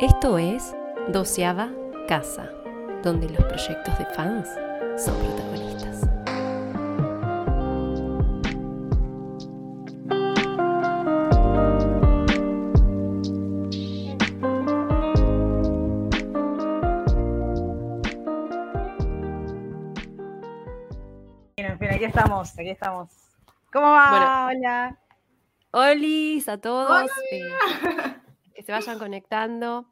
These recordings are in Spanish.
Esto es Doceava Casa, donde los proyectos de fans son protagonistas. Bueno, en fin, aquí estamos, aquí estamos. ¿Cómo va? Hola. Hola a todos. eh, que se vayan conectando.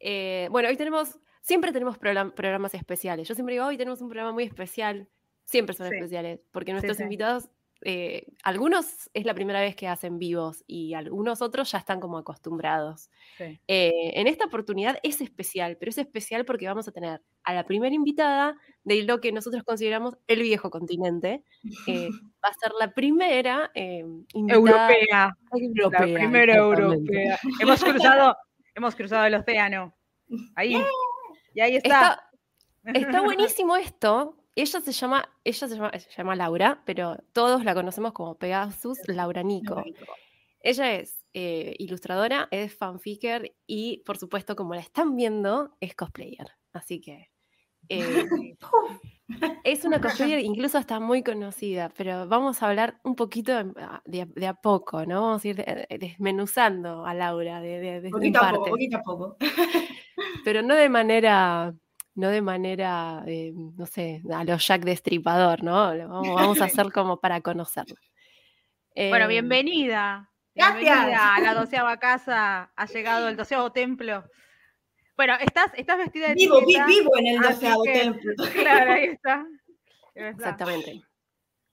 Eh, bueno, hoy tenemos, siempre tenemos program- programas especiales. Yo siempre digo, hoy tenemos un programa muy especial. Siempre son Sí. especiales, porque Sí, nuestros sí. invitados, eh, algunos es la primera vez que hacen vivos y algunos otros ya están como acostumbrados. Sí. Eh, en esta oportunidad es especial, pero es especial porque vamos a tener a la primera invitada de lo que nosotros consideramos el viejo continente. Eh, va a ser la primera eh, invitada Europea. europea. La primera europea. Hemos cruzado, hemos cruzado el océano. Ahí. Y ahí está. Está, está buenísimo esto. Ella se llama, ella se llama, se llama Laura, pero todos la conocemos como Pegasus Laura Nico. Ella es eh, ilustradora, es fanficker y, por supuesto, como la están viendo, es cosplayer. Así que eh, es una cosplayer, incluso está muy conocida, pero vamos a hablar un poquito de, a- de- de a poco, ¿no? Vamos a ir eh, desmenuzando a Laura de, de, de- en Poquito a poco, poquito a poco. pero no de manera, no de manera, eh, no sé, a los Jack Destripador, ¿no? Lo Vamos, vamos a hacer como para conocerla. Bueno, Eh, bienvenida. Gracias. Bienvenida a la doceava casa. Ha llegado el doceavo templo. Bueno, estás, estás vestida de Vivo, vi- vivo en el doceavo que- templo. Claro, ahí está. Ahí está. Exactamente.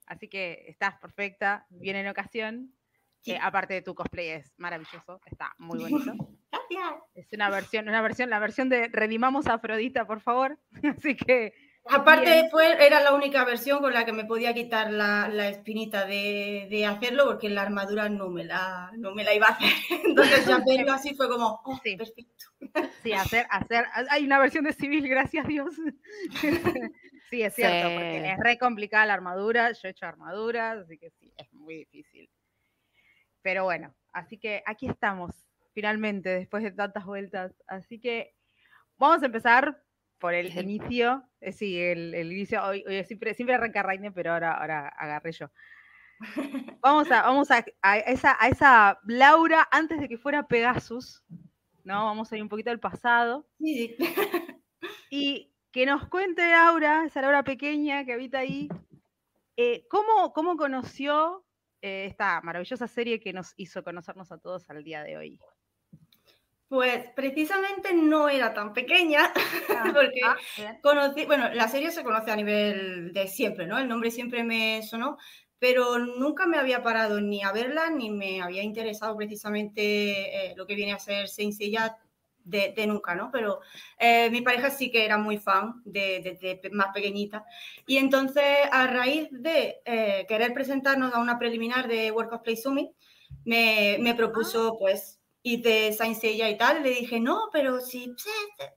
Así que estás perfecta, bien en ocasión. Sí. Eh, aparte de tu cosplay es maravilloso, está muy bonito. Gracias. Es una versión, una versión, la versión de Redimamos a Afrodita, por favor. Así que Aparte, Bien. fue, era la única versión con la que me podía quitar la, la espinita de, de hacerlo, porque la armadura no me la, no me la iba a hacer. Entonces, ya verlo así fue como, oh, Sí. perfecto. sí, hacer, hacer, hay una versión de civil, gracias a Dios. sí, es cierto, Sí. porque es re complicada la armadura, yo he hecho armaduras, así que sí, es muy difícil. Pero bueno, así que aquí estamos, finalmente, después de tantas vueltas. Así que vamos a empezar por el Desde inicio. Eh, sí, el, el inicio, hoy, hoy siempre, siempre arranca Raine, pero ahora, ahora agarré yo. Vamos a, vamos a, a esa, a esa Laura antes de que fuera Pegasus, ¿no? Vamos a ir un poquito al pasado. Sí, sí. Y que nos cuente Laura, esa Laura pequeña que habita ahí, eh, ¿cómo, cómo conoció eh, esta maravillosa serie que nos hizo conocernos a todos al día de hoy? Pues precisamente no era tan pequeña, porque Ah, conocí, bueno, la serie se conoce a nivel de siempre, ¿no? El nombre siempre me sonó, pero nunca me había parado ni a verla ni me había interesado precisamente eh, lo que viene a ser Seiya de, de nunca, ¿no? Pero eh, mi pareja sí que era muy fan de, de- más pequeñita y entonces a raíz de eh, querer presentarnos a una preliminar de World Cosplay Summit, me, me propuso pues ir de Saint Seiya y tal, y le dije, no, pero si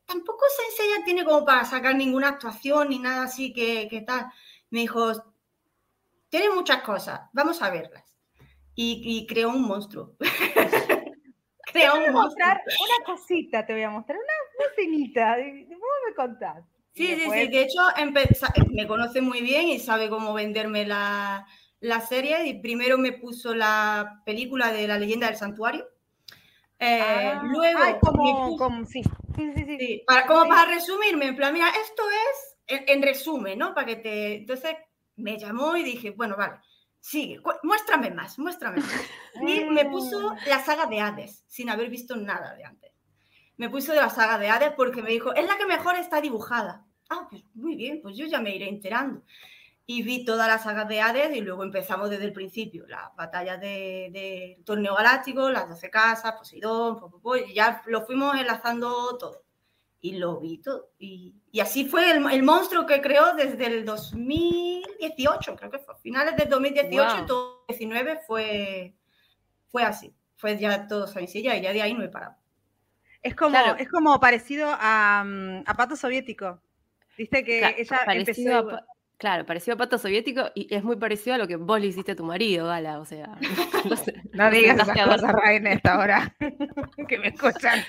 tampoco Saint Seiya tiene como para sacar ninguna actuación ni nada así que, que tal. Me dijo, tiene muchas cosas, vamos a verlas. Y, y creó un monstruo. creó un monstruo. una cosita, te voy a mostrar una, una de- ¿Vos me contás? Y Sí, sí, sí. De hecho, me conoce muy bien y sabe cómo venderme la, la serie. Y primero me puso la película de la leyenda del santuario. Eh, Ah, luego, ay, como, como- sí, sí, sí, sí. Sí, para, como para resumirme, en plan, mira, esto es en, en resumen, ¿no? Para que te. Entonces me llamó y dije, bueno, vale, sigue, muéstrame más, muéstrame más. Y me puso Ah. la saga de Hades, sin haber visto nada de antes. Me puso de la saga de Hades porque me dijo, es la que mejor está dibujada. Ah, pues muy bien, pues yo ya me iré enterando. Y vi toda la saga de Hades y luego empezamos desde el principio, las batallas del de, torneo galáctico, las 12 casas, Poseidón, po, po, po, y ya lo fuimos enlazando todo. Y lo vi todo. Y, y así fue el, el monstruo que creó desde el 2018, creo que fue. Finales del 2018 Guau. y todo el 2019 fue, fue así. Fue ya todo sencilla y ya de ahí no he parado. Es como, Claro. es como parecido a, mm, a Pato Soviético. Viste que Cla- ella empezó. a Claro, parecido a pato soviético y es muy parecido a lo que vos le hiciste a tu marido, Gala. O sea, no, sé, no digas esas cosas, en esta hora que me escuchan.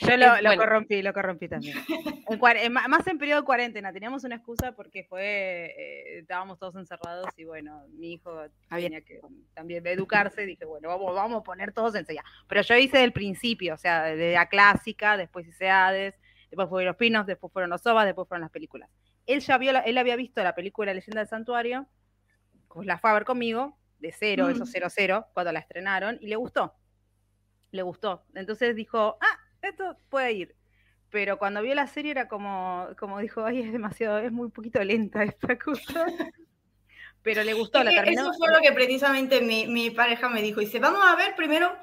Yo lo, corrompí, lo corrompí también. más en periodo de cuarentena, teníamos una excusa porque fue, eh, estábamos todos encerrados y bueno, mi hijo tenía que también educarse, dije, bueno, vamos, vamos a poner todos en sella. Pero yo hice del principio, o sea, de la clásica, después hice Hades, después fueron los pinos, después fueron los ovas, después fueron las películas. Él ya vio, él había visto la película Leyenda del Santuario, pues la fue a ver conmigo, de cero, eso cero cero, cuando la estrenaron, y le gustó. Le gustó. Entonces dijo, ah, esto puede ir. Pero cuando vio la serie era como, como dijo, ay, es demasiado, es muy poquito lenta esta cosa. Pero le gustó, la terminó. Eso fue lo que precisamente mi, mi pareja me dijo. Dice, vamos a ver primero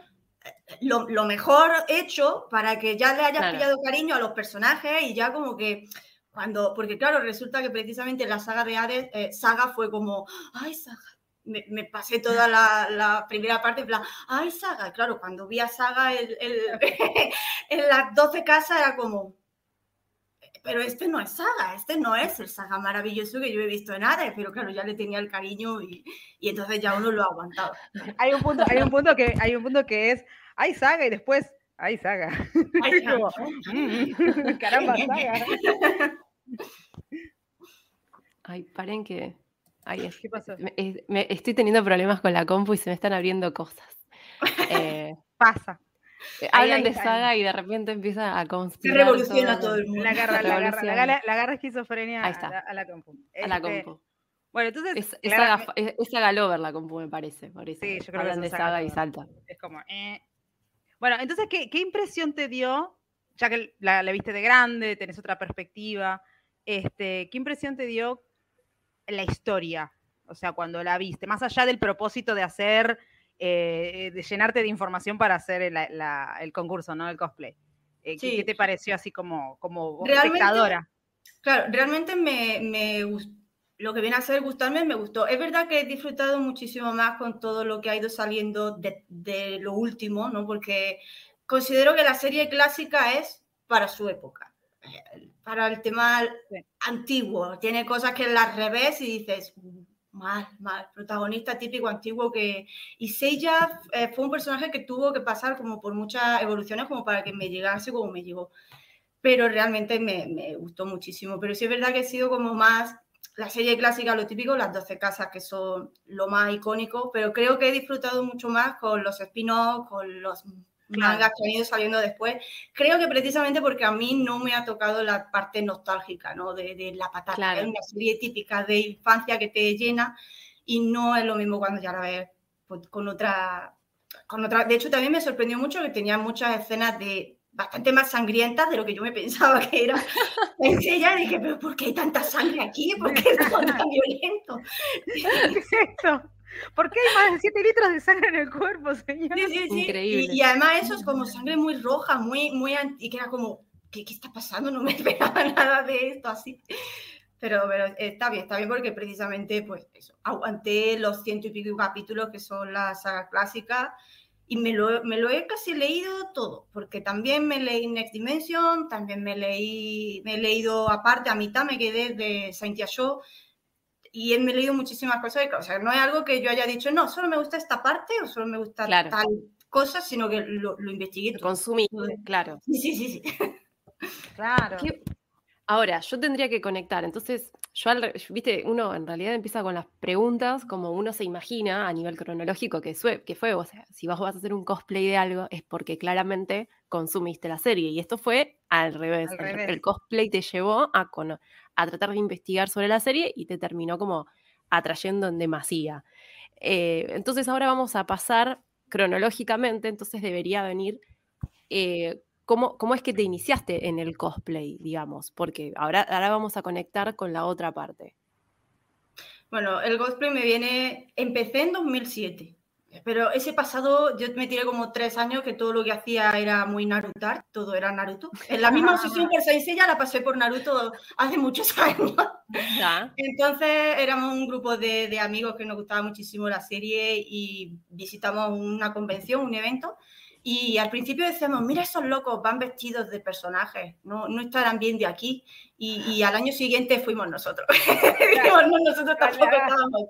lo, lo, mejor hecho para que ya le hayas pillado cariño a los personajes y ya como que cuando, porque claro, resulta que precisamente la saga de Hades, eh, Saga fue como, ay, Saga, me, me pasé toda la, la, primera parte en plan, ay, Saga, claro, cuando vi a Saga el, el, en las 12 casas era como, pero este no es Saga, este no es el Saga maravilloso que yo he visto en Hades, pero claro, ya le tenía el cariño y, y entonces ya uno lo ha aguantado. Hay un punto, hay un punto que, hay un punto que es, hay Saga y después, hay Saga. Ay, como, mm, caramba, Saga. Ay, paren que. Ay, ¿Qué pasó? Me, estoy teniendo problemas con la compu y se me están abriendo cosas. Eh, Pasa. Eh, hablan de saga y de repente empieza a conspirar. Se revoluciona todo, el mundo. La agarra, la agarra, la agarra, la agarra esquizofrenia A, la, compu. A la este, compu. Bueno, entonces. Es, es, saga, es, lover la compu, me parece. Por eso. Sí, yo creo Hablan que de saga, y salta. Es como. Eh. Bueno, entonces, ¿qué, ¿qué, impresión te dio? Ya que la, la, viste de grande, tenés otra perspectiva. Este, ¿Qué impresión te dio la historia? O sea, cuando la viste, más allá del propósito de hacer eh, de llenarte de información para hacer el, concurso, ¿no? El cosplay. Eh, ¿qué, te pareció así como, como espectadora? Claro, realmente me, me gustó lo que viene a ser gustarme me gustó. Es verdad que he disfrutado muchísimo más con todo lo que ha ido saliendo de, de, lo último, ¿no? Porque considero que la serie clásica es para su época, eh, para el tema antiguo. Tiene cosas que las revés y dices, mal, mal, protagonista típico antiguo que... Y Seiya eh, fue un personaje que tuvo que pasar como por muchas evoluciones como para que me llegase como me llegó. Pero realmente me, me gustó muchísimo. Pero sí es verdad que he sido como más la serie clásica, lo típico, las 12 casas que son lo más icónico, pero creo que he disfrutado mucho más con los spin-offs, con los mangas que han ido saliendo después. Creo que precisamente porque a mí no me ha tocado la parte nostálgica, ¿no? De, de la patata. Es una serie típica de infancia que te llena y no es lo mismo cuando ya la ves pues, con otra, con otra. De hecho, también me sorprendió mucho que tenía muchas escenas de bastante más sangrientas de lo que yo me pensaba que era. Pensé ya, dije, pero ¿por qué hay tanta sangre aquí? ¿Por qué es tan violento? ¿Qué es esto? ¿Por qué hay más de 7 litros de sangre en el cuerpo, señor? Sí, sí, sí. Increíble. Y, además eso es como sangre muy roja, muy, muy, y que era como, ¿qué, ¿qué, está pasando? No me esperaba nada de esto así. Pero, pero está bien, está bien porque precisamente, pues eso, aguanté los ciento y pico capítulos que son la saga clásica y me lo, me lo he casi leído todo, porque también me leí Next Dimension, también me leí, me he leído aparte, a mitad me quedé de Saint Show, y me he leído muchísimas cosas. O sea, no es algo que yo haya dicho, no, solo me gusta esta parte o solo me gusta tal cosa, sino que lo, lo investigué. Lo consumí, claro. Sí, sí, sí. sí. Claro. Ahora, yo tendría que conectar. Entonces, yo, viste, uno en realidad empieza con las preguntas como uno se imagina a nivel cronológico que, que fue. O sea, si vas a hacer un cosplay de algo es porque claramente consumiste la serie. Y esto fue al revés. el, cosplay te llevó a, a tratar de investigar sobre la serie y te terminó como atrayendo en demasía. Eh, entonces ahora vamos a pasar cronológicamente, entonces debería venir eh, ¿cómo, ¿cómo, es que te iniciaste en el cosplay, digamos, porque ahora, ahora vamos a conectar con la otra parte. Bueno, el cosplay me viene, empecé en 2007. Pero ese pasado, yo me tiré como tres años que todo lo que hacía era muy Narutar, todo era Naruto. En la misma obsesión por Saint ya la pasé por Naruto hace muchos años. Entonces éramos un grupo de, de, amigos que nos gustaba muchísimo la serie y visitamos una convención, un evento, Y al principio decíamos, mira esos locos, van vestidos de personajes, no, no estarán bien de aquí. Y, al año siguiente fuimos nosotros. no, nosotros tampoco estábamos,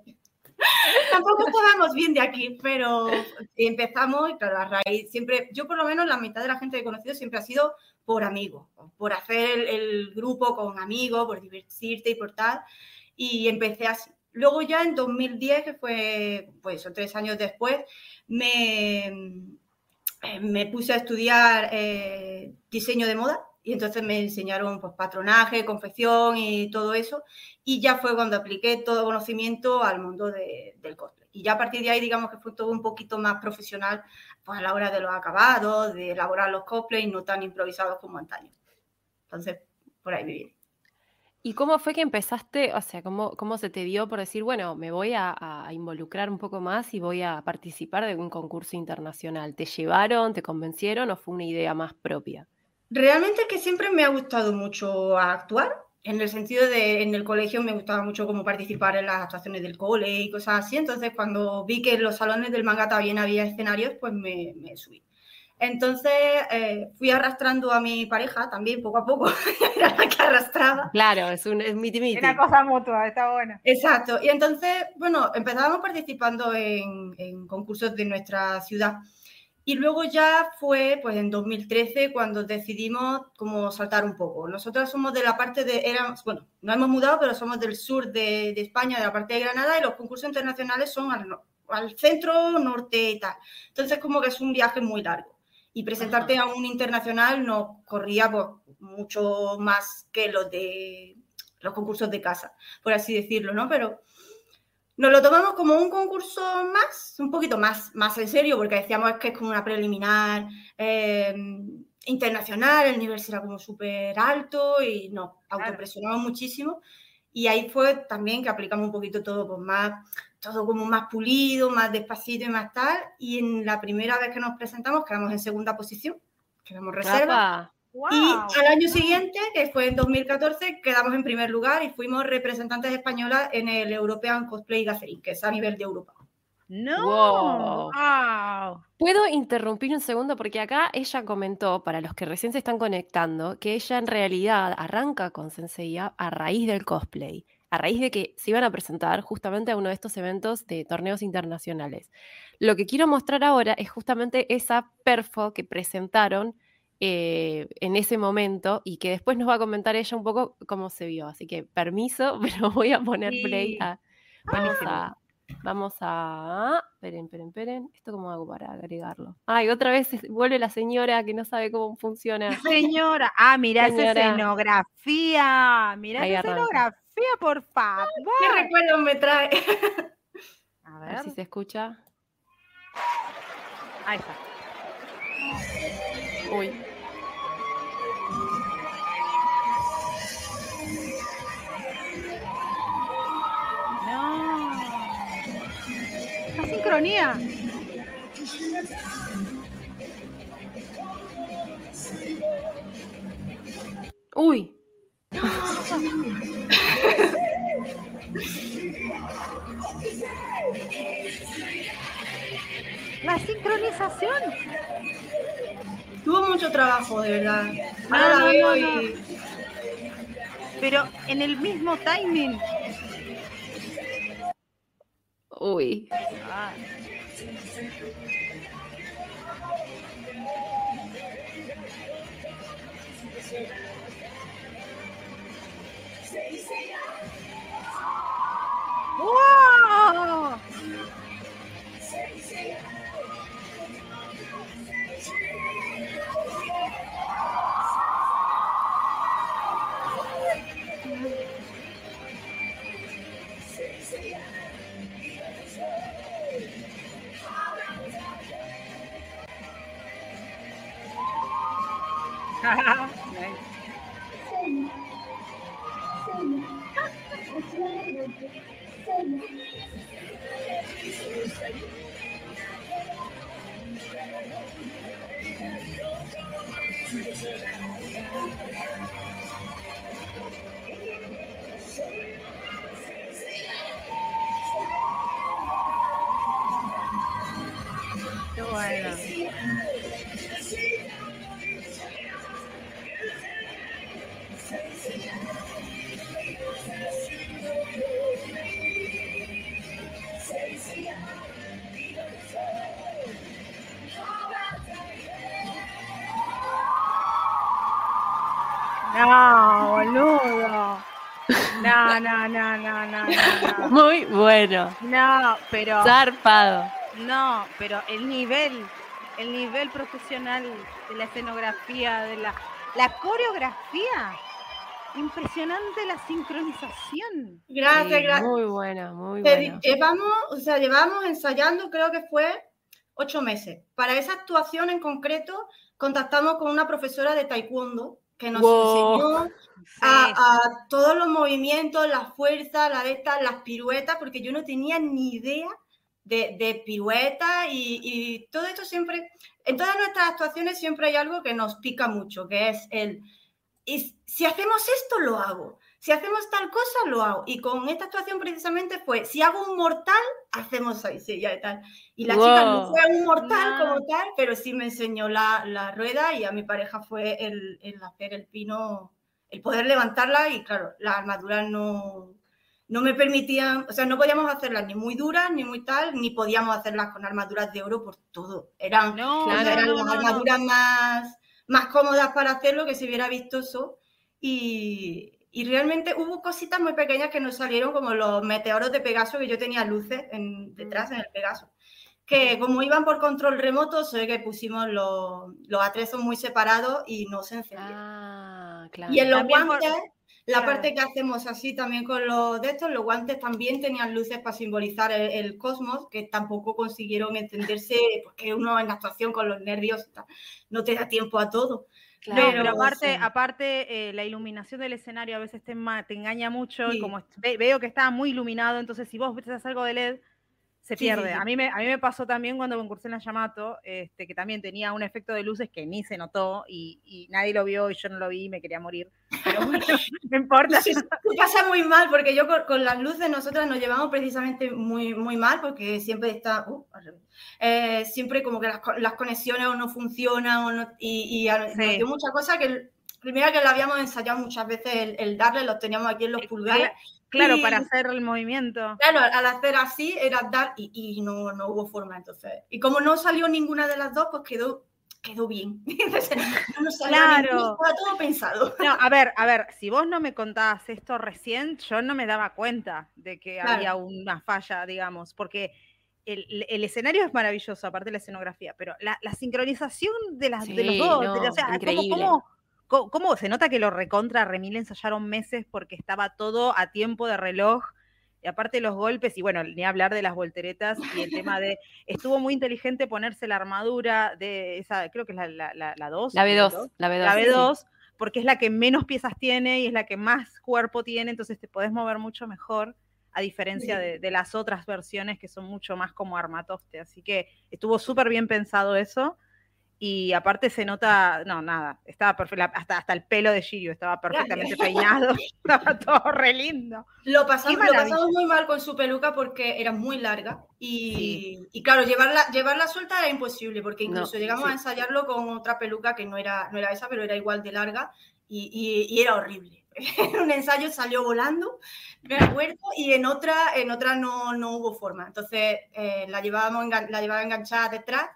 tampoco estábamos bien de aquí, pero empezamos y claro, a raíz, siempre, yo por lo menos la mitad de la gente que he conocido siempre ha sido por amigos, por hacer el, grupo con amigos, por divertirte y por tal. Y empecé así. Luego ya en 2010, que fue pues tres años después, me, eh, me puse a estudiar eh, diseño de moda y entonces me enseñaron pues, patronaje, confección y todo eso. Y ya fue cuando apliqué todo conocimiento al mundo del cosplay. Y ya a partir de ahí, digamos que fue todo un poquito más profesional pues, a la hora de los acabados, de elaborar los cosplays, no tan improvisados como antaño. Entonces, por ahí viví. ¿Y cómo fue que empezaste, o sea, cómo, cómo se te dio por decir, bueno, me voy a, involucrar un poco más y voy a participar de un concurso internacional? ¿Te llevaron, te convencieron o fue una idea más propia? Realmente es que siempre me ha gustado mucho actuar, en el sentido de, en el colegio me gustaba mucho como participar en las actuaciones del cole y cosas así, entonces cuando vi que en los salones del manga también había escenarios, pues me subí. Entonces eh, fui arrastrando a mi pareja también poco a poco, era la que arrastraba. Claro, es un es miti, miti. Una cosa mutua, está buena. Exacto, y entonces, bueno, empezábamos participando en, concursos de nuestra ciudad. Y luego ya fue pues en 2013 cuando decidimos como saltar un poco. Nosotros somos de la parte de, éramos, bueno, no hemos mudado, pero somos del sur de, de España, de la parte de Granada, y los concursos internacionales son al, al centro, norte y tal. Entonces como que es un viaje muy largo y presentarte a un internacional no corría pues, mucho más que los de los concursos de casa, por así decirlo, ¿no? Pero nos lo tomamos como un concurso más, un poquito más, más en serio, porque decíamos que es como una preliminar em, internacional, el nivel será como súper alto y nos autopresionamos muchísimo. Y ahí fue también que aplicamos un poquito todo, pues más todo como más pulido, más despacito y más tal. Y en la primera vez que nos presentamos quedamos en segunda posición, quedamos reserva. Y al año siguiente, que fue en 2014, quedamos en primer lugar y fuimos representantes españolas en el European Cosplay Gathering, que es a nivel de Europa. No. Wow. Puedo interrumpir un segundo porque acá ella comentó, para los que recién se están conectando, que ella en realidad arranca con Senseiya a raíz del cosplay a raíz de que se iban a presentar justamente a uno de estos eventos de torneos internacionales. Lo que quiero mostrar ahora es justamente esa perfo que presentaron eh, en ese momento y que después nos va a comentar ella un poco cómo se vio. Así que permiso, pero voy a poner play a... Vamos a... Vamos a. Esperen, esperen, esperen. ¿Esto cómo hago para agregarlo? Ay, otra vez vuelve la señora que no sabe cómo funciona. Señora. Ah, mira esa escenografía. Mira esa escenografía por favor. ¿Qué recuerdo me trae? A ver. si se escucha. Ahí está. Uy. No. La sincronía. Uy. La sincronización. Tuvo mucho trabajo, de verdad. Ahora la veo y... Pero en el mismo timing. Uy. Ah. ¡Wow! No, no, no, no, no, no. Muy bueno. No, pero. Zarpado. No, pero el nivel, el nivel profesional de la escenografía, de la, la coreografía. Impresionante la sincronización. Gracias, gracias. Muy buena, muy Te- buena. Llevamos, o sea, llevamos ensayando, creo que fue ocho meses. Para esa actuación en concreto, contactamos con una profesora de taekwondo que nos Wow. enseñó a, a todos los movimientos, la fuerza, la de estas, las piruetas, porque yo no tenía ni idea de, de piruetas y, y todo esto siempre, en todas nuestras actuaciones siempre hay algo que nos pica mucho, que es el, y si hacemos esto, lo hago. Si hacemos tal cosa, lo hago. Y con esta actuación precisamente fue, si hago un mortal, hacemos ahí, sí, ya y tal. Y la chica no Wow. fue un mortal No. como tal, pero sí me enseñó la, la rueda y a mi pareja fue el, el hacer el pino, el poder levantarla y claro, las armaduras no, no me permitían, o sea, no podíamos hacerlas ni muy duras, ni muy tal, ni podíamos hacerlas con armaduras de oro por todo. Eran, No, Claro. eran no, las no, armaduras más, más cómodas para hacerlo, que se viera vistoso. Y, y realmente hubo cositas muy pequeñas que nos salieron, como los meteoros de Pegaso, que yo tenía luces en- detrás en el Pegaso. Que como iban por control remoto, sé que pusimos los, los atrezos muy separados y no se encendieron. Ah, claro. Y en los También por- guantes, la claro. parte que hacemos así también con los de estos, los guantes también tenían luces para simbolizar el, el cosmos, que tampoco consiguieron entenderse, porque uno en la actuación con los nervios no te da tiempo a todo. No, Claro, pero aparte, sí. aparte eh, la iluminación del escenario a veces te, engaña mucho y como ve- veo que estaba muy iluminado, entonces si vos ves algo de LED, se Sí, sí, pierde. sí. A, mí me, a mí me pasó también cuando concursé en la Yamato, este, que también tenía un efecto de luces que ni se notó y, y nadie lo vio y yo no lo vi y me quería morir. Pero bueno, no importa. Sí, Me pasa muy mal, porque yo con, con las luces nosotras nos llevamos precisamente muy, muy mal, porque siempre está, uh. Eh, siempre como que las, las conexiones o no funcionan, o no, y, y nos Sí. dio muchas cosas que, primero que lo habíamos ensayado muchas veces, el, el darle, los teníamos aquí en los pulgares, Claro, Y- para hacer el movimiento. Claro, al- hacer así era dar y, y no, no hubo forma entonces. Y como no salió ninguna de las dos, pues quedó, quedó bien. Entonces, no salió Claro. estaba todo pensado. No, a ver, a ver, si vos no me contabas esto recién, yo no me daba cuenta de que Claro. había una falla, digamos, porque el, el escenario es maravilloso, aparte de la escenografía, pero la, la sincronización de, las, de los Sí, dos, de- no, o sea, ¿cómo, increíble. cómo, cómo- cómo se nota que lo recontra remil ensayaron meses porque estaba todo a tiempo de reloj? Y aparte los golpes, y bueno, ni hablar de las volteretas y el tema de, estuvo muy inteligente ponerse la armadura de esa, creo que es la 2. La, la, dos, La ¿no? B2, la B2. la sí. B2, porque es la que menos piezas tiene y es la que más cuerpo tiene, entonces te podés mover mucho mejor, a diferencia Sí. de, de las otras versiones que son mucho más como armatoste. Así que estuvo súper bien pensado eso. Y aparte se nota, no, nada, estaba perfecto, hasta, hasta el pelo de Shiryu estaba perfectamente peinado, estaba todo re lindo. Lo pasamos, lo pasamos muy mal con su peluca porque era muy larga y, Sí. y claro, llevarla, llevarla suelta era imposible porque No, incluso llegamos sí. a ensayarlo con otra peluca que no era, no era esa, pero era igual de larga y, y- y era horrible. En un ensayo salió volando, me acuerdo, y en otra, en otra no, no hubo forma. Entonces eh, la, llevábamos la llevaba enganchada detrás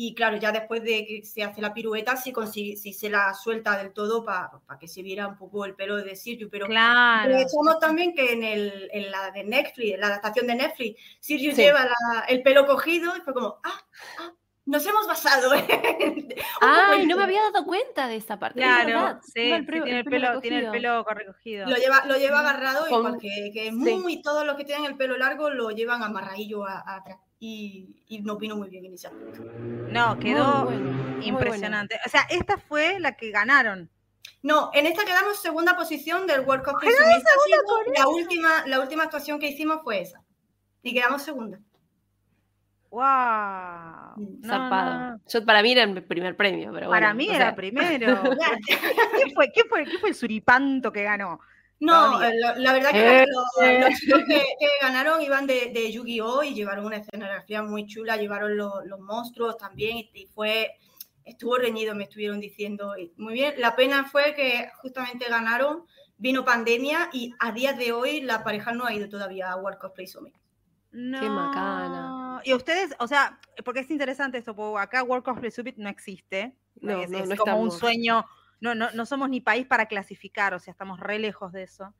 y claro, ya después de que se hace la pirueta, sí, consigue- sí se la suelta del todo para que se viera un poco el pelo de Sirius, pero Claro. También que en, el, en la de Netflix, en la adaptación de Netflix, Sirius Sí. lleva la- el pelo cogido y fue como, ah, ah, nos hemos basado. en- Ay, no me había dado cuenta de esa parte. Claro, sí, tiene, el pelo, tiene el recogido. pelo recogido. Lo lleva, lo lleva agarrado, Con- igual que, que sí. muy todos los que tienen el pelo largo lo llevan amarradillo atrás. Y, y nos vino muy bien en ese aspecto. No, quedó bueno, muy bueno. impresionante. O sea, esta fue la que ganaron. No, en esta quedamos segunda posición del World Cup. La última, la última actuación que hicimos fue esa. Y quedamos segunda. ¡Wow! Mm, Zarpado. Yo, para mí era el primer premio, pero Para bueno, mí era sea, primero. ¿Quién fue, quién, fue, quién fue el suripanto que ganó? No, eh, la, la verdad que Eh, los, eh. los chicos que, que ganaron iban de, de Yu-Gi-Oh! y llevaron una escenografía muy chula, llevaron los, los monstruos también y, y fue, estuvo reñido, me estuvieron diciendo. muy bien, la pena fue que justamente ganaron, vino pandemia y a día de hoy la pareja no ha ido todavía a World Cosplay Summit. No. macana. Y ustedes, o sea, porque es interesante esto, porque acá World Cosplay Summit no existe. No, es, no, es no como un sueño no, no, no somos ni país para clasificar, o sea, estamos re lejos de eso.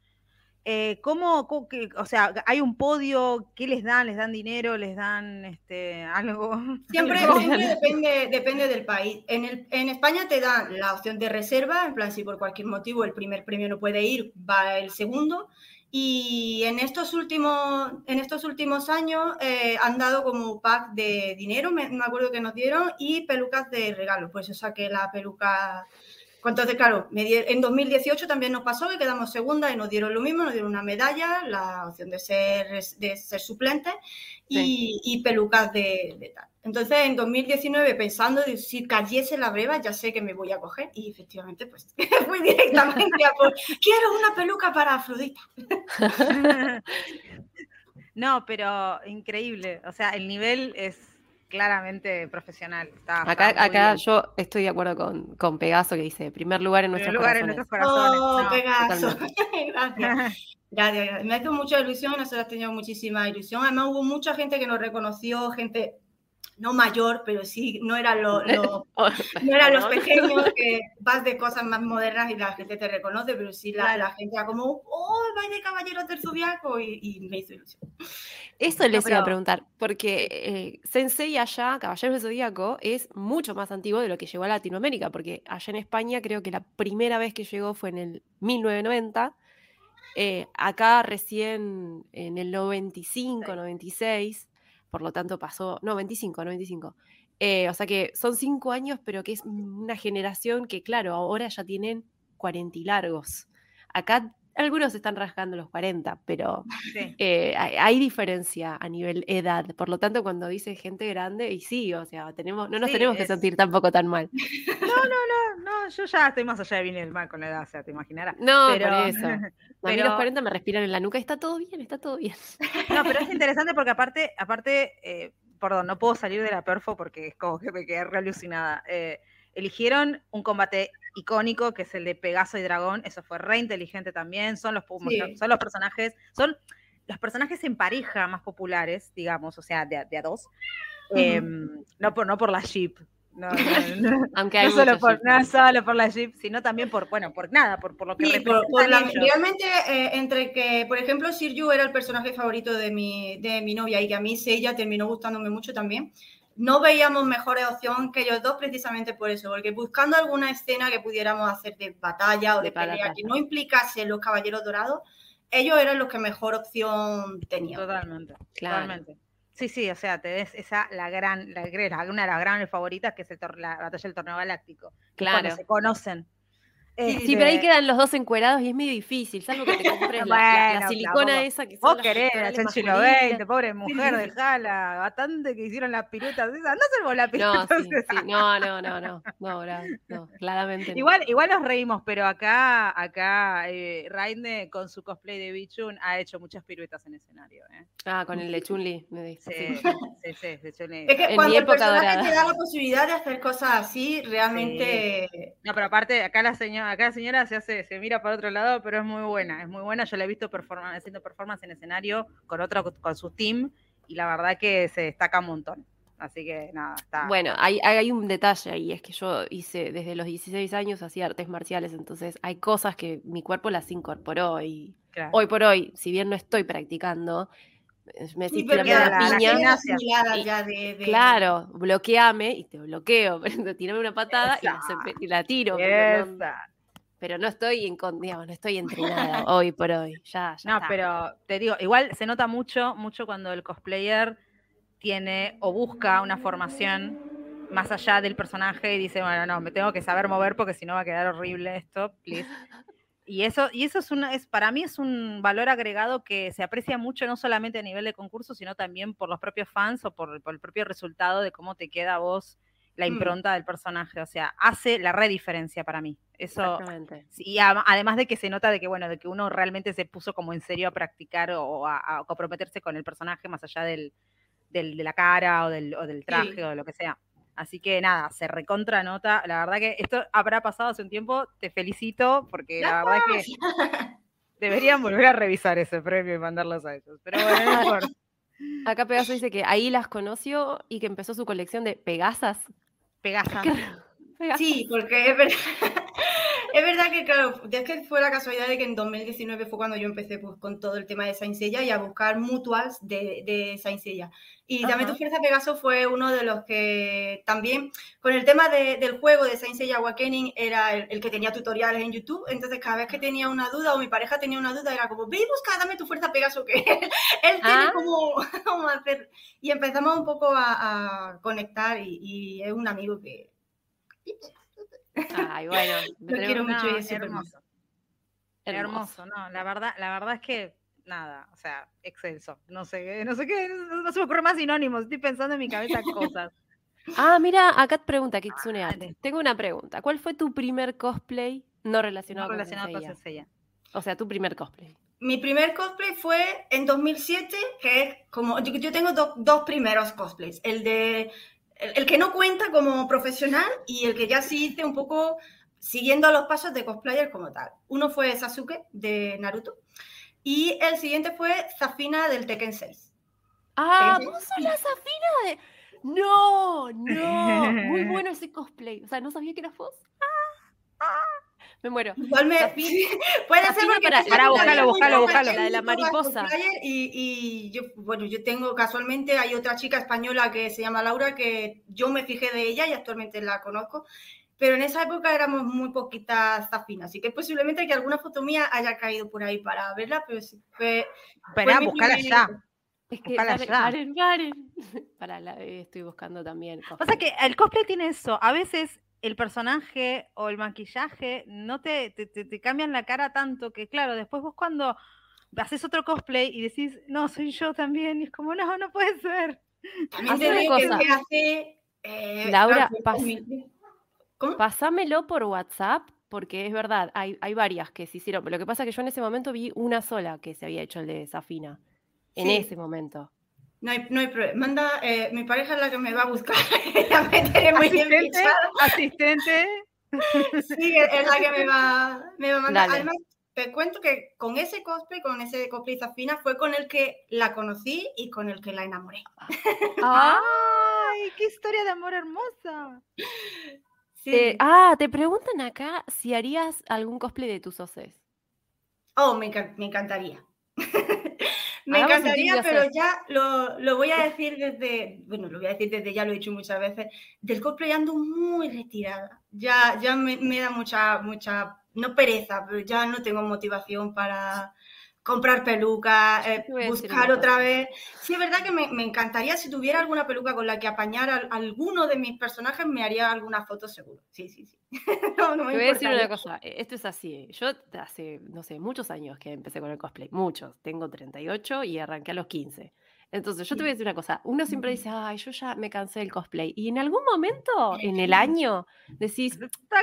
Eh, ¿cómo, o sea, hay un podio? ¿Qué les dan? ¿Les dan dinero? ¿Les dan este, algo? Siempre, depende, depende del país. En, el, en España te dan la opción de reserva, en plan, si por cualquier motivo el primer premio no puede ir, va el segundo. Y en estos últimos, en estos últimos años eh, han dado como pack de dinero, me, me, acuerdo que nos dieron, y pelucas de regalo. Pues o saqué la peluca entonces, claro, en 2018 también nos pasó que quedamos segunda y nos dieron lo mismo, nos dieron una medalla, la opción de ser, de ser suplente y, pelucas de, tal. Entonces, en 2019, pensando de si cayese la breva, ya sé que me voy a coger y efectivamente, pues fui directamente a por, quiero una peluca para Afrodita. No, pero increíble, o sea, el nivel es claramente profesional. acá acá yo estoy de acuerdo con, con, Pegaso que dice, primer lugar en nuestros lugar corazones. En nuestros corazones. Oh, Pegaso. Gracias. Gracias. Me hace mucha ilusión, nosotros tenido muchísima ilusión. Además hubo mucha gente que nos reconoció, gente no mayor, pero sí, no eran, lo, oh, no eran los pequeños que vas de cosas más modernas y la gente te reconoce, pero sí la, la gente era como, oh, vaya de caballeros del zodiaco y, y, me hizo ilusión. Eso les iba a preguntar, porque eh, Sensei allá, Caballeros del Zodíaco, es mucho más antiguo de lo que llegó a Latinoamérica, porque allá en España creo que la primera vez que llegó fue en el 1990. Eh, acá recién en el 95, 96, por lo tanto pasó, no, 25, 95. Eh, o sea que son cinco años, pero que es una generación que, claro, ahora ya tienen 40 y largos. Acá algunos están rasgando los 40, pero eh, hay, diferencia a nivel edad. Por lo tanto, cuando dice gente grande, y sí, o sea, tenemos, no nos tenemos que sentir tampoco tan mal. No, no, no, no, yo ya estoy más allá de bien el mal con la edad, o sea, te imaginarás. No, pero... por eso. A mí los 40 me respiran en la nuca y está todo bien, está todo bien. No, pero es interesante porque aparte, aparte, eh, perdón, no puedo salir de la perfo porque es como que me quedé re alucinada. Eh, eligieron un combate icónico que es el de Pegaso y Dragón, eso fue re inteligente también, son los, son los personajes, son los personajes en pareja más populares, digamos, o sea, de, a dos, em, no, por, no por la ship, no, Aunque hay solo por, no solo por la Jeep, sino también por, bueno, por nada, por, por lo que sí, Realmente, eh, entre que, por ejemplo, Sirju era el personaje favorito de mi, de mi novia y que a mí ella terminó gustándome mucho también, no veíamos mejor opción que ellos dos precisamente por eso, porque buscando alguna escena que pudiéramos hacer de batalla o de, pelea que no implicase los caballeros dorados, ellos eran los que mejor opción tenían. Totalmente, claramente. Sí, sí, o sea, te des esa la gran, la, una de las grandes favoritas que es la batalla del torneo galáctico. Claro. se conocen sí, pero ahí este quedan los dos encuerados y es medio difícil, salvo que te compres la, silicona esa que Vos querés, la Chanchilo 20, pobre mujer, dejala, bastante que hicieron las piruetas esas, no se la pirueta. No, sí, sí. no, no, no, no, no, no, claramente no. Igual, igual nos reímos, pero acá, acá, eh, Raine con su cosplay de Bichun ha hecho muchas piruetas en escenario. ¿eh? Ah, con el de Chun-Li, me dice. Sí, sí, sí, de Chun-Li. Es que en cuando mi época el personaje te da la posibilidad de hacer cosas así, realmente... No, pero aparte, acá la señora acá la señora se hace, se mira para otro lado, pero es muy buena, es muy buena. Yo la he visto haciendo performance en escenario con otro, con su team, y la verdad que se destaca un montón. Así que nada, está. Bueno, hay, hay un detalle ahí, es que yo hice desde los 16 años hacía artes marciales, entonces hay cosas que mi cuerpo las incorporó y hoy por hoy, si bien no estoy practicando, me sí, la, piña. Claro, bloqueame y te bloqueo, tirame una patada y la, tiro. Pero no, estoy en, digamos, no estoy entrenada hoy por hoy. Ya, no, pero te digo, igual se nota mucho, mucho cuando el cosplayer tiene o busca una formación más allá del personaje y dice, bueno, no, me tengo que saber mover porque si no va a quedar horrible esto, please. Y eso, y eso es una, es, para mí es un valor agregado que se aprecia mucho, no solamente a nivel de concurso, sino también por los propios fans o por, el propio resultado de cómo te queda a vos la mm. impronta del personaje. O sea, hace la re diferencia para mí. Eso. Y además de que se nota de que, bueno, de que uno realmente se puso como en serio a practicar o a, comprometerse con el personaje más allá del, del, de la cara o del, o del traje o de lo que sea. Así que nada, se recontra nota. La verdad que esto habrá pasado hace un tiempo. Te felicito porque la verdad que deberían volver a revisar ese premio y mandarlos a ellos. Pero bueno, mejor. Acá Pegaso dice que ahí las conoció y que empezó su colección de Pegasas. Pegasas. Sí, porque es verdad, es verdad que, claro, es que fue la casualidad de que en 2019 fue cuando yo empecé pues, con todo el tema de Saint Seiya y a buscar mutuals de, de Saint Seiya. Y también tu fuerza Pegaso fue uno de los que también, con el tema del juego de Saint Seiya Awakening, era el, que tenía tutoriales en YouTube. Entonces, cada vez que tenía una duda o mi pareja tenía una duda, era como, ve y busca, dame tu fuerza Pegaso, que él, tiene ah. como, hacer. Y empezamos un poco a, conectar y es un amigo que Ay, bueno, me quiero mucho y es hermoso. hermoso. no, la verdad, la verdad es que nada, o sea, excelso. No sé, no sé qué, no, se me ocurre más sinónimos, estoy pensando en mi cabeza cosas. Ah, mira, acá te pregunta Kitsune Tengo una pregunta. ¿Cuál fue tu primer cosplay no relacionado, con Senseiya? O sea, tu primer cosplay. Mi primer cosplay fue en 2007, que es como, yo, tengo dos primeros cosplays. El de el, que no cuenta como profesional y el que ya sí hice un poco siguiendo los pasos de cosplayer como tal. Uno fue Sasuke de Naruto y el siguiente fue Zafina del Tekken 6. Ah, vos sos la Zafina de... No, no, muy bueno ese cosplay. O sea, no sabía que eras vos. Ah, ah. Me muero. Igual me, puede ser porque para, para buscarlo, buscarlo, buscarlo, la de la mariposa. Y, y, yo, bueno, yo tengo casualmente, hay otra chica española que se llama Laura, que yo me fijé de ella y actualmente la conozco, pero en esa época éramos muy poquitas zafinas, así que posiblemente que alguna foto mía haya caído por ahí para verla, pero sí fue... Espera, buscarla ya. Es que, paren, paren, Para, la, estoy buscando también. Pasa que el cosplay tiene eso. A veces el personaje o el maquillaje no te, te, cambian la cara tanto que, claro, después vos cuando haces otro cosplay y decís, no, soy yo también, y es como, no, no puede ser. También hace, eh, Laura, pasámelo por WhatsApp, porque es verdad, hay, hay varias que se hicieron, pero lo que pasa es que yo en ese momento vi una sola que se había hecho el de Safina, en ese momento. No hay, no hay problema. Manda, eh, mi pareja es la que me va a buscar. la meteré muy ¿Asistente? ¿Asistente? sí, es la que me va, me va a mandar. Además, te cuento que con ese cosplay, con ese cosplay Zafina, fue con el que la conocí y con el que la enamoré. ¡Ay, qué historia de amor hermosa! Sí. Eh, ah, te preguntan acá si harías algún cosplay de tus oses. Oh, me, me encantaría. Me encantaría, pero ya lo, lo, voy a decir desde, bueno, lo voy a decir desde ya, lo he dicho muchas veces, del cosplay ando muy retirada. Ya, ya me, me da mucha, mucha, no pereza, pero ya no tengo motivación para, comprar pelucas, eh, buscar otra vez. Sí, es verdad que me, encantaría si tuviera alguna peluca con la que apañar a, alguno de mis personajes, me haría alguna foto seguro. Sí, sí, sí. no, Te voy a decir una cosa, e, esto es así. Yo hace, no sé, muchos años que empecé con el cosplay, muchos. Tengo 38 y arranqué a los 15. Entonces, yo te voy a decir una cosa. Uno siempre dice, ay, yo ya me cansé del cosplay. Y en algún momento, en el año, decís,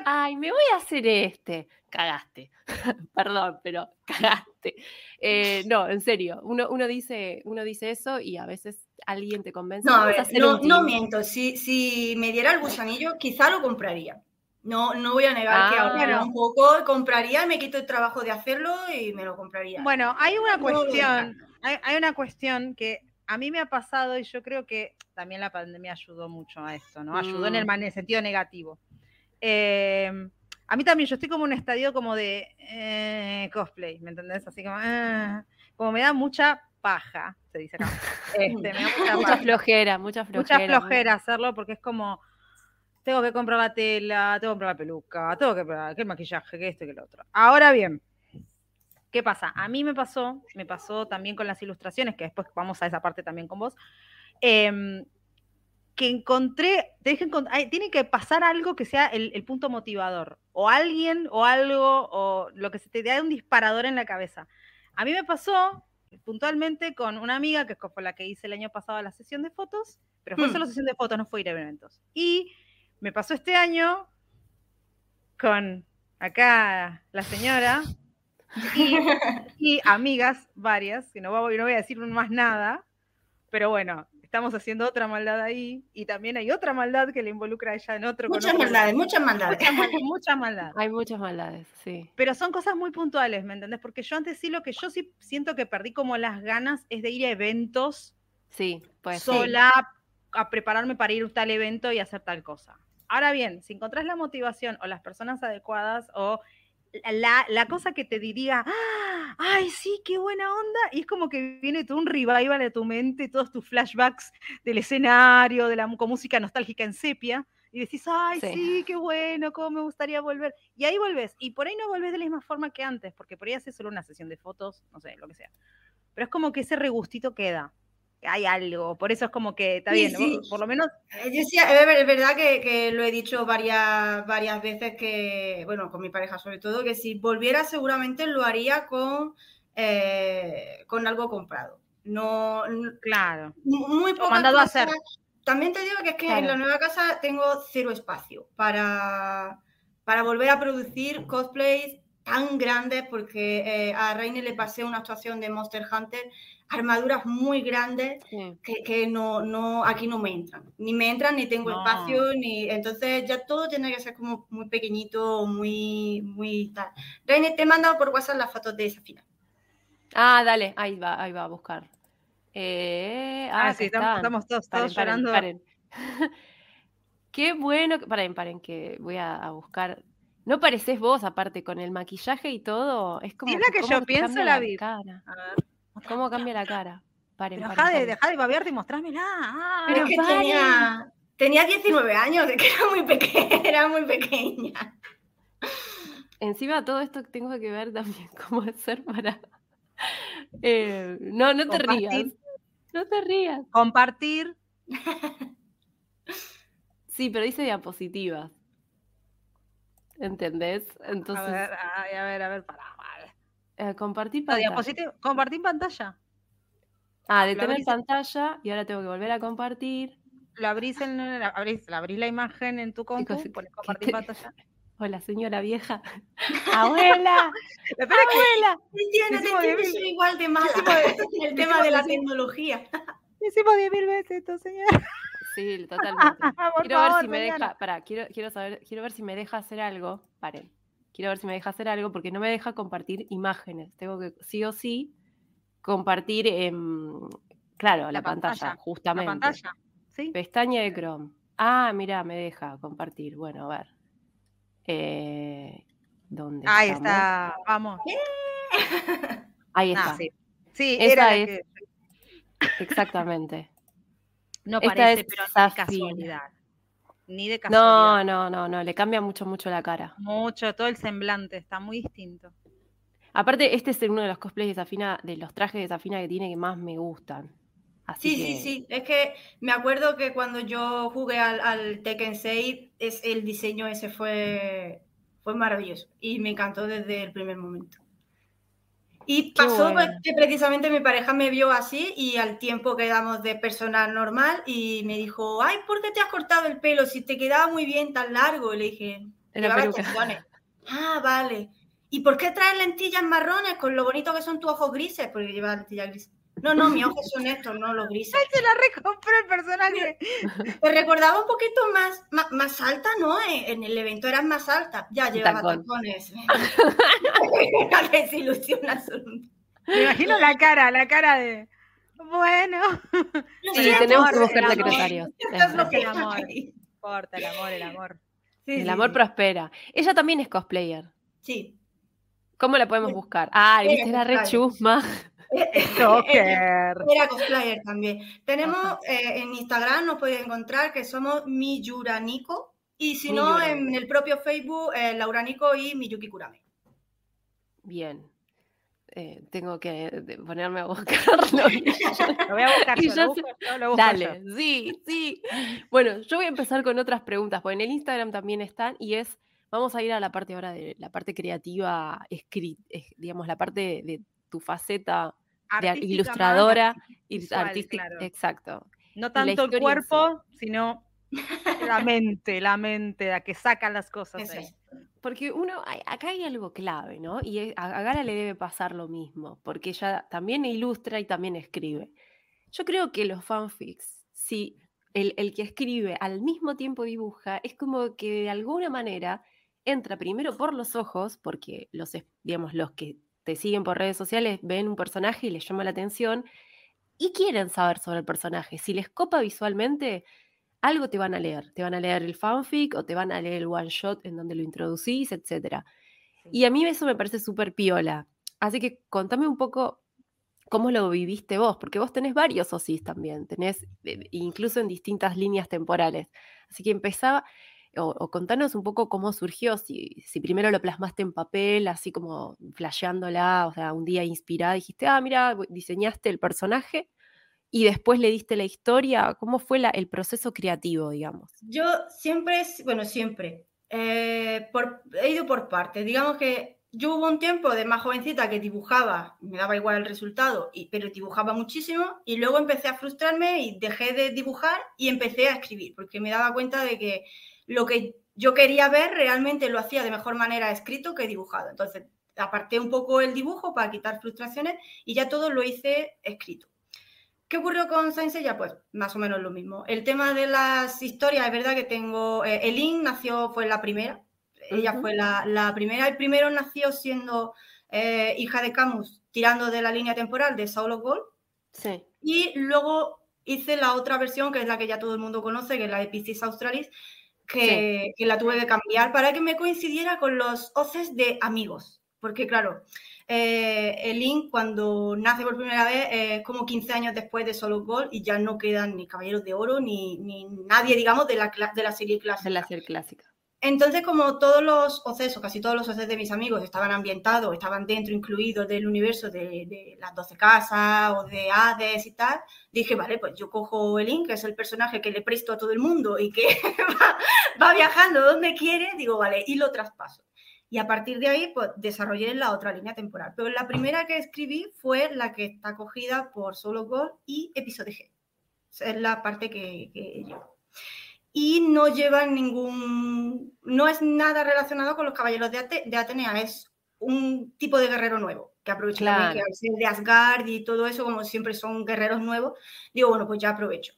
ay, me voy a hacer este. Cagaste. Perdón, pero cagaste. Eh, no, en serio. Uno, uno, dice, uno dice eso y a veces alguien te convence. No, a ver, no, no, miento. Si, si me diera el gusanillo, quizá lo compraría. No, no voy a negar que ahora ah. un poco compraría, me quito el trabajo de hacerlo y me lo compraría. Bueno, hay una cuestión, hay, hay, una cuestión que a mí me ha pasado y yo creo que también la pandemia ayudó mucho a esto, ¿no? Ayudó en, el, mm. sentido negativo. Em, a mí también, yo estoy como en un estadio como de eh, cosplay, ¿me entendés? Así como, ah, como me da mucha paja, se dice acá. Este, me da mucha, flojera, mucha flojera. Mucha flojera hacerlo porque es como, tengo que comprar la tela, tengo que comprar la peluca, tengo que comprar el maquillaje, que esto y que lo otro. Ahora bien, ¿Qué pasa? A mí me pasó, me pasó también con las ilustraciones, que después vamos a esa parte también con vos, em, que encontré, te tiene que pasar algo que sea el, punto motivador, o alguien, o algo, o lo que se te dé un disparador en la cabeza. A mí me pasó puntualmente con una amiga, que fue la que hice el año pasado la sesión de fotos, pero fue hmm. solo sesión de fotos, no fue ir a eventos. Y me pasó este año con acá la señora, y, amigas varias, que no voy, no voy a decir más nada, pero bueno, estamos haciendo otra maldad ahí y también hay otra maldad que le involucra a ella en otro. Muchas maldades, muchas maldades. Muchas maldades. Hay muchas maldades, sí. Pero son cosas muy puntuales, ¿me entendés? Porque yo antes sí lo que yo sí siento que perdí como las ganas es de ir a eventos sí, pues, sola a prepararme para ir a tal evento y hacer tal cosa. Ahora bien, si encontrás la motivación o las personas adecuadas o la, la, cosa que te diría, ¡Ah! ay, sí, qué buena onda, y es como que viene todo un revival de tu mente, todos tus flashbacks del escenario, de la con música nostálgica en sepia, y decís, ay, sí. qué bueno, cómo me gustaría volver. Y ahí volvés, y por ahí no volvés de la misma forma que antes, porque por ahí haces solo una sesión de fotos, no sé, lo que sea. Pero es como que ese regustito queda hay algo, por eso es como que está bien, por lo menos. Eh, es verdad que, lo he dicho varias, varias veces que, bueno, con mi pareja sobre todo, que si volviera seguramente lo haría con, eh, con algo comprado. No, claro. Muy poco. mandado a hacer. También te digo que es que en la nueva casa tengo cero espacio para, para volver a producir cosplays tan grandes porque eh, a Reine le pasé una actuación de Monster Hunter armaduras muy grandes que, no, no, aquí no me entran. Ni me entran, ni tengo espacio, ni. Entonces ya todo tiene que ser como muy pequeñito, muy, muy tal. Reine, te he mandado por WhatsApp las fotos de esa final. Ah, dale, ahí va, ahí va a buscar. Eh, ah, ah sí, estamos, todos, todos llorando. Qué bueno. Paren, paren, que voy a, buscar. No pareces vos, aparte, con el maquillaje y todo. Es como. Es la que, yo pienso la vida. ¿Cómo cambia la cara? Paren, dejá, de, dejá de babearte y mostrármela. Ah, Pero que tenía, tenía 19 años, que era muy pequeña. Era muy pequeña. Encima todo esto tengo que ver también cómo hacer para... Eh, no, no te rías. No te rías. Compartir. Sí, pero dice diapositivas. ¿Entendés? Entonces... A ver, a ver, a ver, para. Eh, compartir pantalla. compartir pantalla. Ah, detener pantalla y ahora tengo que volver a compartir. Lo abrís, en, abrís, abrís la imagen en tu compu, pones compartir pantalla. Hola, señora vieja. ¡Abuela! ¡Abuela! Entiendo, te entiendo, soy igual de mala en el tema de la tecnología. Hicimos diez mil veces esto, señora. Sí, totalmente. quiero ver si me deja, para, quiero, quiero saber, quiero ver si me deja hacer algo. Paren quiero ver si me deja hacer algo porque no me deja compartir imágenes. Tengo que sí o sí compartir, claro, la, pantalla, justamente. La pantalla, ¿sí? Pestaña de Chrome. Ah, mira, me deja compartir. Bueno, a ver. Eh, ¿Dónde Ahí está, vamos. Ahí está. sí. era es, Exactamente. No parece, pero es casualidad ni de casualidad. No, no, no, no, le cambia mucho, mucho la cara. Mucho, todo el semblante, está muy distinto. Aparte, este es uno de los cosplays de Safina, de los trajes de Safina que tiene que más me gustan. sí, sí, sí. Es que me acuerdo que cuando yo jugué al, al, Tekken 6, es, el diseño ese fue, fue maravilloso y me encantó desde el primer momento. Y pasó que precisamente mi pareja me vio así y al tiempo quedamos de personal normal y me dijo, ay, ¿por qué te has cortado el pelo? Si te quedaba muy bien tan largo. Y le dije, Ah, vale. ¿Y por qué traes lentillas marrones con lo bonito que son tus ojos grises? Porque lleva lentillas grises. No, no, mis ojos son estos, no los grises. Ay, se la recompró el personaje. Te recordaba un poquito más, más, alta, ¿no? En el evento eras más alta. Ya llevaba tacones. Una desilusión absoluta. Me imagino la cara, la cara de. Bueno. Sí, tenemos que buscar secretarios. El amor. Importa, el amor, el amor. el amor prospera. Ella también es cosplayer. Sí. ¿Cómo la podemos buscar? Ah, viste, era re chusma. Era cosplayer también. Tenemos eh, en Instagram, nos puedes encontrar que somos Miyuranico y si no, en el propio Facebook, eh, Lauranico y Miyuki Kurame. Bien. Eh, tengo que ponerme a buscarlo. lo voy a buscar, yo, Dale, sí, sí. Bueno, yo voy a empezar con otras preguntas, porque en el Instagram también están y es, vamos a ir a la parte ahora de la parte creativa, digamos, la parte de tu faceta de ilustradora y artística. Exacto. No tanto el cuerpo, sino la mente, la mente, la que saca las cosas. Porque uno, acá hay algo clave, ¿no? Y a, Gala le debe pasar lo mismo, porque ella también ilustra y también escribe. Yo creo que los fanfics, si el, el que escribe al mismo tiempo dibuja, es como que de alguna manera entra primero por los ojos, porque los, digamos, los que te siguen por redes sociales, ven un personaje y les llama la atención y quieren saber sobre el personaje. Si les copa visualmente, algo te van a leer. Te van a leer el fanfic o te van a leer el one shot en donde lo introducís, etc. Y a mí eso me parece súper piola. Así que contame un poco cómo lo viviste vos, porque vos tenés varios OSIS también, tenés eh, incluso en distintas líneas temporales. Así que empezaba, o, contanos un poco cómo surgió, si, primero lo plasmaste en papel, así como flasheándola, o sea, un día inspirada, dijiste, ah, mira, diseñaste el personaje y después le diste la historia, ¿cómo fue el proceso creativo, digamos? Yo siempre, bueno, siempre, eh, por, he ido por partes, digamos que yo hubo un tiempo de más jovencita que dibujaba, me daba igual el resultado, y, pero dibujaba muchísimo y luego empecé a frustrarme y dejé de dibujar y empecé a escribir, porque me daba cuenta de que lo que yo quería ver realmente lo hacía de mejor manera escrito que dibujado. Entonces, aparté un poco el dibujo para quitar frustraciones y ya todo lo hice escrito. ¿Qué ocurrió con Saint Seiya? Pues más o menos lo mismo. El tema de las historias, es verdad que tengo... Eh, Elin nació, fue la primera. Ella fue la, primera. El primero nació siendo eh, hija de Camus, tirando de la línea temporal de Saul of Gold. Sí. Y luego hice la otra versión, que es la que ya todo el mundo conoce, que es la de Piscis Australis, que, la tuve que cambiar para que me coincidiera con los hoces de amigos. Porque, claro, eh, el Link cuando nace por primera vez es como 15 años después de Solo Gold y ya no quedan ni Caballeros de Oro ni, ni nadie, digamos, de la, de la serie clásica. De la serie clásica. Entonces, como todos los ocesos, casi todos los ocesos de mis amigos estaban ambientados, estaban dentro, incluidos del universo de, las 12 casas o de Hades y tal, dije, vale, pues yo cojo el Link, que es el personaje que le presto a todo el mundo y que va, viajando donde quiere, digo, vale, y lo traspaso. Y a partir de ahí, pues desarrollé la otra línea temporal. Pero la primera que escribí fue la que está cogida por Solo Gold y Episodio G. Es la parte que, que yo y no lleva ningún, no es nada relacionado con los caballeros de, de Atenea, es un tipo de guerrero nuevo, que aprovecho claro. que al ser de Asgard y todo eso, como siempre son guerreros nuevos, digo, bueno, pues ya aprovecho.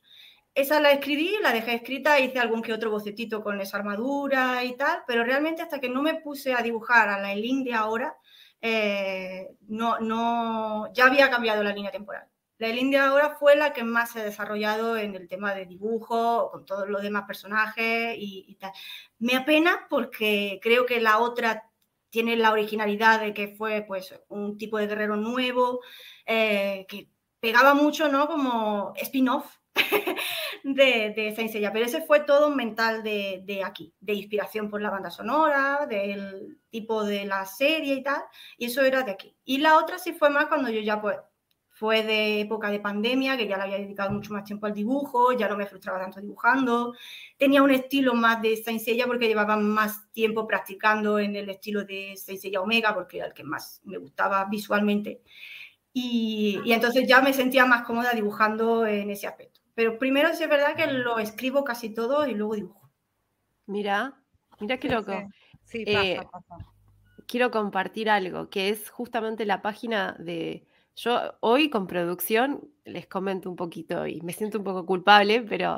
Esa la escribí, la dejé escrita, hice algún que otro bocetito con esa armadura y tal, pero realmente hasta que no me puse a dibujar a la Elin de ahora, eh, no, no, ya había cambiado la línea temporal. La India ahora fue la que más se ha desarrollado en el tema de dibujo, con todos los demás personajes y, tal. Me apena porque creo que la otra tiene la originalidad de que fue pues un tipo de guerrero nuevo, eh, que pegaba mucho, ¿no? Como spin-off de, de Saint Seiya, pero ese fue todo mental de, de, aquí, de inspiración por la banda sonora, del tipo de la serie y tal, y eso era de aquí. Y la otra sí fue más cuando yo ya pues fue de época de pandemia, que ya le había dedicado mucho más tiempo al dibujo, ya no me frustraba tanto dibujando. Tenía un estilo más de Saint porque llevaba más tiempo practicando en el estilo de Saint Omega, porque era el que más me gustaba visualmente. Y, y, entonces ya me sentía más cómoda dibujando en ese aspecto. Pero primero sí es verdad que lo escribo casi todo y luego dibujo. Mira, mira qué loco. Sí, eh, pasa. Quiero compartir algo, que es justamente la página de yo hoy con producción les comento un poquito y me siento un poco culpable, pero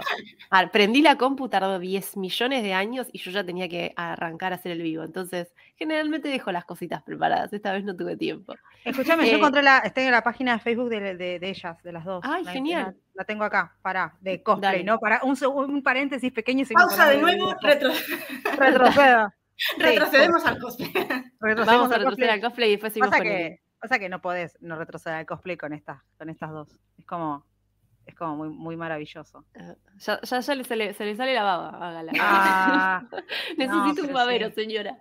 aprendí la compu, tardó 10 millones de años y yo ya tenía que arrancar a hacer el vivo. Entonces, generalmente dejo las cositas preparadas. Esta vez no tuve tiempo. Escúchame, yo eh, encontré la, estoy en la página de Facebook de, ellas, de las dos. Ay, genial. La, tengo acá, para, de cosplay, ¿no? Para un, un paréntesis pequeño. Pausa de nuevo, retro... retroceda. Retrocedemos al cosplay. Vamos a retroceder al cosplay y después seguimos con que, o sea que no podés no retroceder al cosplay con estas, con estas dos. Es como, es como muy, muy maravilloso. Eh, ya, ya, se, le, sale la baba, hágala. Ah, Necesito un babero, señora.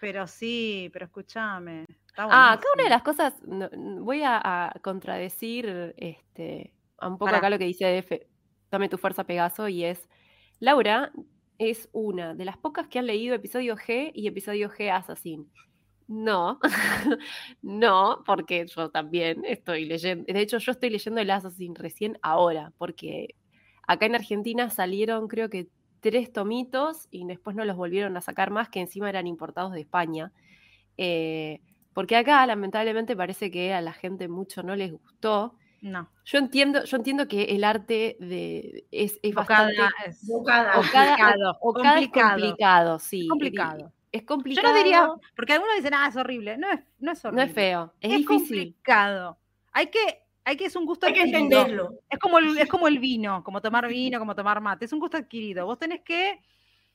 Pero sí, pero escúchame. Ah, acá una de las cosas, voy a, contradecir este, un poco acá lo que dice DF, dame tu fuerza Pegaso, y es, Laura es una de las pocas que han leído episodio G y episodio G Assassin. No, no, porque yo también estoy leyendo, de hecho yo estoy leyendo el Assassin recién ahora, porque acá en Argentina salieron creo que tres tomitos y después no los volvieron a sacar más, que encima eran importados de España. Eh, porque acá lamentablemente parece que a la gente mucho no les gustó. No. Yo entiendo, yo entiendo que el arte de, es, es bastante es, complicado, complicado, sí. Complicado. Es complicado. Yo no diría, porque algunos dicen, ah, es horrible. No es, no es horrible. No es feo, es, es difícil. complicado. Hay que, hay que es un gusto Hay que entenderlo. Es como, el, es como el vino, como tomar vino, como tomar mate. Es un gusto adquirido. Vos tenés que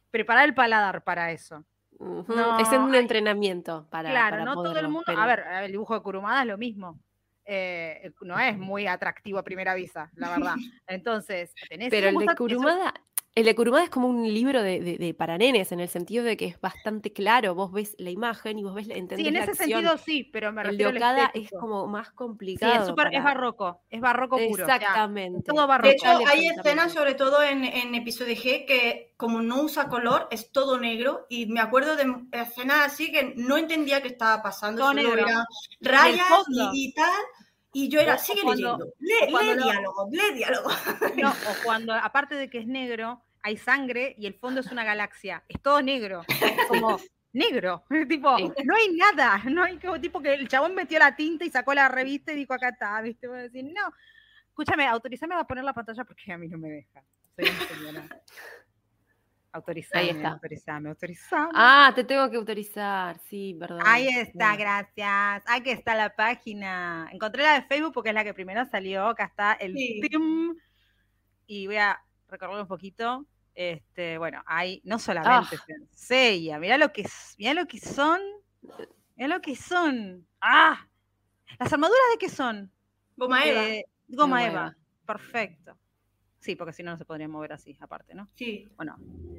preparar el paladar para eso. Ujú, No, es un entrenamiento para. claro, para no todo el mundo. pero- A ver, el dibujo de Kurumada es lo mismo. Eh, no es muy atractivo a primera vista, la verdad. Entonces, tenés Pero el de Kurumada, el de Kurumada es como un libro de, de- de para nenes, en el sentido de que es bastante claro. Vos ves la imagen y vos ves, entendés Sí, en la ese acción. sentido sí, pero me el refiero de al Okada es como más Sí, complicado. es, súper- es para- barroco, es barroco puro. o sea, Exactamente. todo De barroco. hecho, Vale, hay escenas, sobre todo en, en episodio G, que como no usa color, es todo negro. Y me acuerdo de escenas así que no entendía qué estaba pasando. Todo negro. era rayas y, y tal. Y yo era, sigue cuando- leyendo. Lee, cuando lee lo- diálogo, lee diálogo. No, o cuando, aparte de que es negro, hay sangre y el fondo es una galaxia. Es todo negro. Como negro. tipo, Sí. no hay nada. No hay como tipo que el chabón metió la tinta y sacó la revista y dijo acá está, ¿viste? Voy a decir, no. Escúchame, autorizame a poner la pantalla porque a mí no me deja. Soy una señora. Autorizame, está. autorizame, autorizame. Ah, te tengo que autorizar, sí, perdón. Ahí está, gracias. Aquí está la página. Encontré la de Facebook porque es la que primero salió. Acá está el Sí. team. Y voy a recorrer un poquito. Este, bueno, hay no solamente Ah. Senseiya, mirá lo que mirá lo que son. Mirá lo que son. ¡Ah! ¿Las armaduras de qué son? Goma Eva. Eh, goma Goma Eva. Eva. Perfecto. Sí, porque si no, no se podrían mover así, aparte, ¿no? Sí. Bueno,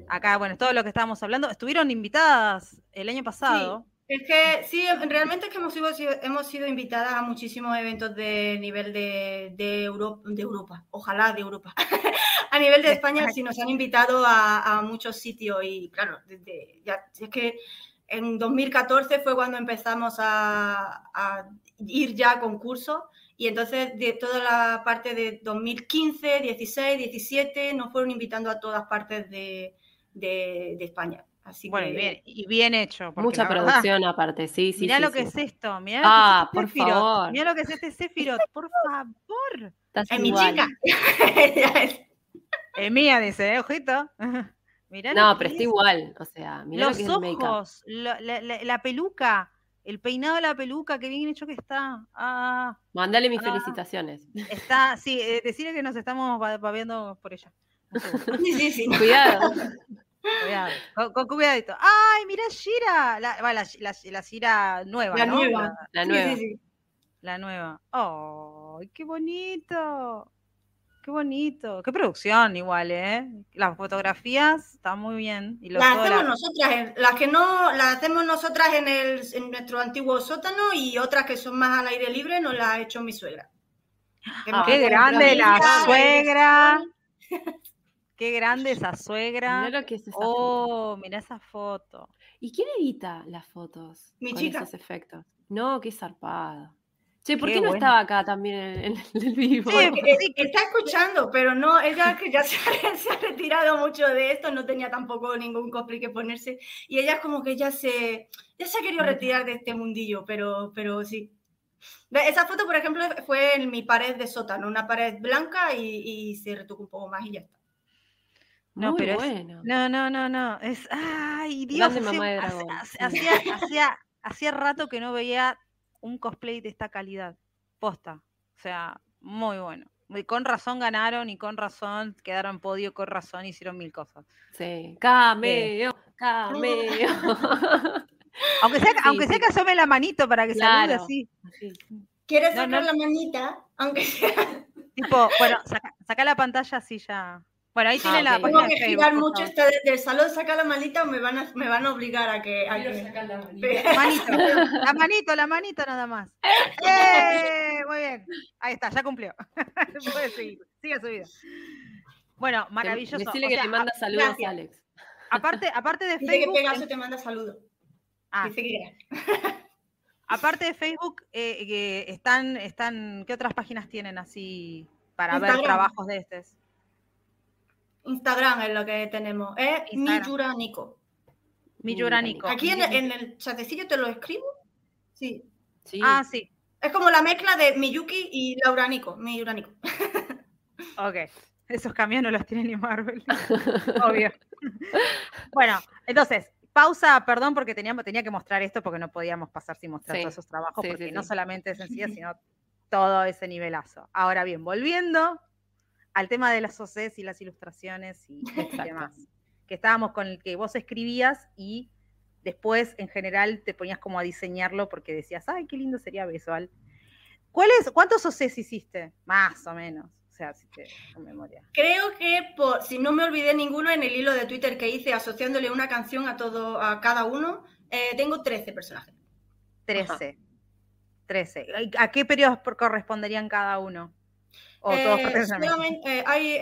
acá, bueno, todo lo que estábamos hablando. Estuvieron invitadas el año pasado. Es que sí, realmente es que hemos sido, hemos sido invitadas a muchísimos eventos de nivel de, de, Euro- de Europa, ojalá de Europa. a nivel de España España. sí nos han invitado a, a muchos sitios y claro, desde, ya, es que en 2014 fue cuando empezamos a, a ir ya a concursos y entonces de toda la parte de 2015, 16, 17 nos fueron invitando a todas partes de, de- de España. Así Bueno, que y bien, y bien hecho. Mucha la verdad, producción aparte, sí, sí. mirá sí, lo que sí. es esto, mirá Ah, lo que por es este Sephiroth, favor. Mirá lo que es este Sephiroth, por favor. Estás es mi chica. Es- Es mía, dice, ¿eh? ojito. Mirá lo No, que pero está es. igual. O sea, mirá Los lo que es ojos, la, la- la- la peluca, el peinado de la peluca, qué bien hecho que está. Ah, Mandale mis Ah. felicitaciones. está, sí, eh, decirle que nos estamos ba- babeando por ella. Sí, sí, sí. Cuidado. cuidado, con, con cuidadito. ¡Ay, mirá Shira! La, va, la, la, la Shira nueva, La ¿no? nueva. La Sí, nueva. sí, sí. La nueva. ¡Ay, qué bonito! Qué bonito. Qué producción igual, ¿eh? Las fotografías están muy bien. Y los Las hacemos las- nosotras, en- las que no, las hacemos nosotras en, el, en nuestro antiguo sótano y otras que son más al aire libre nos las ha hecho mi suegra. Ah, ¡Qué grande la suegra! ¡Qué grande esa Mirá suegra! lo que es esa foto. ¡Oh, mira esa foto! ¿Y quién edita las fotos? Mi con chica. esos efectos. No, qué zarpada. Che, ¿por Qué qué no bueno. estaba acá también en, en el vivo? Sí, está escuchando, pero no, ella que ya se ha, se ha retirado mucho de esto, no tenía tampoco ningún cosplay que ponerse. Y ella es como que ya se, ya se ha querido retirar de este mundillo, pero, pero sí. Ve, Esa foto, por ejemplo, fue en mi pared de sótano, una pared blanca y, y se retocó un poco más y ya está. No, Muy pero es- bueno. No, no, no, no. Es. ¡Ay, Dios! Hacía, hacía, hacía rato que no veía un cosplay de esta calidad. Posta. O sea, muy bueno. Y con razón ganaron y con razón quedaron podio, con razón hicieron mil cosas. Sí. Cameo, cameo. Aunque sea, Sí, aunque sea sí. que asome la manito para que salude Claro. así. Así. ¿Quieres No, sacar no. la manita? Aunque sea. Tipo, bueno, saca, saca la pantalla así ya. Bueno, ahí Ah, tiene la página Tengo que girar mucho esta desde el salón, saca la malita o me van a, me van a obligar a que. A que... Manito, la manito, la manito nada más. ¡Eh! Muy bien. Ahí está, ya cumplió. Puede seguir, sigue su vida. Bueno, maravilloso. Decirle O que te manda saludos, gracias. Alex. aparte, aparte de Dice que Facebook, Pegaso en- te manda saludos. ah, Dice que aparte de Facebook, eh, que están, están, ¿qué otras páginas tienen así para ver trabajos de estos? Instagram es lo que tenemos. Es Instagram. Miyura Nico. Miyura Nico. Aquí en, en el chatecillo te lo escribo. Sí. Sí. Ah, sí. Es como la mezcla de Miyuki y Laura Nico. Miyura Nico. Ok. Esos cambios no los tiene ni Marvel. Obvio. bueno, entonces, pausa, perdón, porque teníamos, tenía que mostrar esto porque no podíamos pasar sin mostrar Sí, todos esos trabajos, sí, porque sí, no sí. solamente es sencilla, sino todo ese nivelazo. Ahora bien, volviendo al tema de las OCs y las ilustraciones y demás, que estábamos con el que vos escribías y después en general te ponías como a diseñarlo porque decías, ay, qué lindo sería visual. ¿Cuáles, ¿Cuántos OCs hiciste? Más o menos. O sea, si te memoria. Creo que por, si no me olvidé ninguno en el hilo de Twitter que hice asociándole una canción a todo, a cada uno, eh, tengo 13 personajes. 13. 13. ¿A qué periodos corresponderían cada uno? ¿O todos eh, solamente, eh, hay,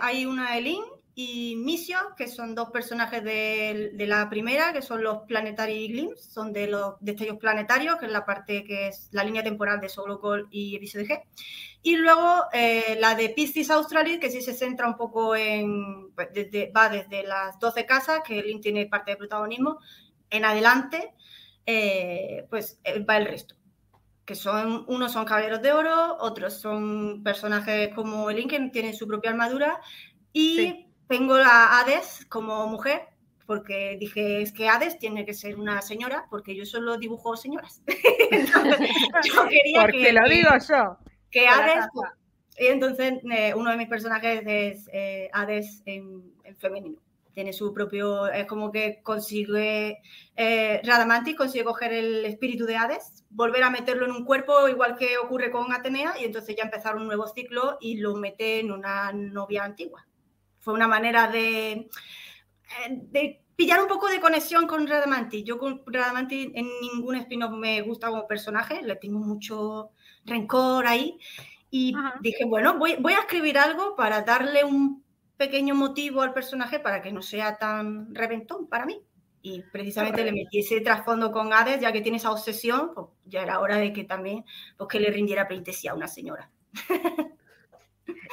hay una Elin y Misio, que son dos personajes de, la primera, que son los Planetary Glimpse, son de los destellos planetarios, que es la parte que es la línea temporal de Solo Call y Episodio G. Y luego eh, la de Piscis Australis, que sí se centra un poco en, pues, desde, va desde las 12 casas, que Link tiene parte de protagonismo, en adelante, eh, pues eh, va el resto que son, unos son caballeros de oro, otros son personajes como Link, que tienen su propia armadura, y tengo a Hades como mujer, porque dije, es que Hades tiene que ser una señora, porque yo solo dibujo señoras. yo quería porque lo digo yo. Que Hades... Y entonces eh, uno de mis personajes es eh, Hades en, femenino. Tiene su propio, es como que consigue, eh, Radamantis consigue coger el espíritu de Hades, volver a meterlo en un cuerpo, igual que ocurre con Atenea, y entonces ya empezar un nuevo ciclo y lo mete en una novia antigua fue una manera de, eh, de pillar un poco de conexión con Radamanti. Yo con Radamanti en ningún spin-off me gusta como personaje, le tengo mucho rencor ahí. Y dije, bueno, voy, voy, a escribir algo para darle un pequeño motivo al personaje para que no sea tan reventón para mí. Y precisamente le metí ese trasfondo con Hades, ya que tiene esa obsesión, pues ya era hora de que también pues, que le rindiera pleitesía a una señora.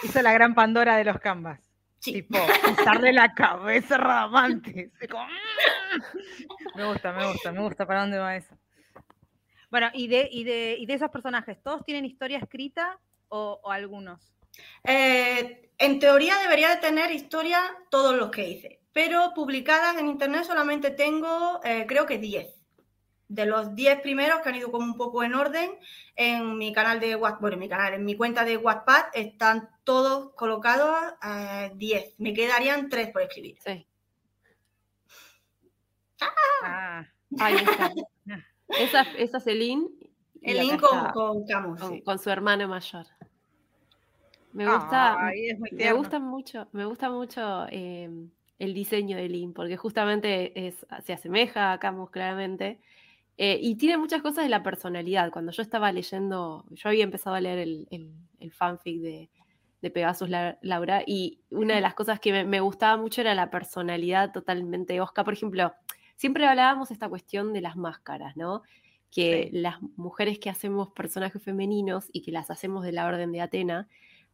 Hizo la gran Pandora de los canvas. Tipo, pisarle la cabeza Radamantes. Mm". me gusta, me gusta, me gusta. ¿Para dónde va eso? Bueno, y de, y de, y de esos personajes, ¿todos tienen historia escrita o, algunos? Eh, en teoría debería de tener historia todos los que hice, pero publicadas en internet solamente tengo, eh, creo que 10 de los 10 primeros que han ido como un poco en orden, en mi canal de WhatsApp, bueno, en mi canal, en mi cuenta de WhatsApp están todos colocados a 10. Me quedarían 3 por escribir. Sí. ¡Ah! Ahí está. esa, esa es Elin. Elin con, con Camus. Con, su hermano mayor. Me gusta, me gusta mucho, me gusta mucho eh, el diseño de Elin, porque justamente es, se asemeja a Camus claramente. Eh, y tiene muchas cosas de la personalidad. Cuando yo estaba leyendo, yo había empezado a leer el, fanfic de, Pegasus Laura, y una de las cosas que me, gustaba mucho era la personalidad totalmente Oscar. Por ejemplo, siempre hablábamos esta cuestión de las máscaras, ¿no? Que las mujeres que hacemos personajes femeninos y que las hacemos de la orden de Atena,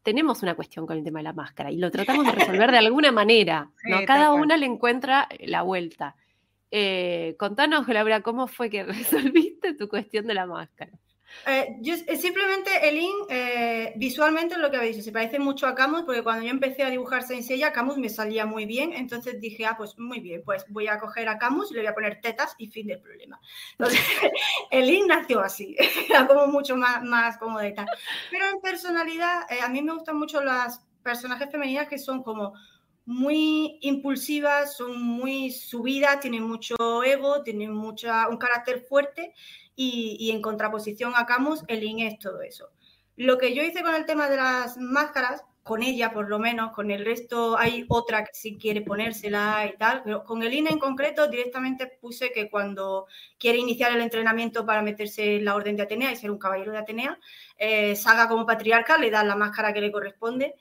tenemos una cuestión con el tema de la máscara y lo tratamos de resolver de alguna manera, ¿no? Cada una le encuentra la vuelta. Eh, contanos, Laura, ¿cómo fue que resolviste tu cuestión de la máscara? Eh, yo, eh, simplemente Elin, eh, visualmente lo que habéis dicho, se parece mucho a Camus, porque cuando yo empecé a dibujar Senseiya, Camus me salía muy bien, entonces dije, ah, pues muy bien, pues voy a coger a Camus y le voy a poner tetas y fin del problema. Entonces, Elin nació así, era como mucho más, más cómoda Pero en personalidad, a mí me gustan mucho las personajes femeninas que son como muy impulsivas, son muy subidas, tienen mucho ego, tienen mucha, un carácter fuerte y, en contraposición a Camus, el IN es todo eso. Lo que yo hice con el tema de las máscaras, con ella por lo menos, con el resto hay otra que sí quiere ponérsela y tal, pero con el INE en concreto directamente puse que cuando quiere iniciar el entrenamiento para meterse en la orden de Atenea y ser un caballero de Atenea, eh, como patriarca, le da la máscara que le corresponde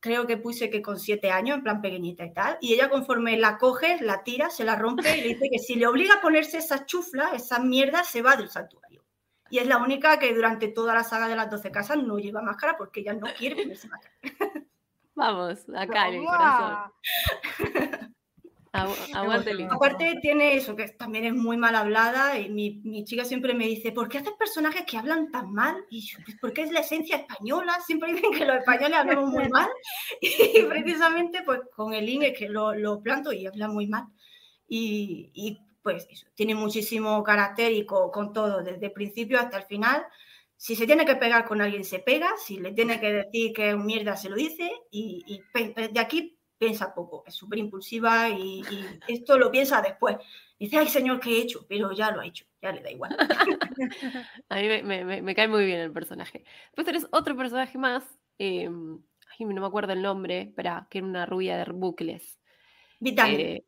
creo que puse que con siete años, en plan pequeñita y tal, y ella conforme la coge, la tira, se la rompe y le dice que si le obliga a ponerse esa chufla, esa mierda, se va del santuario. Y es la única que durante toda la saga de las 12 casas no lleva máscara porque ella no quiere ponerse máscara. Vamos, acá en el corazón. Aparte tiene eso, que también es muy mal hablada y mi, chica siempre me dice, ¿por qué haces personajes que hablan tan mal? Y yo, pues porque es la esencia española, siempre dicen que los españoles hablamos muy mal y precisamente pues con el INE que lo, lo, planto y habla muy mal. Y, pues eso, tiene muchísimo carácter y con, todo, desde el principio hasta el final, Si se tiene que pegar con alguien, se pega. Si le tiene que decir que es un mierda, se lo dice. Y, de aquí piensa poco. Es súper impulsiva y, esto lo piensa después. Dice, ay, señor, ¿qué he hecho? Pero ya lo ha hecho. Ya le da igual. A mí me, cae muy bien el personaje. Después tenés otro personaje más. Eh, no me acuerdo el nombre. Espera, que era una rubia de bucles. Vitani. Eh,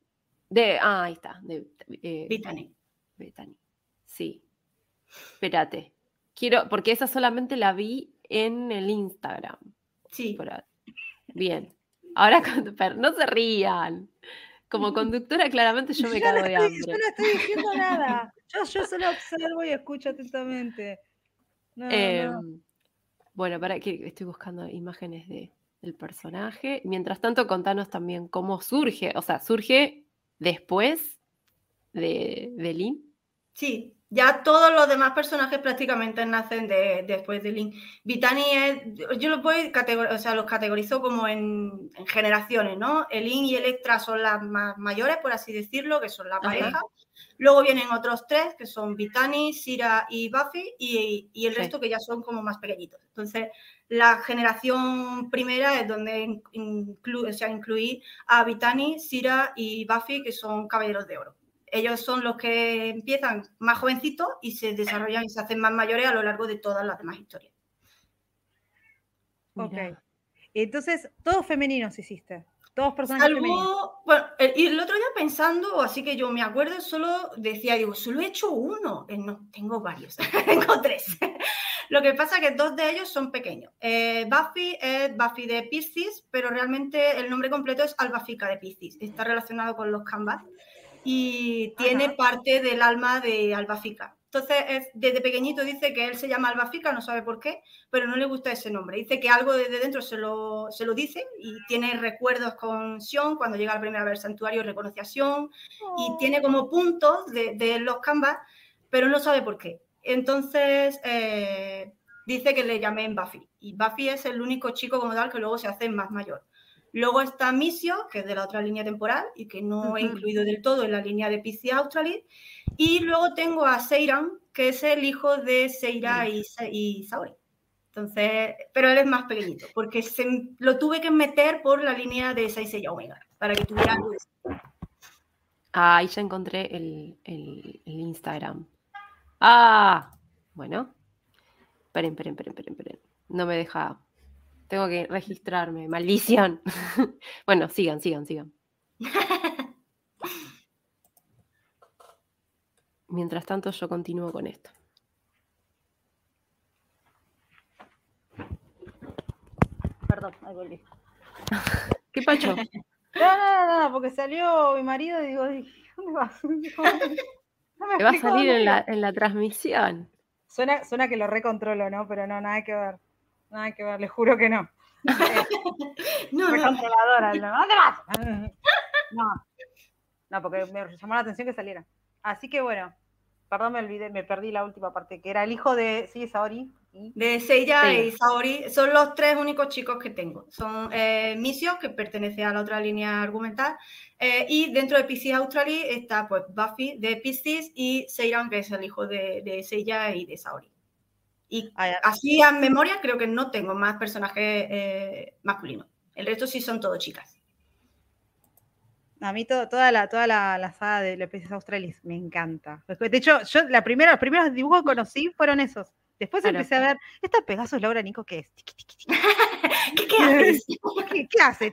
de, ah, ahí está. De, eh, Vitani. Vitani. Sí. Espérate. Quiero, porque esa solamente la vi en el Instagram. Sí. Bien. Ahora, no se rían. Como conductora, claramente yo me cago de hambre. Yo no estoy diciendo nada. Yo, solo observo y escucho atentamente. Em, bueno, para que estoy buscando imágenes de, del personaje. Mientras tanto, contanos también cómo surge. O sea, surge después de, de Lynn. Sí, ya todos los demás personajes prácticamente nacen después de Link. Vitani es, yo los voy o sea, los categorizo como en, generaciones, ¿no? El Link y Electra son las más mayores, por así decirlo, que son la pareja. Luego vienen otros tres, que son Vitani, Sira y Buffy, y, el resto que ya son como más pequeñitos. Entonces, la generación primera es donde incluye, o sea, incluí a Vitani, Sira y Buffy, que son caballeros de oro ellos son los que empiezan más jovencitos y se desarrollan y se hacen más mayores a lo largo de todas las demás historias. Ok. Entonces, todos femeninos hiciste. Todos personajes femeninos. Bueno, y el otro día pensando, así que yo me acuerdo, solo decía, digo, solo he hecho uno. Eh, no, tengo varios. tengo tres. Lo que pasa es que dos de ellos son pequeños. Eh, Buffy es Buffy de Piscis, pero realmente el nombre completo es Albafica de Piscis. Está relacionado con los canvas y tiene parte del alma de Albafica. Entonces, desde pequeñito dice que él se llama Albafica, no sabe por qué, pero no le gusta ese nombre. Dice que algo desde dentro se lo, se lo dice y tiene recuerdos con Sion. Cuando llega la primera vez al santuario, reconoce a Sion y tiene oh. como puntos de, los canvas, pero no sabe por qué. Entonces, eh, dice que le llamé en Buffy. Y Buffy es el único chico como tal que luego se hace más mayor. Luego está Misio, que es de la otra línea temporal y que no he incluido del todo en la línea de PC Australis. Y luego tengo a Seiran, que es el hijo de Seira y, y Saori. Entonces, pero él es más pequeñito, porque se, lo tuve que meter por la línea de Seiya Omega, para que tuviera algo de Ah, ahí ya encontré el, el, el Instagram. Ah, bueno. Esperen, esperen, esperen, esperen. No me deja tengo que registrarme. Maldición. bueno, sigan, sigan, sigan. Mientras tanto, yo continúo con esto. Perdón, ahí volví. ¿Qué pacho? No, no, no, porque salió mi marido y digo, ¿dónde vas? ¿Te va a salir en la, en la transmisión? Suena, suena que lo recontrolo, ¿no? Pero no, nada que ver. Nada que ver, le juro que no. no, controladora. ¿Dónde vas? No. No, porque me llamó la atención que saliera. Así que bueno, perdón, me olvidé, me perdí la última parte, que era el hijo de, sí, Saori. De Seiya y Saori, son los tres únicos chicos que tengo. Son eh, Misio, que pertenece a la otra línea argumental, eh, y dentro de Pisces Australis está pues Buffy de Pisces y Seiran, que es el hijo de, de Seiya y de Saori. Y así a memoria creo que no tengo más personajes eh, masculinos. El resto sí son todos chicas. A mí toda, la, toda la, saga de Peces Australis me encanta. De hecho, yo la primera, los primeros dibujos que conocí fueron esos. Después empecé a ver, esta Pegasus Laura Nico, ¿qué es? ¿Qué, qué haces? ¿Qué, hace?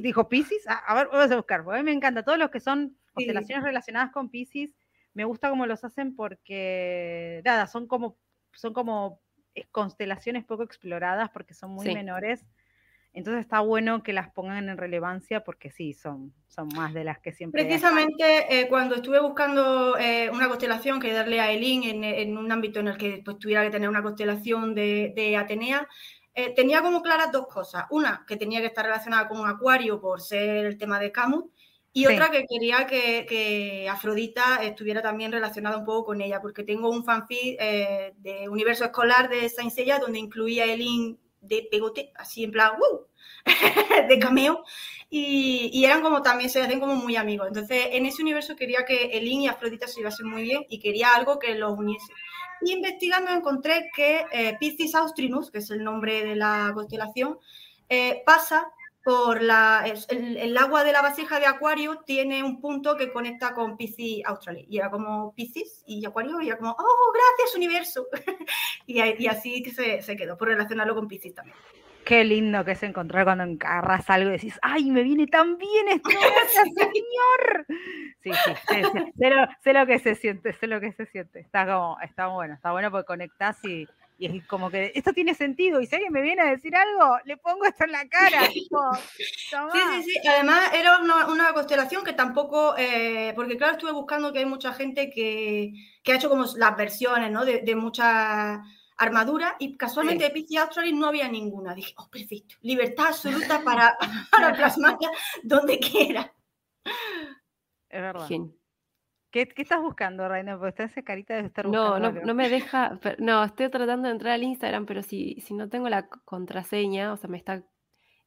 Dijo Pisces. Ah, a ver, vamos a buscar. a mí me encanta. Todos los que son constelaciones relacionadas con Pisces, me gusta cómo los hacen porque, nada, son como son como constelaciones poco exploradas porque son muy menores. Entonces está bueno que las pongan en relevancia porque sí, son, son más de las que siempre. Precisamente eh, cuando estuve buscando eh, una constelación que darle a Elin en, un ámbito en el que pues, tuviera que tener una constelación de, Atenea, eh, tenía como claras dos cosas. Una, que tenía que estar relacionada con un acuario por ser el tema de Camus, y otra que quería que, Afrodita estuviera también relacionada un poco con ella, porque tengo un fanfic eh, de universo escolar de Saint Seiya donde incluía el in de pegote, así en plan, ¡wow! de cameo, y, eran como también, se hacen como muy amigos. Entonces, en ese universo quería que Elin y Afrodita se llevasen muy bien y quería algo que los uniese. investigando encontré que eh, Piscis Austrinus, que es el nombre de la constelación, eh, pasa por la, el, agua de la vasija de Acuario tiene un punto que conecta con Piscis Australis. Y era como Piscis y Acuario, y era como, oh, gracias universo. y, y, así se, se quedó, por relacionarlo con Piscis también. Qué lindo que es encontrar cuando encarras algo y decís, ¡ay, me viene tan bien esto! señor! Sí, sí, sé, lo, que se siente, sé lo que se siente. Está como, está bueno, está bueno porque conectás y, y es como que esto tiene sentido. Y si alguien me viene a decir algo, le pongo esto en la cara. sí, sí, sí. Además, era una, constelación que tampoco, eh, porque claro, estuve buscando que hay mucha gente que, que ha hecho como las versiones, ¿no? De, de muchas armadura y casualmente de Pisces Australis no había ninguna. Dije, oh, perfecto, libertad absoluta para, para plasmarla donde quiera. Es verdad. ¿Qué, ¿Qué, estás buscando, Reina? Porque está esa carita de estar buscando. No, no, no me deja. no, estoy tratando de entrar al Instagram, pero si, si no tengo la contraseña, o sea, me está.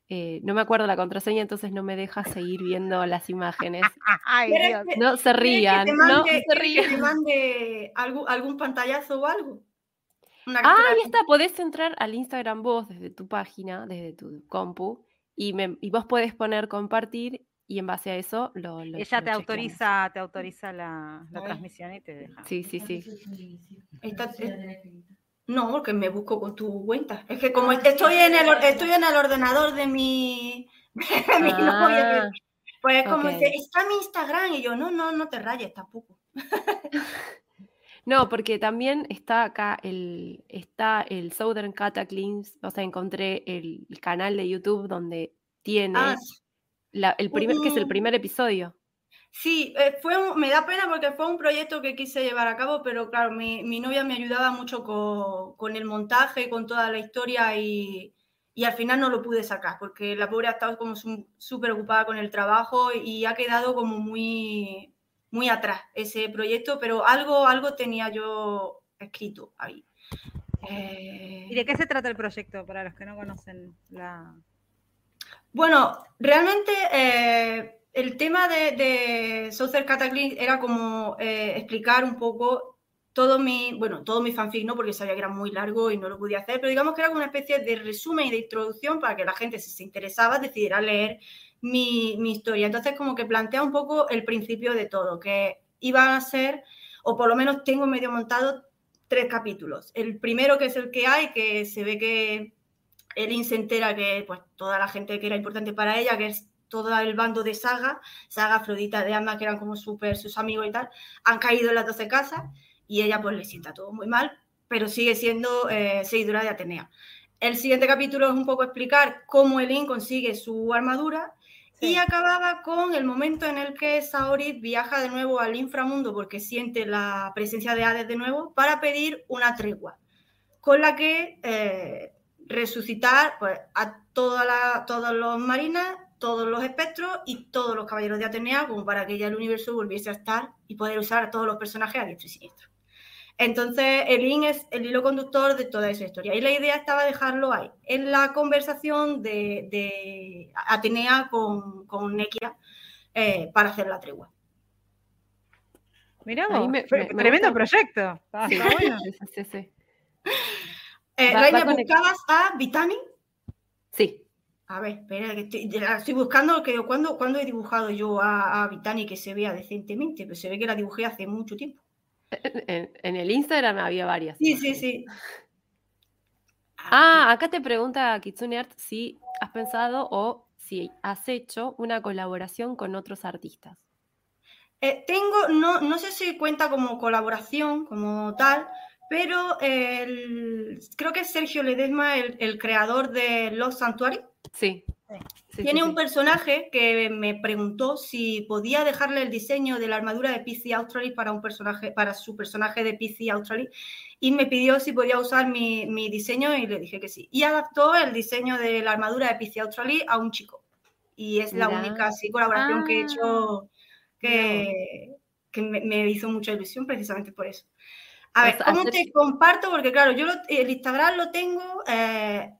Eh, no me acuerdo la contraseña, entonces no me deja seguir viendo las imágenes. Ay, Dios. No se rían. no se rían. Que te mande algún, algún pantallazo o algo ah, ahí está, podés entrar al Instagram vos desde tu página, desde tu compu, y, y vos podés poner compartir y en base a eso lo, Ella te autoriza, te autoriza la, transmisión y te deja. Sí, sí, sí. no, porque me busco con tu cuenta. Es que como estoy en el, estoy en el ordenador de mi, ah, pues es como dice, está mi Instagram y yo, no, no, no te rayes tampoco. No, porque también está acá el, está el Southern Cataclysm, o sea, encontré el, canal de YouTube donde tiene ah, el primer, que es el primer episodio. Sí, eh, fue me da pena porque fue un proyecto que quise llevar a cabo, pero claro, mi, novia me ayudaba mucho con, el montaje, con toda la historia y, y, al final no lo pude sacar porque la pobre ha estado como súper ocupada con el trabajo y ha quedado como muy, muy atrás ese proyecto, pero algo, algo tenía yo escrito ahí. ¿Y de qué se trata el proyecto para los que no conocen la... Bueno, realmente eh, el tema de, de Cataclysm era como eh, explicar un poco todo mi, bueno, todo mi fanfic, ¿no? Porque sabía que era muy largo y no lo podía hacer, pero digamos que era una especie de resumen y de introducción para que la gente, si se interesaba, decidiera leer mi, historia. Entonces, como que plantea un poco el principio de todo, que iban a ser, o por lo menos tengo medio montado, tres capítulos. El primero, que es el que hay, que se ve que Elin se entera que pues, toda la gente que era importante para ella, que es todo el bando de Saga, Saga, Afrodita, de Ama, que eran como súper sus amigos y tal, han caído en las 12 casas y ella pues le sienta todo muy mal, pero sigue siendo eh, seguidora de Atenea. El siguiente capítulo es un poco explicar cómo Elin consigue su armadura y acababa con el momento en el que Saori viaja de nuevo al inframundo porque siente la presencia de Hades de nuevo para pedir una tregua, con la que eh, resucitar pues, a toda la, todos los marinas, todos los espectros y todos los caballeros de Atenea, como para que ya el universo volviese a estar y poder usar a todos los personajes a diestro y siniestro. Entonces, el link es el hilo conductor de toda esa historia. Y la idea estaba dejarlo ahí, en la conversación de, Atenea con, con Nekia eh, para hacer la tregua. Mirá, tremendo proyecto. sí, bueno. sí, sí, eh, Reina, ¿buscabas a Vitani? Sí. A ver, espera, que estoy, buscando que cuando, cuando he dibujado yo a, a Vitani que se vea decentemente, pero se ve que la dibujé hace mucho tiempo. En, el Instagram había varias. Sí, sí, sí. Ah, acá te pregunta Kitsune Art si has pensado o si has hecho una colaboración con otros artistas. Eh, tengo, no, no sé si cuenta como colaboración, como tal, pero creo que es Sergio Ledesma el, el creador de Los Sanctuary. Sí. Tiene un personaje que me preguntó si podía dejarle el diseño de la armadura de PC Australis para un personaje, para su personaje de PC Australis, y me pidió si podía usar mi, diseño y le dije que sí. Y adaptó el diseño de la armadura de PC Australis a un chico. Y es la única colaboración que he hecho ah, que, que me, hizo mucha ilusión precisamente por eso. A ver, pues ¿cómo te comparto? Porque claro, yo el Instagram lo tengo eh,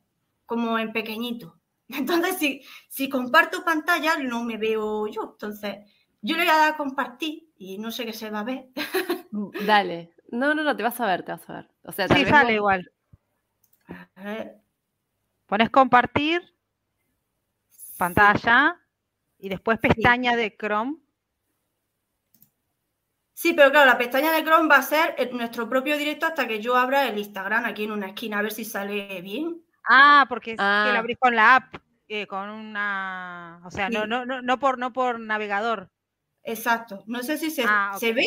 como en pequeñito. Entonces, si, si comparto pantalla, no me veo yo. Entonces, yo le voy a dar a compartir y no sé qué se va a ver. Mm, dale, No, no, no, te vas a ver, te vas a ver. O sea, sí, sale igual. Pones compartir, pantalla, y después pestaña de Chrome. Sí, pero claro, la pestaña de Chrome va a ser nuestro propio directo hasta que yo abra el Instagram aquí en una esquina, a ver si sale bien. Ah, porque es que lo ah. abrís con la app, eh, con una. O sea, no, no, no, por, no por navegador. Exacto. No sé si se, ah, ¿se ve.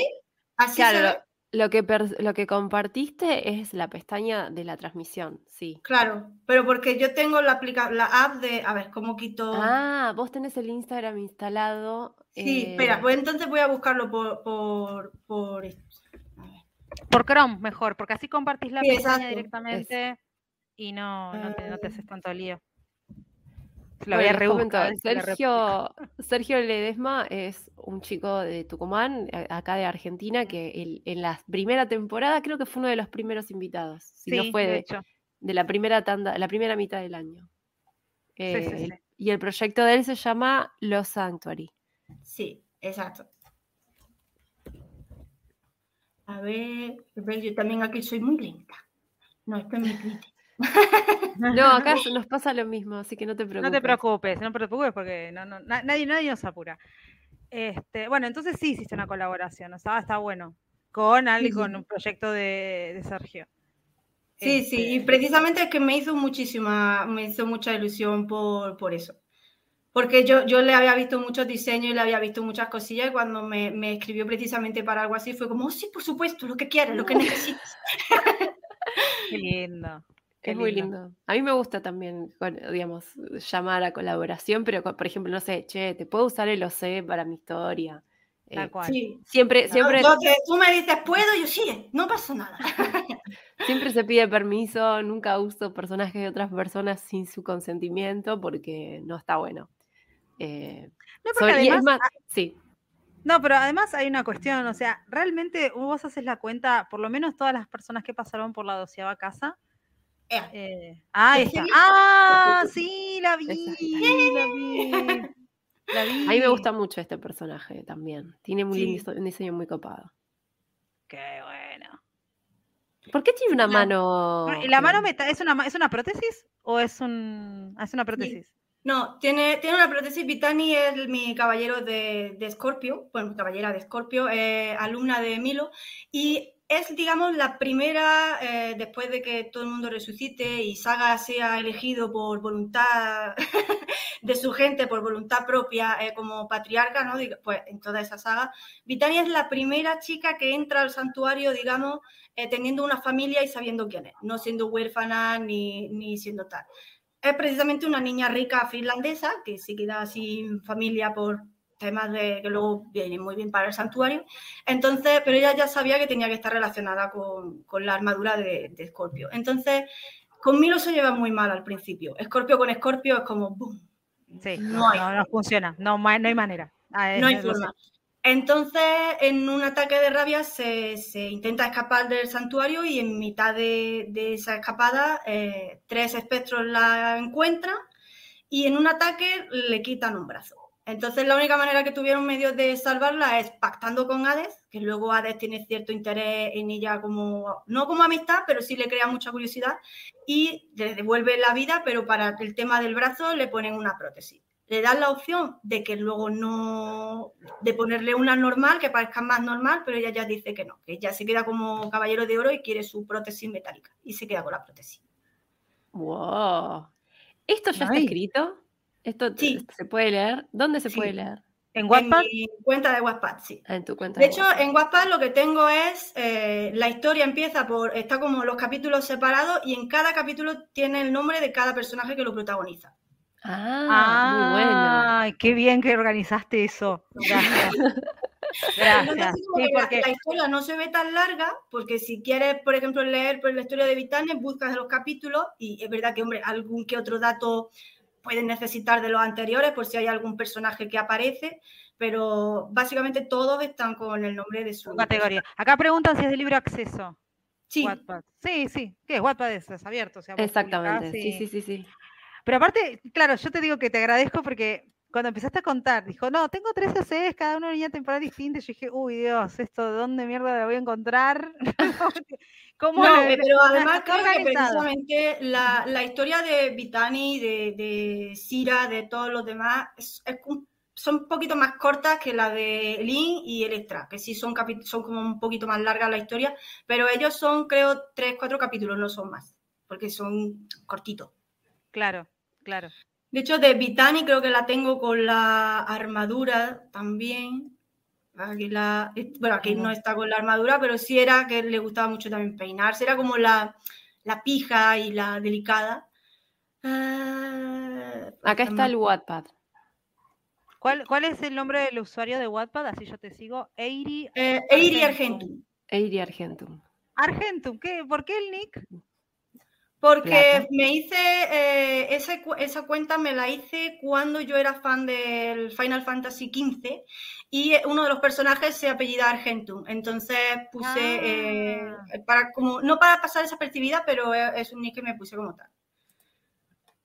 Así claro, Lo que, lo que compartiste es la pestaña de la transmisión, sí. Claro, pero porque yo tengo la, la app de, a ver, ¿cómo quito? Ah, vos tenés el Instagram instalado. Sí, espera, eh, pues entonces voy a buscarlo por, por, por Por Chrome, mejor, porque así compartís la pestaña directamente y no, no, te, no te haces tanto lío. Lo voy a Sergio, Sergio Ledesma es un chico de Tucumán, acá de Argentina, que en la primera temporada creo que fue uno de los primeros invitados. Si no fue de, de, la primera tanda, la primera mitad del año. Eh, y el proyecto de él se llama Los Sanctuary. Sí, exacto. A ver, yo también aquí soy muy lenta. No, esto es mi crítica. No, acá nos pasa lo mismo, así que no te preocupes. No te preocupes, no te preocupes porque no, no, nadie, nadie nos apura. Este, bueno, entonces sí hiciste una colaboración, o sea, está bueno. Con alguien, con un proyecto de, Sergio. Sí, sí, y este precisamente es que me hizo muchísima, me hizo mucha ilusión por, por eso. Porque yo, yo le había visto muchos diseños y le había visto muchas cosillas y cuando me, me escribió precisamente para algo así fue como, oh, sí, por supuesto, lo que quieras, lo que necesites. Qué lindo. Es muy lindo. A mí me gusta también, digamos, llamar a colaboración, pero por ejemplo, no sé, che, te puedo usar el OC para mi historia. Tal cual. Siempre, siempre. tú me dices, puedo, yo sí, no pasa nada. siempre se pide permiso, nunca uso personajes de otras personas sin su consentimiento porque no está bueno. Eh, no, porque además, sí. No, pero además hay una cuestión, o sea, realmente vos haces la cuenta, por lo menos todas las personas que pasaron por la doceava casa, eh, ah, está. Ah, sí, la vi, la vi. La vi. A mí me gusta mucho este personaje también. Tiene un diseño muy copado. Qué bueno. ¿Por qué tiene una mano? ¿Y la mano es una, es una prótesis o es un es una prótesis? No, tiene, tiene una prótesis. Vitani es mi caballero de, de Scorpio, bueno, caballera de Scorpio, eh, alumna de Milo, y es, digamos, la primera, eh, después de que todo el mundo resucite y Saga sea elegido por voluntad de su gente, por voluntad propia, eh, como patriarca, ¿no? Pues en toda esa saga, Vitania es la primera chica que entra al santuario, digamos, teniendo una familia y sabiendo quién es, no siendo huérfana ni, ni siendo tal. Es precisamente una niña rica finlandesa que se queda sin familia por temas de, que luego vienen muy bien para el santuario. Entonces, pero ella ya sabía que tenía que estar relacionada con, con la armadura de, de Scorpio. Entonces, con Milo se lleva muy mal al principio. Scorpio con Scorpio es como ¡boom! Sí, no, no, funciona, no, no hay manera. Ah, no hay forma. Entonces, en un ataque de rabia se, intenta escapar del santuario y en mitad de, de esa escapada eh, tres espectros la encuentran y en un ataque le quitan un brazo. Entonces la única manera que tuvieron medios de salvarla es pactando con Hades, que luego Hades tiene cierto interés en ella como, no como amistad, pero sí le crea mucha curiosidad y le devuelve la vida, pero para el tema del brazo le ponen una prótesis. Le dan la opción de que luego no, de ponerle una normal, que parezca más normal, pero ella ya dice que no, que ella se queda como caballero de oro y quiere su prótesis metálica y se queda con la prótesis. ¡Wow! ¿Esto ya está escrito? ¿Esto se puede leer? ¿Dónde se puede leer? ¿En Wattpad? En mi cuenta de Wattpad, sí. Ah, en tu cuenta. De, hecho, en Wattpad lo que tengo es, eh, la historia empieza por, está como los capítulos separados y en cada capítulo tiene el nombre de cada personaje que lo protagoniza. Ah, muy bueno. Ay, qué bien que organizaste eso. Gracias. Gracias. porque... La historia no se ve tan larga, porque si quieres, por ejemplo, leer pues, la historia de Vitane, buscas los capítulos y es verdad que, hombre, algún que otro dato pueden necesitar de los anteriores por si hay algún personaje que aparece, pero básicamente todos están con el nombre de su categoría. Acá preguntan si es de libre acceso. Sí. Sí, sí. ¿Qué es? Wattpad es, abierto. Exactamente. Sí, sí, sí, sí. Pero aparte, claro, yo te digo que te agradezco porque cuando empezaste a contar, dijo, no, tengo tres OCs, cada uno en una temporada distinta. Y yo dije, uy, Dios, ¿esto de dónde mierda lo voy a encontrar? ¿Cómo no, pero además creo que precisamente la, la, historia de Vitani, de, de Sira, de todos los demás, es, son un poquito más cortas que la de Lin y Electra, que sí son, son como un poquito más largas la historia, pero ellos son, creo, tres, cuatro capítulos, no son más, porque son cortitos. Claro, claro. De hecho, de Vitani creo que la tengo con la armadura también. Aquí la, bueno, aquí no está con la armadura, pero sí era que le gustaba mucho también peinarse. Era como la, la pija y la delicada. Ah, Acá está el Wattpad. ¿Cuál, ¿Cuál, es el nombre del usuario de Wattpad? Así yo te sigo. Eiri, eh, Eiri Argentum. Eiri Argentum. Argentum, ¿qué? ¿por qué el nick? Porque me hice, eh, esa, cuenta me la hice cuando yo era fan del Final Fantasy XV y uno de los personajes se apellida Argentum. Entonces puse, eh, ah. para, como, no para pasar esa desapercibida, pero es un nick que me puse como tal.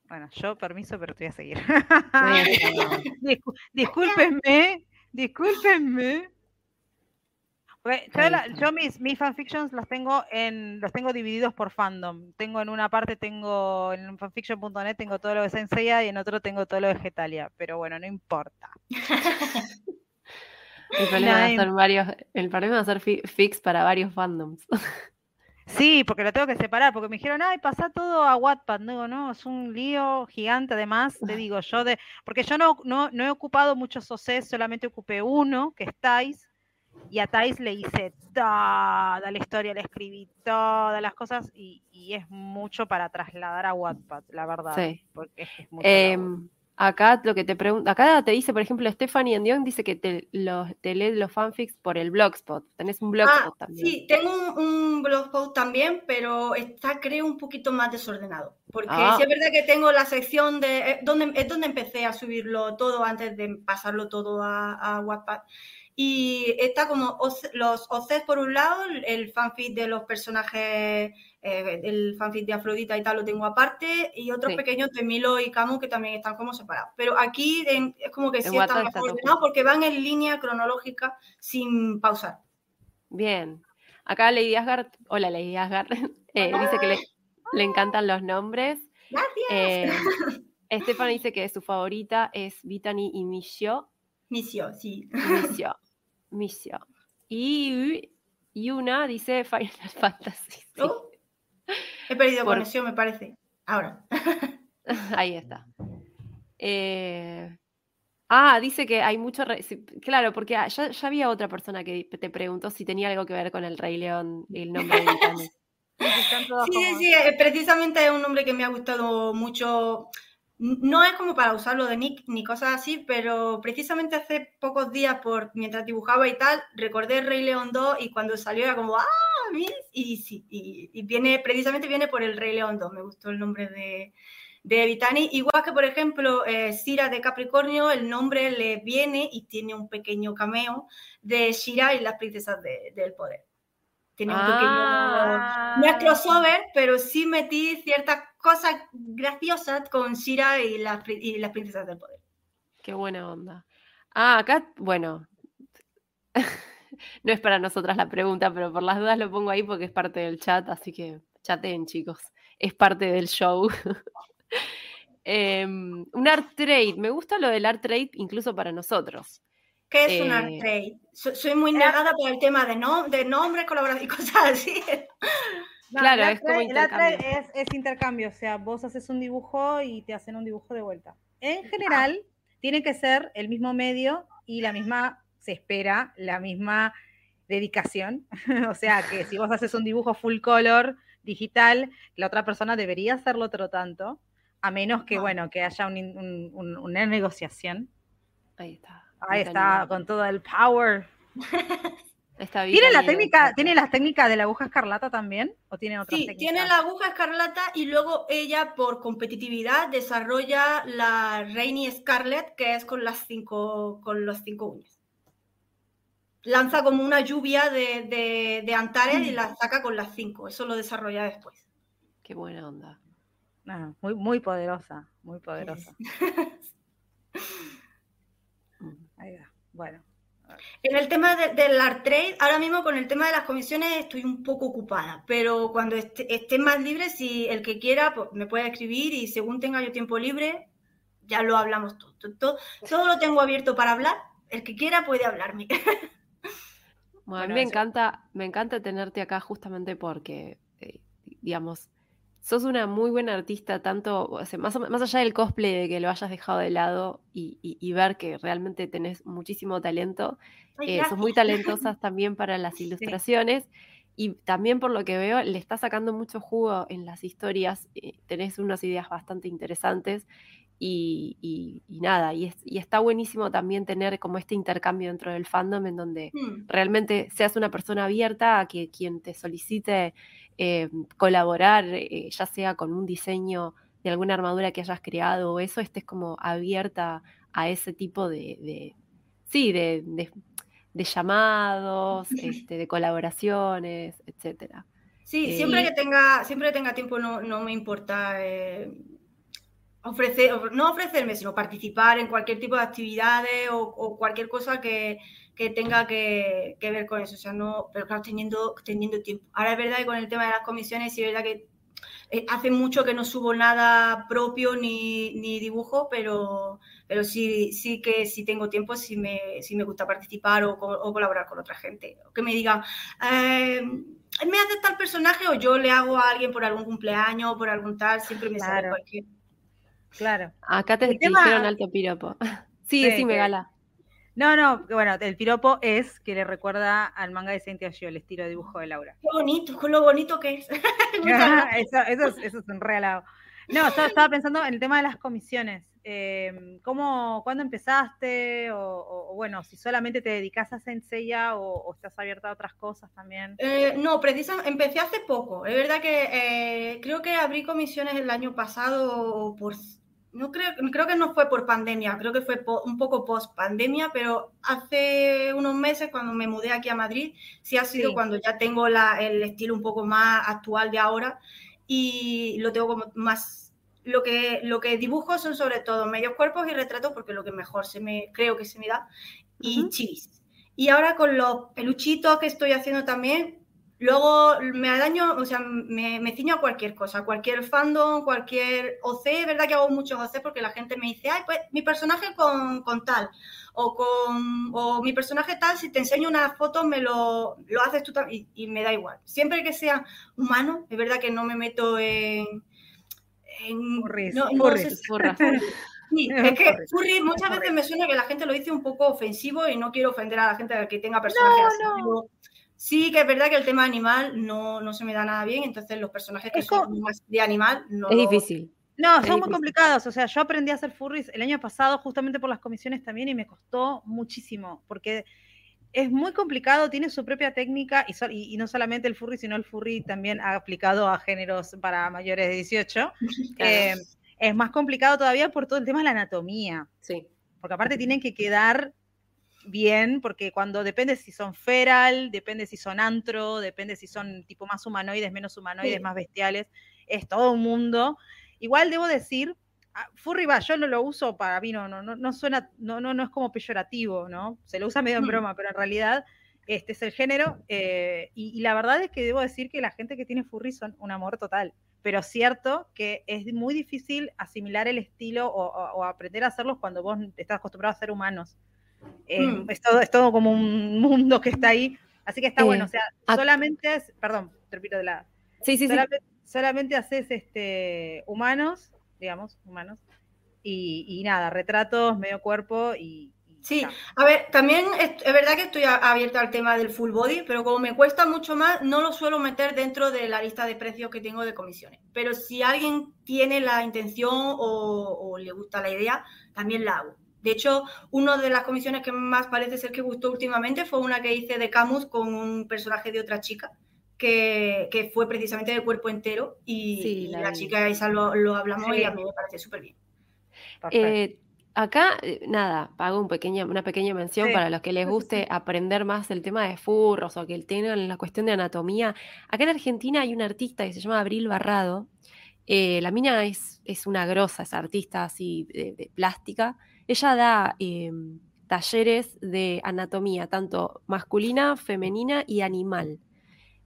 Bueno, yo permiso, pero te voy a seguir. discúlpenme, discúlpenme. Yo, mis, mis fanfictions los tengo en los tengo divididos por fandom. Tengo en una parte tengo en fanfiction.net tengo todo lo de Senseiya y en otro tengo todo lo de Getalia, pero bueno, no importa. el problema es hacer varios, el problema hacer fix para varios fandoms. Sí, porque lo tengo que separar, porque me dijeron, ay, pasa todo a Wattpad. Digo, no, es un lío gigante además, te digo yo, de, porque yo no, no, no he ocupado muchos OCs, solamente ocupé uno, que estáis, y a Thais le hice toda la historia, le escribí todas las cosas y, es mucho para trasladar a Wattpad, la verdad. Sí. Porque es em, acá lo que te pregunta, acá te dice, por ejemplo, Stephanie Endion dice que te, los, te lees los fanfics por el blogspot. Tenés un blogspot ah, también. Sí, tengo un, blogspot también, pero está creo un poquito más desordenado. Porque ah. sí es verdad que tengo la sección de eh, donde es donde empecé a subirlo todo antes de pasarlo todo a, a Wattpad. Y está como los OCs por un lado, el fanfic de los personajes, eh, el fanfic de Afrodita y tal lo tengo aparte, y otros pequeños de Milo y Camus que también están como separados. Pero aquí es como que sí están mejor ordenados porque van en línea cronológica sin pausar. Bien. Acá Lady Asgard, hola Lady Asgard, eh, dice que le, encantan los nombres. Gracias. Eh, Estefan dice que su favorita es Vitani y Mishio. Mishio, sí. Mishio. Misión. Y, y una dice Final Fantasy. Oh, he perdido conexión, me parece. Ahora. Ahí está. Eh, ah, dice que hay mucho. Claro, porque ya, ya, había otra persona que te preguntó si tenía algo que ver con el Rey León y el nombre de Sí, sí, sí, eh, precisamente es un nombre que me ha gustado mucho no es como para usarlo de nick ni cosas así, pero precisamente hace pocos días, por, mientras dibujaba y tal, recordé Rey León 2 y cuando salió era como, ¡ah! Y sí, y, viene, precisamente viene por el Rey León 2, me gustó el nombre de, de Vitani. Igual que, por ejemplo, eh, Sira de Capricornio, el nombre le viene y tiene un pequeño cameo de Shira y las princesas del poder. Tiene un pequeño. Ah. No es crossover, pero sí metí ciertas cosas graciosas con Shira y las, y las princesas del poder. Qué buena onda. Ah, acá, bueno. no es para nosotras la pregunta, pero por las dudas lo pongo ahí porque es parte del chat, así que chateen, chicos. Es parte del show. Em, un art trade. Me gusta lo del art trade incluso para nosotros. ¿Qué es un art eh, trade? soy muy negada por el tema de, no, de nombres, colaboración y cosas así. claro, es como intercambio. Es, intercambio, o sea, vos haces un dibujo y te hacen un dibujo de vuelta. En general, tiene que ser el mismo medio y la misma, se espera, la misma dedicación. o sea, que si vos haces un dibujo full color digital, la otra persona debería hacerlo otro tanto, a menos que, bueno, que haya una negociación. Ahí está. Ahí está, con todo el power. Está ¿Tiene la técnica, ¿Tiene las técnicas de la aguja escarlata también? ¿O tiene otras sí, tiene la aguja escarlata y luego ella, por competitividad, desarrolla la Rainy Scarlet, que es con las cinco, con los cinco uñas. Lanza como una lluvia de, de, Antares y mm. la saca con las cinco. Eso lo desarrolla después. Qué buena onda. Ah, muy, muy poderosa, muy poderosa. Ahí va. Bueno. En el tema del art trade, ahora mismo con el tema de las comisiones estoy un poco ocupada, pero cuando esté, más libre, si el que quiera, pues me puede escribir y según tenga yo tiempo libre, ya lo hablamos todo. Todo, todo lo tengo abierto para hablar, el que quiera puede hablarme. Bueno, a mí me encanta, me encanta tenerte acá justamente porque, eh, digamos, sos una muy buena artista, tanto, más, más, allá del cosplay, de que lo hayas dejado de lado y, ver que realmente tenés muchísimo talento, eh, sos muy talentosas también para las ilustraciones. Y también por lo que veo, le está sacando mucho jugo en las historias, eh, tenés unas ideas bastante interesantes y, nada, y, está buenísimo también tener como este intercambio dentro del fandom en donde mm. realmente seas una persona abierta a que quien te solicite eh, colaborar, eh, ya sea con un diseño de alguna armadura que hayas creado o eso, estés como abierta a ese tipo de, sí, de, llamados, este, de colaboraciones, etcétera. Sí, siempre eh, que tenga, siempre que tenga tiempo no, no me importa ofrecer, no ofrecerme, sino participar en cualquier tipo de actividades o, cualquier cosa que, tenga que, ver con eso. O sea, no, pero claro, teniendo, teniendo tiempo. Ahora es verdad que con el tema de las comisiones, sí es verdad que eh, hace mucho que no subo nada propio ni, dibujo, pero, pero sí, sí que si tengo tiempo, sí me, me gusta participar o, colaborar con otra gente. O que me digan, eh, me hace tal personaje o yo le hago a alguien por algún cumpleaños o por algún tal, siempre me sale cualquier. Claro. Acá te dijeron alto piropo. Sí, sí, me gala. No, no, bueno, el piropo es que le recuerda al manga de Saint Gio, el estilo de dibujo de Laura. Qué bonito, con lo bonito que es. eso, eso, eso, es un regalado. No, estaba, pensando en el tema de las comisiones. Eh, ¿cómo, ¿Cuándo empezaste? O, bueno, si solamente te dedicas a Senseiya o, o estás abierta a otras cosas también. Eh, no, precisamente empecé hace poco. Es verdad que eh, creo que abrí comisiones el año pasado por no creo, creo que no fue por pandemia, creo que fue un poco post pandemia, pero hace unos meses cuando me mudé aquí a Madrid, sí ha sido cuando ya tengo la, el estilo un poco más actual de ahora y lo tengo como más, lo que, lo que dibujo son sobre todo medios cuerpos y retratos porque lo que mejor se me, creo que se me da, y chis. Y ahora con los peluchitos que estoy haciendo también, Luego me daño, o sea, me, me, ciño a cualquier cosa, cualquier fandom, cualquier OC, es verdad que hago muchos OC porque la gente me dice, ay, pues mi personaje con, con tal, o con o mi personaje tal, si te enseño una foto me lo, lo haces tú también, y, me da igual. Siempre que sea humano, es verdad que no me meto en... en no, no Sí, es que furry muchas veces me suena que la gente lo dice un poco ofensivo y no quiero ofender a la gente que tenga personajes así. Sí, que es verdad que el tema animal no, no se me da nada bien, entonces los personajes que son más de animal no. Es difícil. No, son muy complicados. O sea, yo aprendí a hacer furries el año pasado justamente por las comisiones también y me costó muchísimo porque es muy complicado, tiene su propia técnica y, y, no solamente el furry, sino el furry también ha aplicado a géneros para mayores de 18. Eh, es más complicado todavía por todo el tema de la anatomía. Sí. Porque aparte tienen que quedar bien, porque cuando depende si son feral, depende si son antro, depende si son tipo más humanoides, menos humanoides, más bestiales, es todo un mundo. Igual debo decir, ah, furry va, yo no lo uso para mí, no, no, no, suena, no, no, no es como peyorativo, ¿no? Se lo usa medio en mm. broma, pero en realidad este es el género. Eh, y, la verdad es que debo decir que la gente que tiene furry son un amor total. Pero cierto que es muy difícil asimilar el estilo o, o aprender a hacerlos cuando vos estás acostumbrado a ser humanos. Eh, mm. es, todo, es todo como un mundo que está ahí. Así que está bueno, o sea, solamente es, perdón, te repito de la. Sí, sí, solamente, sí. Solamente haces este, humanos, digamos, humanos, y, nada, retratos, medio cuerpo y, Sí, a ver, también es, verdad que estoy abierta al tema del full body, pero como me cuesta mucho más, no lo suelo meter dentro de la lista de precios que tengo de comisiones. Pero si alguien tiene la intención o le gusta la idea, también la hago. De hecho, una de las comisiones que más parece ser que gustó últimamente fue una que hice de Camus con un personaje de otra chica, que, fue precisamente de cuerpo entero. Y, la, chica esa lo, lo hablamos y a mí me parece súper bien. Eh, acá, eh, nada, hago un pequeña, una pequeña mención para los que les guste aprender más el tema de furros o que tengan la cuestión de anatomía. Acá en Argentina hay una artista que se llama Abril Barrado. Eh, la mina es, es una grosa, es artista así de plástica ella da em, talleres de anatomía, tanto masculina, femenina y animal.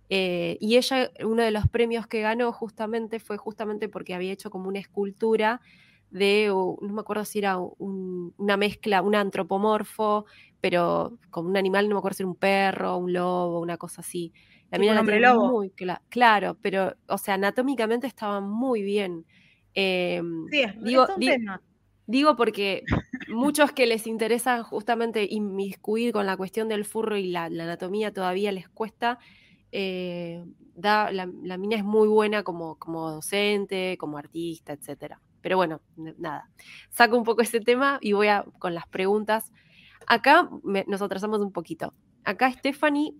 Eh, y ella, uno de los premios que ganó justamente fue justamente porque había hecho como una escultura de, no me acuerdo si era una mezcla, un antropomorfo, pero con un animal, no me acuerdo si era un perro, un lobo, una cosa así. La un hombre lobo. Muy claro, pero, o sea, anatómicamente estaba muy bien. Em, sí, digo, es un tema. Digo porque muchos que les interesa justamente inmiscuir con la cuestión del furro y la, anatomía todavía les cuesta, eh, da, la, mina es muy buena como, como docente, como artista, etc. Pero bueno, nada, saco un poco ese tema y voy a con las preguntas. Acá nos atrasamos un poquito. Acá Stephanie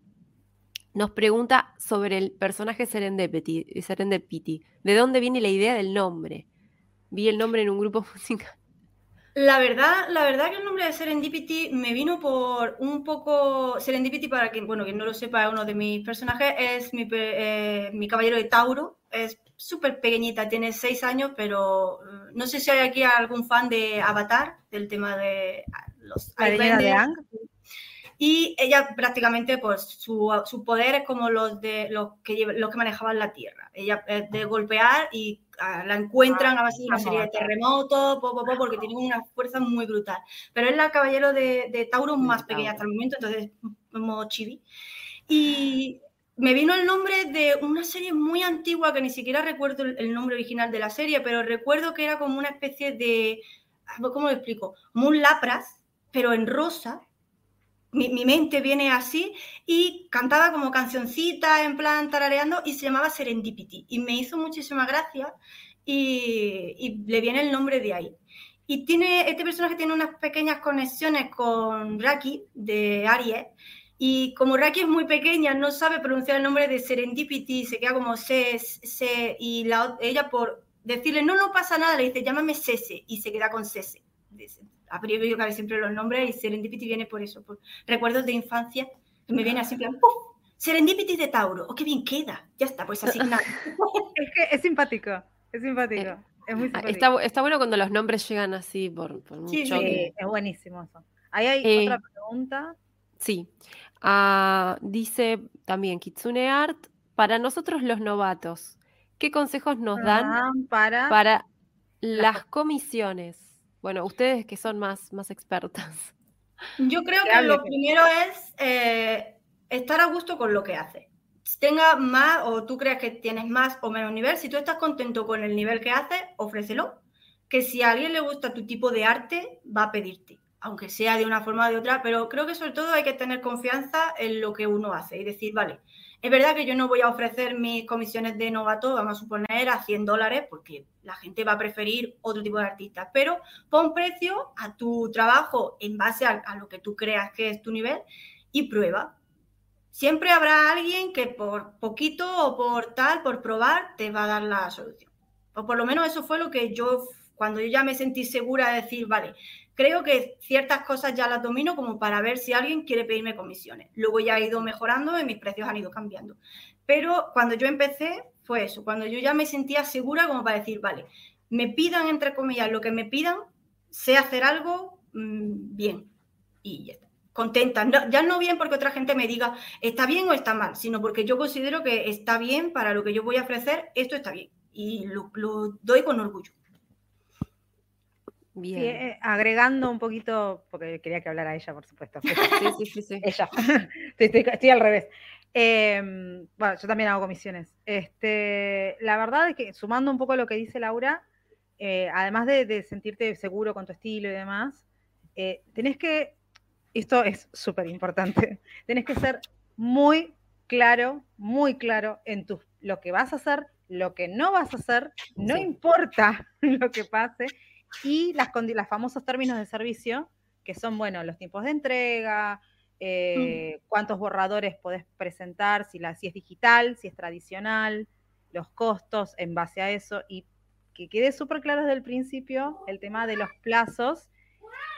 nos pregunta sobre el personaje Serendipity, Serendipity. ¿De dónde viene la idea del nombre? Vi el nombre en un grupo musical. La verdad, la verdad que el nombre de Serendipity me vino por un poco. Serendipity, para quien, bueno, quien no lo sepa, uno de mis personajes es mi, eh, mi caballero de Tauro. Es súper pequeñita, tiene seis años, pero mm, no sé si hay aquí algún fan de Avatar, del tema de los. La de Ang. Y ella prácticamente, pues su, su, poder es como los de los que, los que manejaban la Tierra. Ella es de golpear y ah, la encuentran a base de una serie de terremotos, porque tiene una fuerza muy brutal. Pero es la caballero de, de Tauro más pequeña hasta el momento, entonces como chibi. Y me vino el nombre de una serie muy antigua que ni siquiera recuerdo el nombre original de la serie, pero recuerdo que era como una especie de, ¿cómo lo explico? Moon Lapras, pero en rosa, mi, mente viene así y cantaba como cancioncita en plan tarareando y se llamaba Serendipity y me hizo muchísima gracia y, le viene el nombre de ahí. Y tiene, este personaje tiene unas pequeñas conexiones con Raki de Aries y como Raki es muy pequeña, no sabe pronunciar el nombre de Serendipity, se queda como se, se y la, ella por decirle no, no pasa nada, le dice llámame Sese y se queda con Sese a priori yo siempre los nombres y Serendipity viene por eso, por recuerdos de infancia, que me viene así en plan, Serendipity de Tauro, oh, qué bien queda, ya está, pues así nada. es que es simpático, es simpático. Eh, es muy ah, simpático. Está, bueno cuando los nombres llegan así por, por mucho. Sí, sí, es buenísimo eso. Ahí hay eh, otra pregunta. Sí. Ah, dice también Kitsune Art, para nosotros los novatos, ¿qué consejos nos dan para, para las comisiones? Bueno, ustedes que son más, más expertas. Yo creo que lo primero es eh, estar a gusto con lo que haces. Tenga más o tú creas que tienes más o menos nivel, si tú estás contento con el nivel que haces, ofrécelo. Que si a alguien le gusta tu tipo de arte, va a pedirte, aunque sea de una forma o de otra, pero creo que sobre todo hay que tener confianza en lo que uno hace y decir, vale, es verdad que yo no voy a ofrecer mis comisiones de novato, vamos a suponer, a 100 dólares, porque la gente va a preferir otro tipo de artistas, pero pon precio a tu trabajo en base a, lo que tú creas que es tu nivel y prueba. Siempre habrá alguien que por poquito o por tal, por probar, te va a dar la solución. O por lo menos eso fue lo que yo, cuando yo ya me sentí segura de decir, vale, creo que ciertas cosas ya las domino como para ver si alguien quiere pedirme comisiones. Luego ya he ido mejorando y mis precios han ido cambiando. Pero cuando yo empecé fue eso, cuando yo ya me sentía segura como para decir, vale, me pidan entre comillas lo que me pidan, sé hacer algo mm, bien y ya está. Contenta, ya no bien porque otra gente me diga está bien o está mal, sino porque yo considero que está bien para lo que yo voy a ofrecer, esto está bien y lo doy con orgullo. Eh, agregando un poquito, porque quería que hablara ella, por supuesto. Sí, sí, sí, Ella. estoy, al revés. Em, bueno, yo también hago comisiones. Este, la verdad es que, sumando un poco lo que dice Laura, eh, además de, sentirte seguro con tu estilo y demás, eh, tenés que, esto es súper importante, tenés que ser muy claro, muy claro en tu, lo que vas a hacer, lo que no vas a hacer, no importa lo que pase, y las, las famosos términos de servicio, que son, bueno, los tiempos de entrega, eh, cuántos borradores podés presentar, si, la, si es digital, si es tradicional, los costos en base a eso, y que quede súper claro desde el principio el tema de los plazos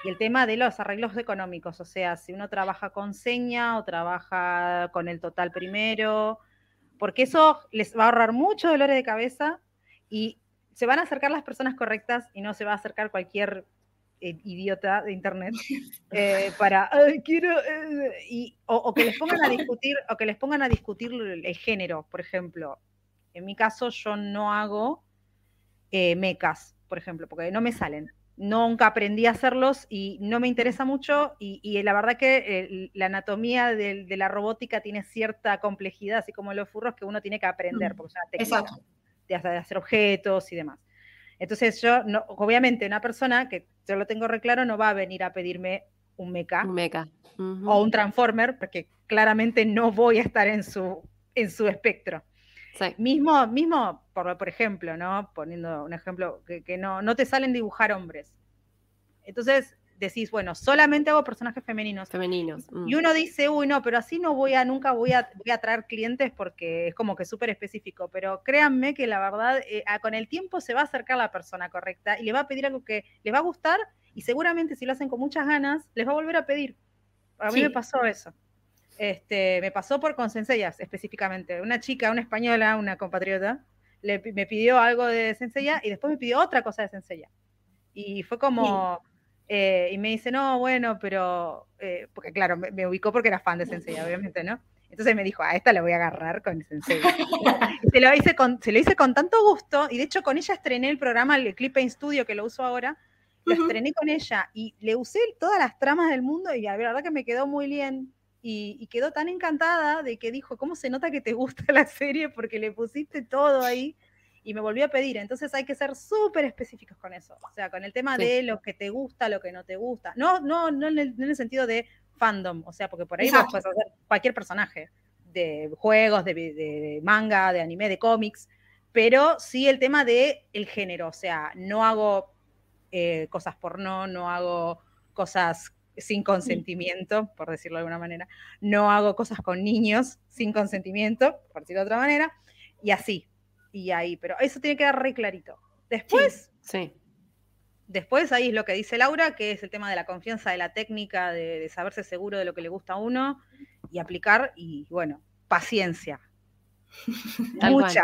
y el tema de los arreglos económicos, o sea, si uno trabaja con seña o trabaja con el total primero, porque eso les va a ahorrar mucho dolores de cabeza y se van a acercar las personas correctas y no se va a acercar cualquier idiota de internet eh, para quiero y, o, que les pongan a discutir o que les pongan a discutir el, género. Por ejemplo en mi caso yo no hago mecas por ejemplo porque no me salen. Nunca aprendí a hacerlos y no me interesa mucho y, la verdad que la anatomía de, la robótica tiene cierta complejidad, así como los furros que uno tiene que aprender, mm, porque es una técnica de, hacer objetos y demás. Entonces yo, no, obviamente una persona que yo lo tengo reclaro no va a venir a pedirme un mecha, un mecha. o un transformer, porque claramente no voy a estar en su, en su espectro. Mismo, mismo por, por ejemplo, ¿no? Poniendo un ejemplo, que, no, no te salen dibujar hombres. Entonces decís, bueno, solamente hago personajes femeninos. Femeninos. Mm. Y uno dice, uy, no, pero así no voy a, nunca voy a, voy a traer clientes porque es como que súper específico. Pero créanme que la verdad, eh, con el tiempo se va a acercar la persona correcta y le va a pedir algo que les va a gustar y seguramente si lo hacen con muchas ganas, les va a volver a pedir. A mí me pasó eso. Este, me pasó por con específicamente. Una chica, una española, una compatriota, le, me pidió algo de Senseiya y después me pidió otra cosa de Senseiya. Y fue como, eh, y me dice, no, bueno, pero, eh, porque claro, me, ubicó porque era fan de Senseiya, obviamente, ¿no? Entonces me dijo, a esta la voy a agarrar con Sensei. se, lo hice con, se lo hice con tanto gusto, y de hecho con ella estrené el programa, el Clip Paint Studio, que lo uso ahora, lo estrené con ella, y le usé todas las tramas del mundo, y la verdad que me quedó muy bien, y, quedó tan encantada de que dijo, ¿cómo se nota que te gusta la serie? Porque le pusiste todo ahí y me volvió a pedir. Entonces hay que ser súper específicos con eso. O sea, con el tema de lo que te gusta, lo que no te gusta. No, no, no en el, sentido de fandom, o sea, porque por ahí puedes hacer cualquier personaje de juegos, de, manga, de anime, de cómics, pero sí el tema de el género, o sea, no hago eh, cosas porno, no hago cosas sin consentimiento, por decirlo de alguna manera. No hago cosas con niños sin consentimiento, por decirlo de otra manera. Y así, y ahí. Pero eso tiene que quedar re clarito. Después, sí. Después ahí es lo que dice Laura, que es el tema de la confianza, de la técnica, de, saberse seguro de lo que le gusta a uno y aplicar. Y bueno, paciencia. mucha,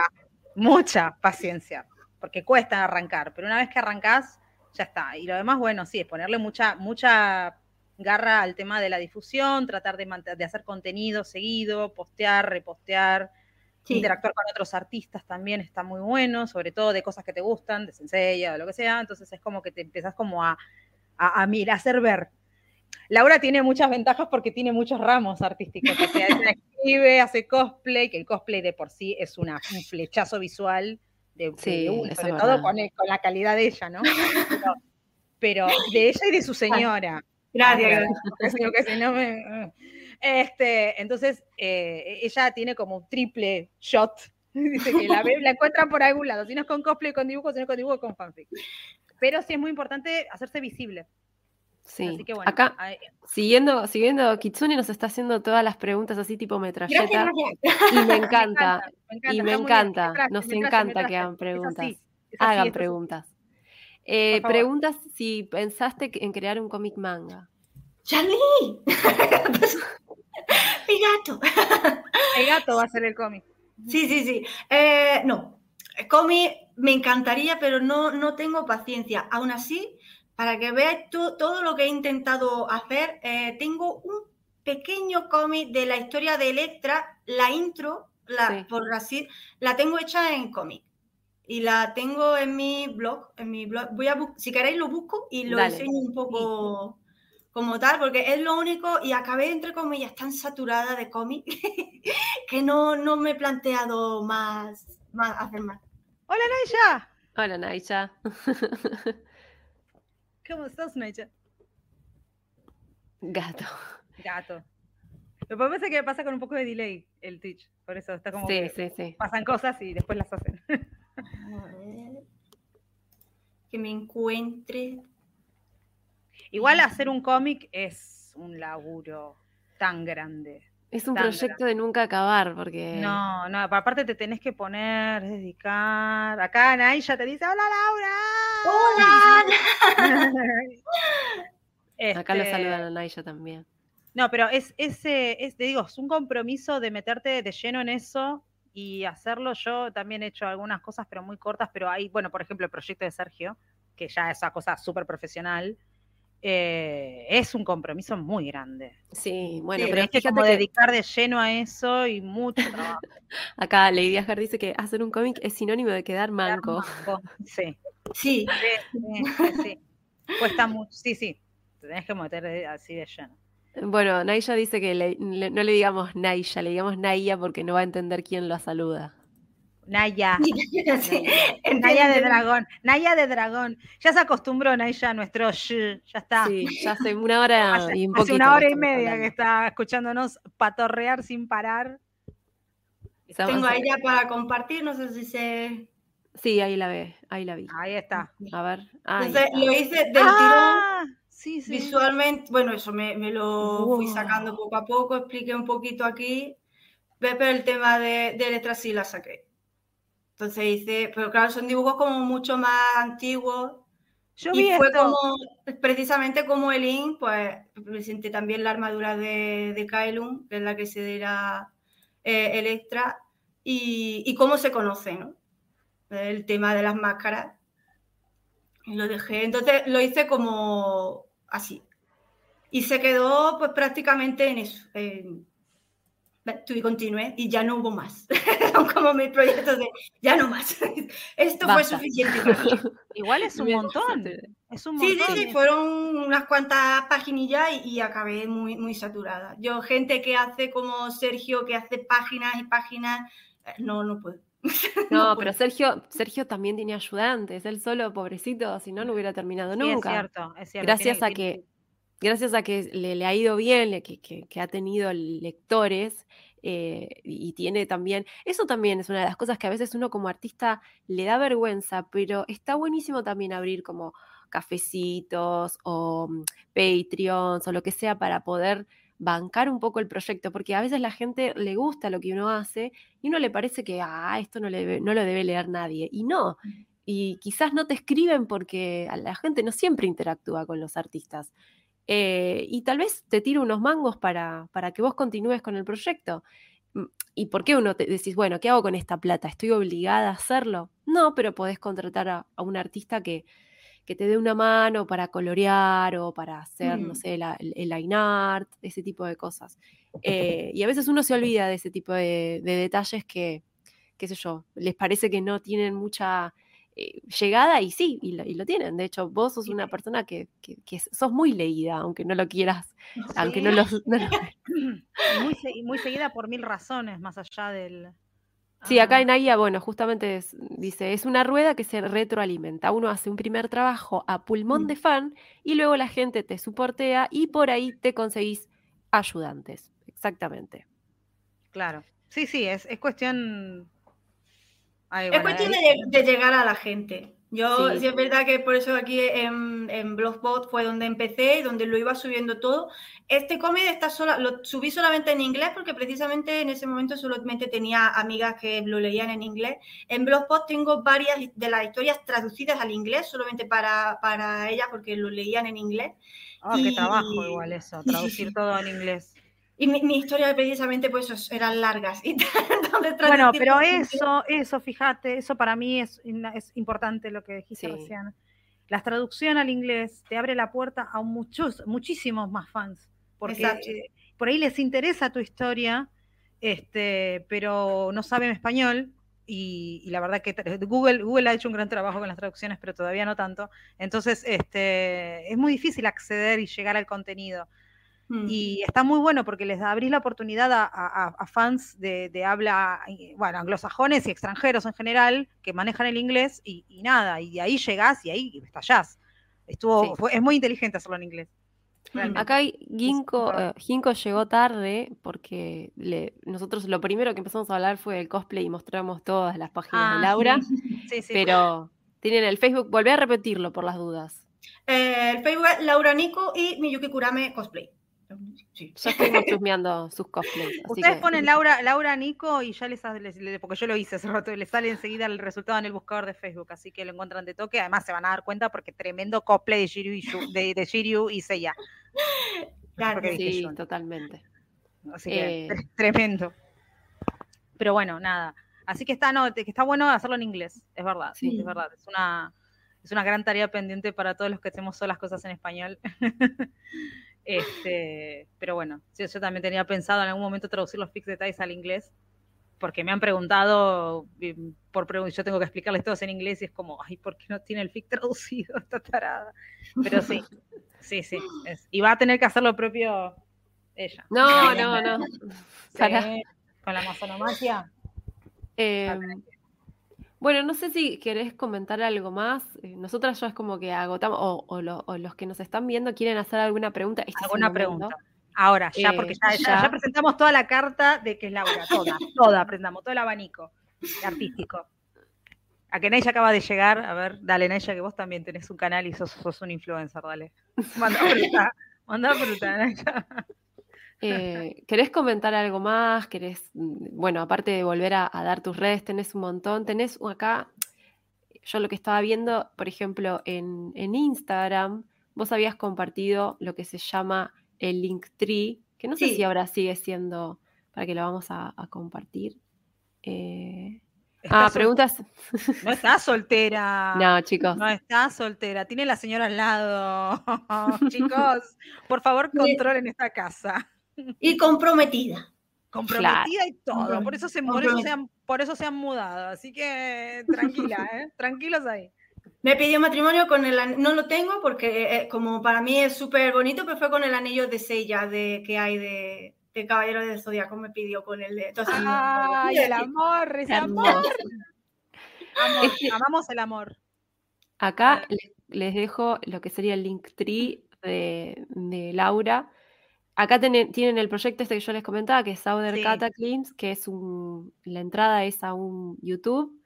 mucha paciencia. Porque cuesta arrancar, pero una vez que arrancás, ya está. Y lo demás, bueno, sí, es ponerle mucha, mucha garra al tema de la difusión, tratar de, de hacer contenido seguido, postear, repostear, interactuar con otros artistas también está muy bueno, sobre todo de cosas que te gustan, de Sensei o lo que sea, entonces es como que te empezás como a, a, mirar, a hacer ver. Laura tiene muchas ventajas porque tiene muchos ramos artísticos, o sea, escribe, hace cosplay, que el cosplay de por sí es una, un flechazo visual de, sobre todo con, con, la calidad de ella, ¿no? pero de ella y de su señora. Gracias. Este, entonces, eh, ella tiene como un triple shot. Dice que la, la encuentran por algún lado. Si no es con cosplay, con dibujo, si no es con dibujo, con fanfic. Pero sí es muy importante hacerse visible. Sí, Así que bueno, acá, siguiendo, siguiendo, Kitsune nos está haciendo todas las preguntas así tipo metralleta. Y me encanta, y me encanta, nos encanta que hagan preguntas. Hagan preguntas. Eh, preguntas si pensaste en crear un cómic manga. ¡Charlie! Mi gato. el gato va a ser el cómic. Sí, sí, sí. Eh, no, cómic me encantaría, pero no, no tengo paciencia. Aún así, para que veáis todo lo que he intentado hacer, eh, tengo un pequeño cómic de la historia de Electra, la intro, la, por así, la tengo hecha en cómic y la tengo en mi blog, en mi blog. Voy a si queréis lo busco y lo enseño un poco como tal, porque es lo único y acabé entre comillas tan saturada de cómic que no, no me he planteado más, más hacer más. Hola Naisha. Hola Naisha. ¿Cómo estás Naisha? Gato. Gato. Lo que pasa es que pasa con un poco de delay el Twitch, por eso está como sí, sí, sí. pasan cosas y después las hacen. Que me encuentre. Igual hacer un cómic es un laburo tan grande. Es un proyecto de nunca acabar, porque. No, no, aparte te tenés que poner, dedicar. Acá ya te dice: ¡Hola Laura! ¡Hola! Acá lo este saludan a Naya también. No, pero es, ese, es, te digo, es un compromiso de meterte de lleno en eso y hacerlo. Yo también he hecho algunas cosas, pero muy cortas, pero hay, bueno, por ejemplo, el proyecto de Sergio, que ya es una cosa súper profesional. Eh, es un compromiso muy grande. Sí, bueno, pero es que como dedicar de lleno a eso y mucho trabajo. Acá Lady Asgard dice que hacer un cómic es sinónimo de quedar manco. Sí. Sí. sí, Cuesta mucho. Sí, sí. Te tenés que meter así de lleno. Bueno, Naya dice que no le digamos Naya, le digamos Naya porque no va a entender quién lo saluda. Naya. Naya de dragón. Naya de dragón. Ya se acostumbró Naya a nuestro sh, ya está. Sí, ya hace una hora y un Hace una hora y media que está escuchándonos patorrear sin parar. Tengo a ella para compartir, no sé si se. Sí, ahí la ve, ahí la vi. Ahí está. A ver. Entonces, lo hice del ah, tirón. Sí, sí. Visualmente, bueno, eso me, lo fui sacando poco a poco, expliqué un poquito aquí, pero el tema de, de letras sí la saqué. Entonces hice, pero claro, son dibujos como mucho más antiguos. Yo y fue como, precisamente como el In, pues presenté también la armadura de, de Kaelum, que es la que se dirá eh, Electra, y, y, cómo se conoce, ¿no? El tema de las máscaras. Y lo dejé, entonces lo hice como así. Y se quedó pues prácticamente en eso, en, y continué y ya no hubo más. Son como mis proyectos de ya no más. Esto fue suficiente. Igual es un montón. Es un Sí, sí, fueron unas cuantas paginillas y, y, acabé muy, muy saturada. Yo, gente que hace como Sergio, que hace páginas y páginas, eh, no, no puedo. No, pero Sergio, Sergio también tiene ayudantes, él solo, pobrecito, si no, no hubiera terminado nunca. Es cierto, es cierto. Gracias a que gracias a que le, ha ido bien, que, ha tenido lectores eh, y tiene también, eso también es una de las cosas que a veces uno como artista le da vergüenza, pero está buenísimo también abrir como cafecitos o mm, Patreons o lo que sea para poder bancar un poco el proyecto, porque a veces la gente le gusta lo que uno hace y uno le parece que, ah, esto no, le, no lo debe leer nadie. Y no, y quizás no te escriben porque la gente no siempre interactúa con los artistas. Eh, y tal vez te tiro unos mangos para, para, que vos continúes con el proyecto. Mm, ¿Y por qué uno te decís, bueno, ¿qué hago con esta plata? ¿Estoy obligada a hacerlo? No, pero podés contratar a, un artista que, que, te dé una mano para colorear o para hacer, no mm. sé, el, line art, ese tipo de cosas. Eh, y a veces uno se olvida de ese tipo de, de detalles que, qué sé yo, les parece que no tienen mucha eh, llegada y sí, y lo, tienen. De hecho, vos sos una persona que, sos muy leída, aunque no lo quieras, aunque no lo... muy, seguida por mil razones, más allá del... Sí, acá en AIA, bueno, justamente dice, es una rueda que se retroalimenta. Uno hace un primer trabajo a pulmón mm. de fan y luego la gente te soportea y por ahí te conseguís ayudantes. Exactamente. Claro. Sí, sí, es, es cuestión es cuestión de, llegar a la gente. Yo, sí. es verdad que por eso aquí en, en Blogspot fue donde empecé y donde lo iba subiendo todo. Este cómic está sola, lo subí solamente en inglés porque precisamente en ese momento solamente tenía amigas que lo leían en inglés. En Blogspot tengo varias de las historias traducidas al inglés solamente para, para ellas porque lo leían en inglés. Ah, qué trabajo igual eso, traducir todo en inglés. Y mi, mi, historia precisamente pues eran largas. Y bueno, pero eso, eso, fíjate, eso para mí es, es importante lo que dijiste recién. La traducción al inglés te abre la puerta a muchos, muchísimos más fans. Porque por ahí les interesa tu historia, este, pero no saben español. Y, y, la verdad que Google, Google ha hecho un gran trabajo con las traducciones, pero todavía no tanto. Entonces, este, es muy difícil acceder y llegar al contenido. Mm. Y está muy bueno porque les abrís la oportunidad a, fans de, habla, bueno, anglosajones y extranjeros en general que manejan el inglés y, nada, y de ahí llegás y ahí estallás. Estuvo, es muy inteligente hacerlo en inglés. Acá Ginkgo, eh, llegó tarde porque nosotros lo primero que empezamos a hablar fue el cosplay y mostramos todas las páginas de ah, Laura. pero tienen el Facebook, volví a repetirlo por las dudas. Eh, el Facebook es Laura Nico y Miyuki Kurame Cosplay. Sí. Ya estuvimos chusmeando sus cosplays. Ustedes ponen Laura, Laura Nico y ya les, porque yo lo hice hace rato, les sale enseguida el resultado en el buscador de Facebook, así que lo encuentran de toque. Además se van a dar cuenta porque tremendo cosplay de Shiryu y, de, de Shiryu y Seiya. Claro, sí, totalmente. Así que eh, tremendo. Pero bueno, nada. Así que está, no, que está bueno hacerlo en inglés, es verdad, sí. es verdad. Es una es una gran tarea pendiente para todos los que hacemos solas cosas en español. Este, pero bueno, yo, yo, también tenía pensado en algún momento traducir los fix detalles al inglés, porque me han preguntado, por yo tengo que explicarles todos en inglés y es como, ay, ¿por qué no tiene el fix traducido esta tarada? Pero sí, sí, sí. y va a tener que hacer lo propio ella. No, no, no. con la masonomagia. Eh, bueno, no sé si querés comentar algo más. Eh, nosotras ya es como que agotamos, o, los que nos están viendo quieren hacer alguna pregunta. Este ¿Alguna pregunta? Ahora, ya, porque eh, ya, presentamos toda la carta de que es Laura, toda, toda presentamos, todo el abanico artístico. A que Neya acaba de llegar, a ver, dale Neya, que vos también tenés un canal y sos, sos un influencer, dale. Manda fruta, manda fruta, Neya. Eh, ¿Querés comentar algo más? ¿Querés, mm, bueno, aparte de volver a, dar tus redes, tenés un montón, tenés acá, yo lo que estaba viendo, por ejemplo, en, Instagram, vos habías compartido lo que se llama el Linktree, que no sé si ahora sigue siendo, para que lo vamos a, compartir. Eh, ah, preguntas. No está soltera. No, chicos. No está soltera. Tiene la señora al lado. chicos, por favor, controlen esta casa. Y comprometida. Comprometida y todo. Por eso, se, por, eso se han, por eso se han mudado. Así que tranquila, ¿eh? tranquilos ahí. Me pidió matrimonio con el no lo tengo porque eh, como para mí es súper bonito, pero fue con el anillo de sella de, que hay de, de Caballero del Zodíaco, me pidió con el de... Entonces, ¡Ay, el amor, ese amor! amamos el amor. Acá les, dejo lo que sería el link tree de, de Laura, Acá tienen el proyecto este que yo les comentaba, que es Outer Cataclysms, que es un, la entrada es a un YouTube,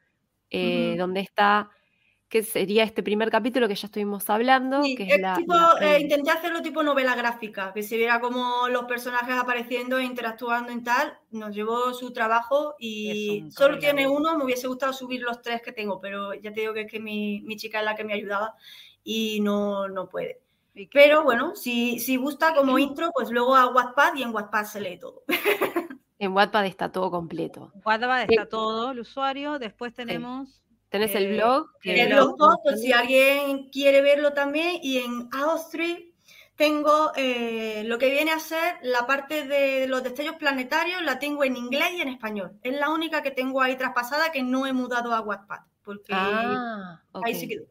eh, donde está, que sería este primer capítulo que ya estuvimos hablando. que es eh, intenté hacerlo tipo novela gráfica, que se viera como los personajes apareciendo e interactuando en tal. Nos llevó su trabajo y solo tiene uno, me hubiese gustado subir los tres que tengo, pero ya te digo que es que mi, mi chica es la que me ayudaba y no, no puede. Pero bueno, si, si gusta como intro, pues luego a Wattpad y en Wattpad se lee todo. En Wattpad está todo completo. En Wattpad está todo el usuario. Después tenemos. Tenés el eh, blog. el blog, pues, si alguien quiere verlo también. Y en Austri tengo eh, lo que viene a ser la parte de los destellos planetarios, la tengo en inglés y en español. Es la única que tengo ahí traspasada que no he mudado a Wattpad. Porque ah, ahí se quedó.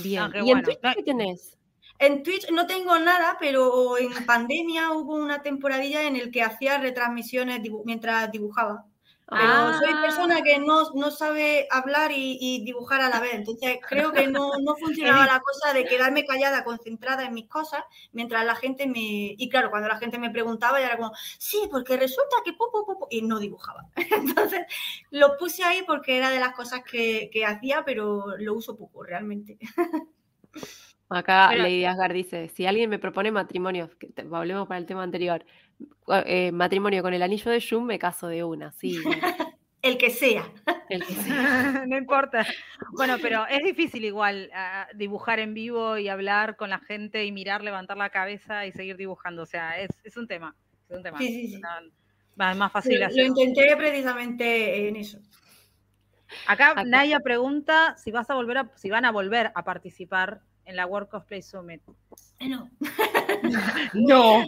Bien. Ah, ¿Y en Twitch qué tenés? En Twitch no tengo nada, pero en pandemia hubo una temporadilla en el que hacía retransmisiones mientras dibujaba. Pero soy persona que no, no sabe hablar y, dibujar a la vez. Entonces creo que no, no funcionaba la cosa de quedarme callada, concentrada en mis cosas, mientras la gente me... Y claro, cuando la gente me preguntaba, ya era como, sí, porque resulta que... poco y no dibujaba. Entonces lo puse ahí porque era de las cosas que, que hacía, pero lo uso poco realmente. Acá Lady Asgard dice, si alguien me propone matrimonio, que volvemos para el tema anterior, eh, matrimonio con el anillo de Jun, me caso de una, sí. el que sea. El que sea. no importa. Bueno, pero es difícil igual ah, dibujar en vivo y hablar con la gente y mirar, levantar la cabeza y seguir dibujando. O sea, es, un tema. Es un tema. Sí, sí, sí. Es más fácil lo, Lo intenté precisamente en eso. Acá, Acá, Naya pregunta si vas a volver a, si van a volver a participar en la World Cosplay Summit. Eh, no. no.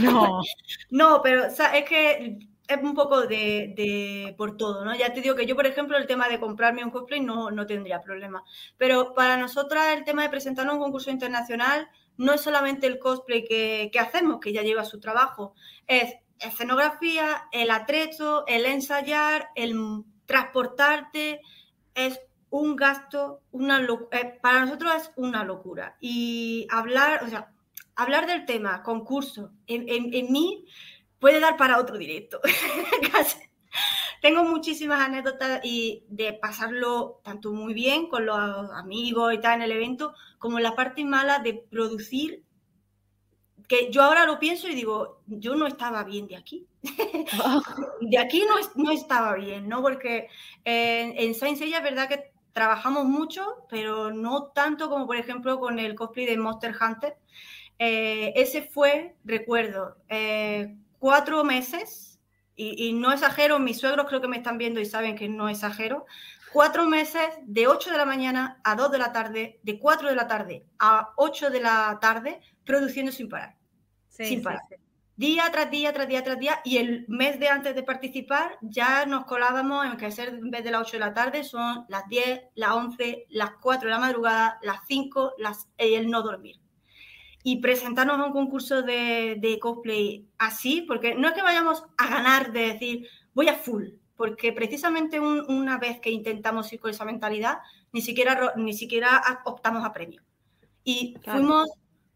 no. No, pero es que es un poco de, por todo, ¿no? Ya te digo que yo, por ejemplo, el tema de comprarme un cosplay no, no tendría problema. Pero para nosotras el tema de presentarnos a un concurso internacional no es solamente el cosplay que, que hacemos, que ya lleva su trabajo, es escenografía, el atrecho, el ensayar, el transportarte, es un gasto, una eh, para nosotros es una locura. Y hablar, o sea, hablar del tema, concurso, en, en, mí puede dar para otro directo. Tengo muchísimas anécdotas y de pasarlo tanto muy bien con los amigos y tal en el evento, como la parte mala de producir, que yo ahora lo pienso y digo, yo no estaba bien de aquí. de aquí no, no estaba bien, ¿no? Porque en, en Seiya es verdad que trabajamos mucho, pero no tanto como por ejemplo con el cosplay de Monster Hunter. Eh, ese fue, recuerdo, eh, cuatro meses y, no exagero, mis suegros creo que me están viendo y saben que no exagero, cuatro meses de 8 de la mañana a 2 de la tarde, de 4 de la tarde a 8 de la tarde, produciendo sin parar. sin parar. Día tras día, tras día, tras día. Y el mes de antes de participar ya nos colábamos en que ser en vez de las 8 de la tarde son las 10, las 11, las 4 de la madrugada, las 5, las, y el no dormir. Y presentarnos a un concurso de, de cosplay así, porque no es que vayamos a ganar de decir voy a full, porque precisamente una vez que intentamos ir con esa mentalidad, ni siquiera, ni siquiera optamos a premio. Y fuimos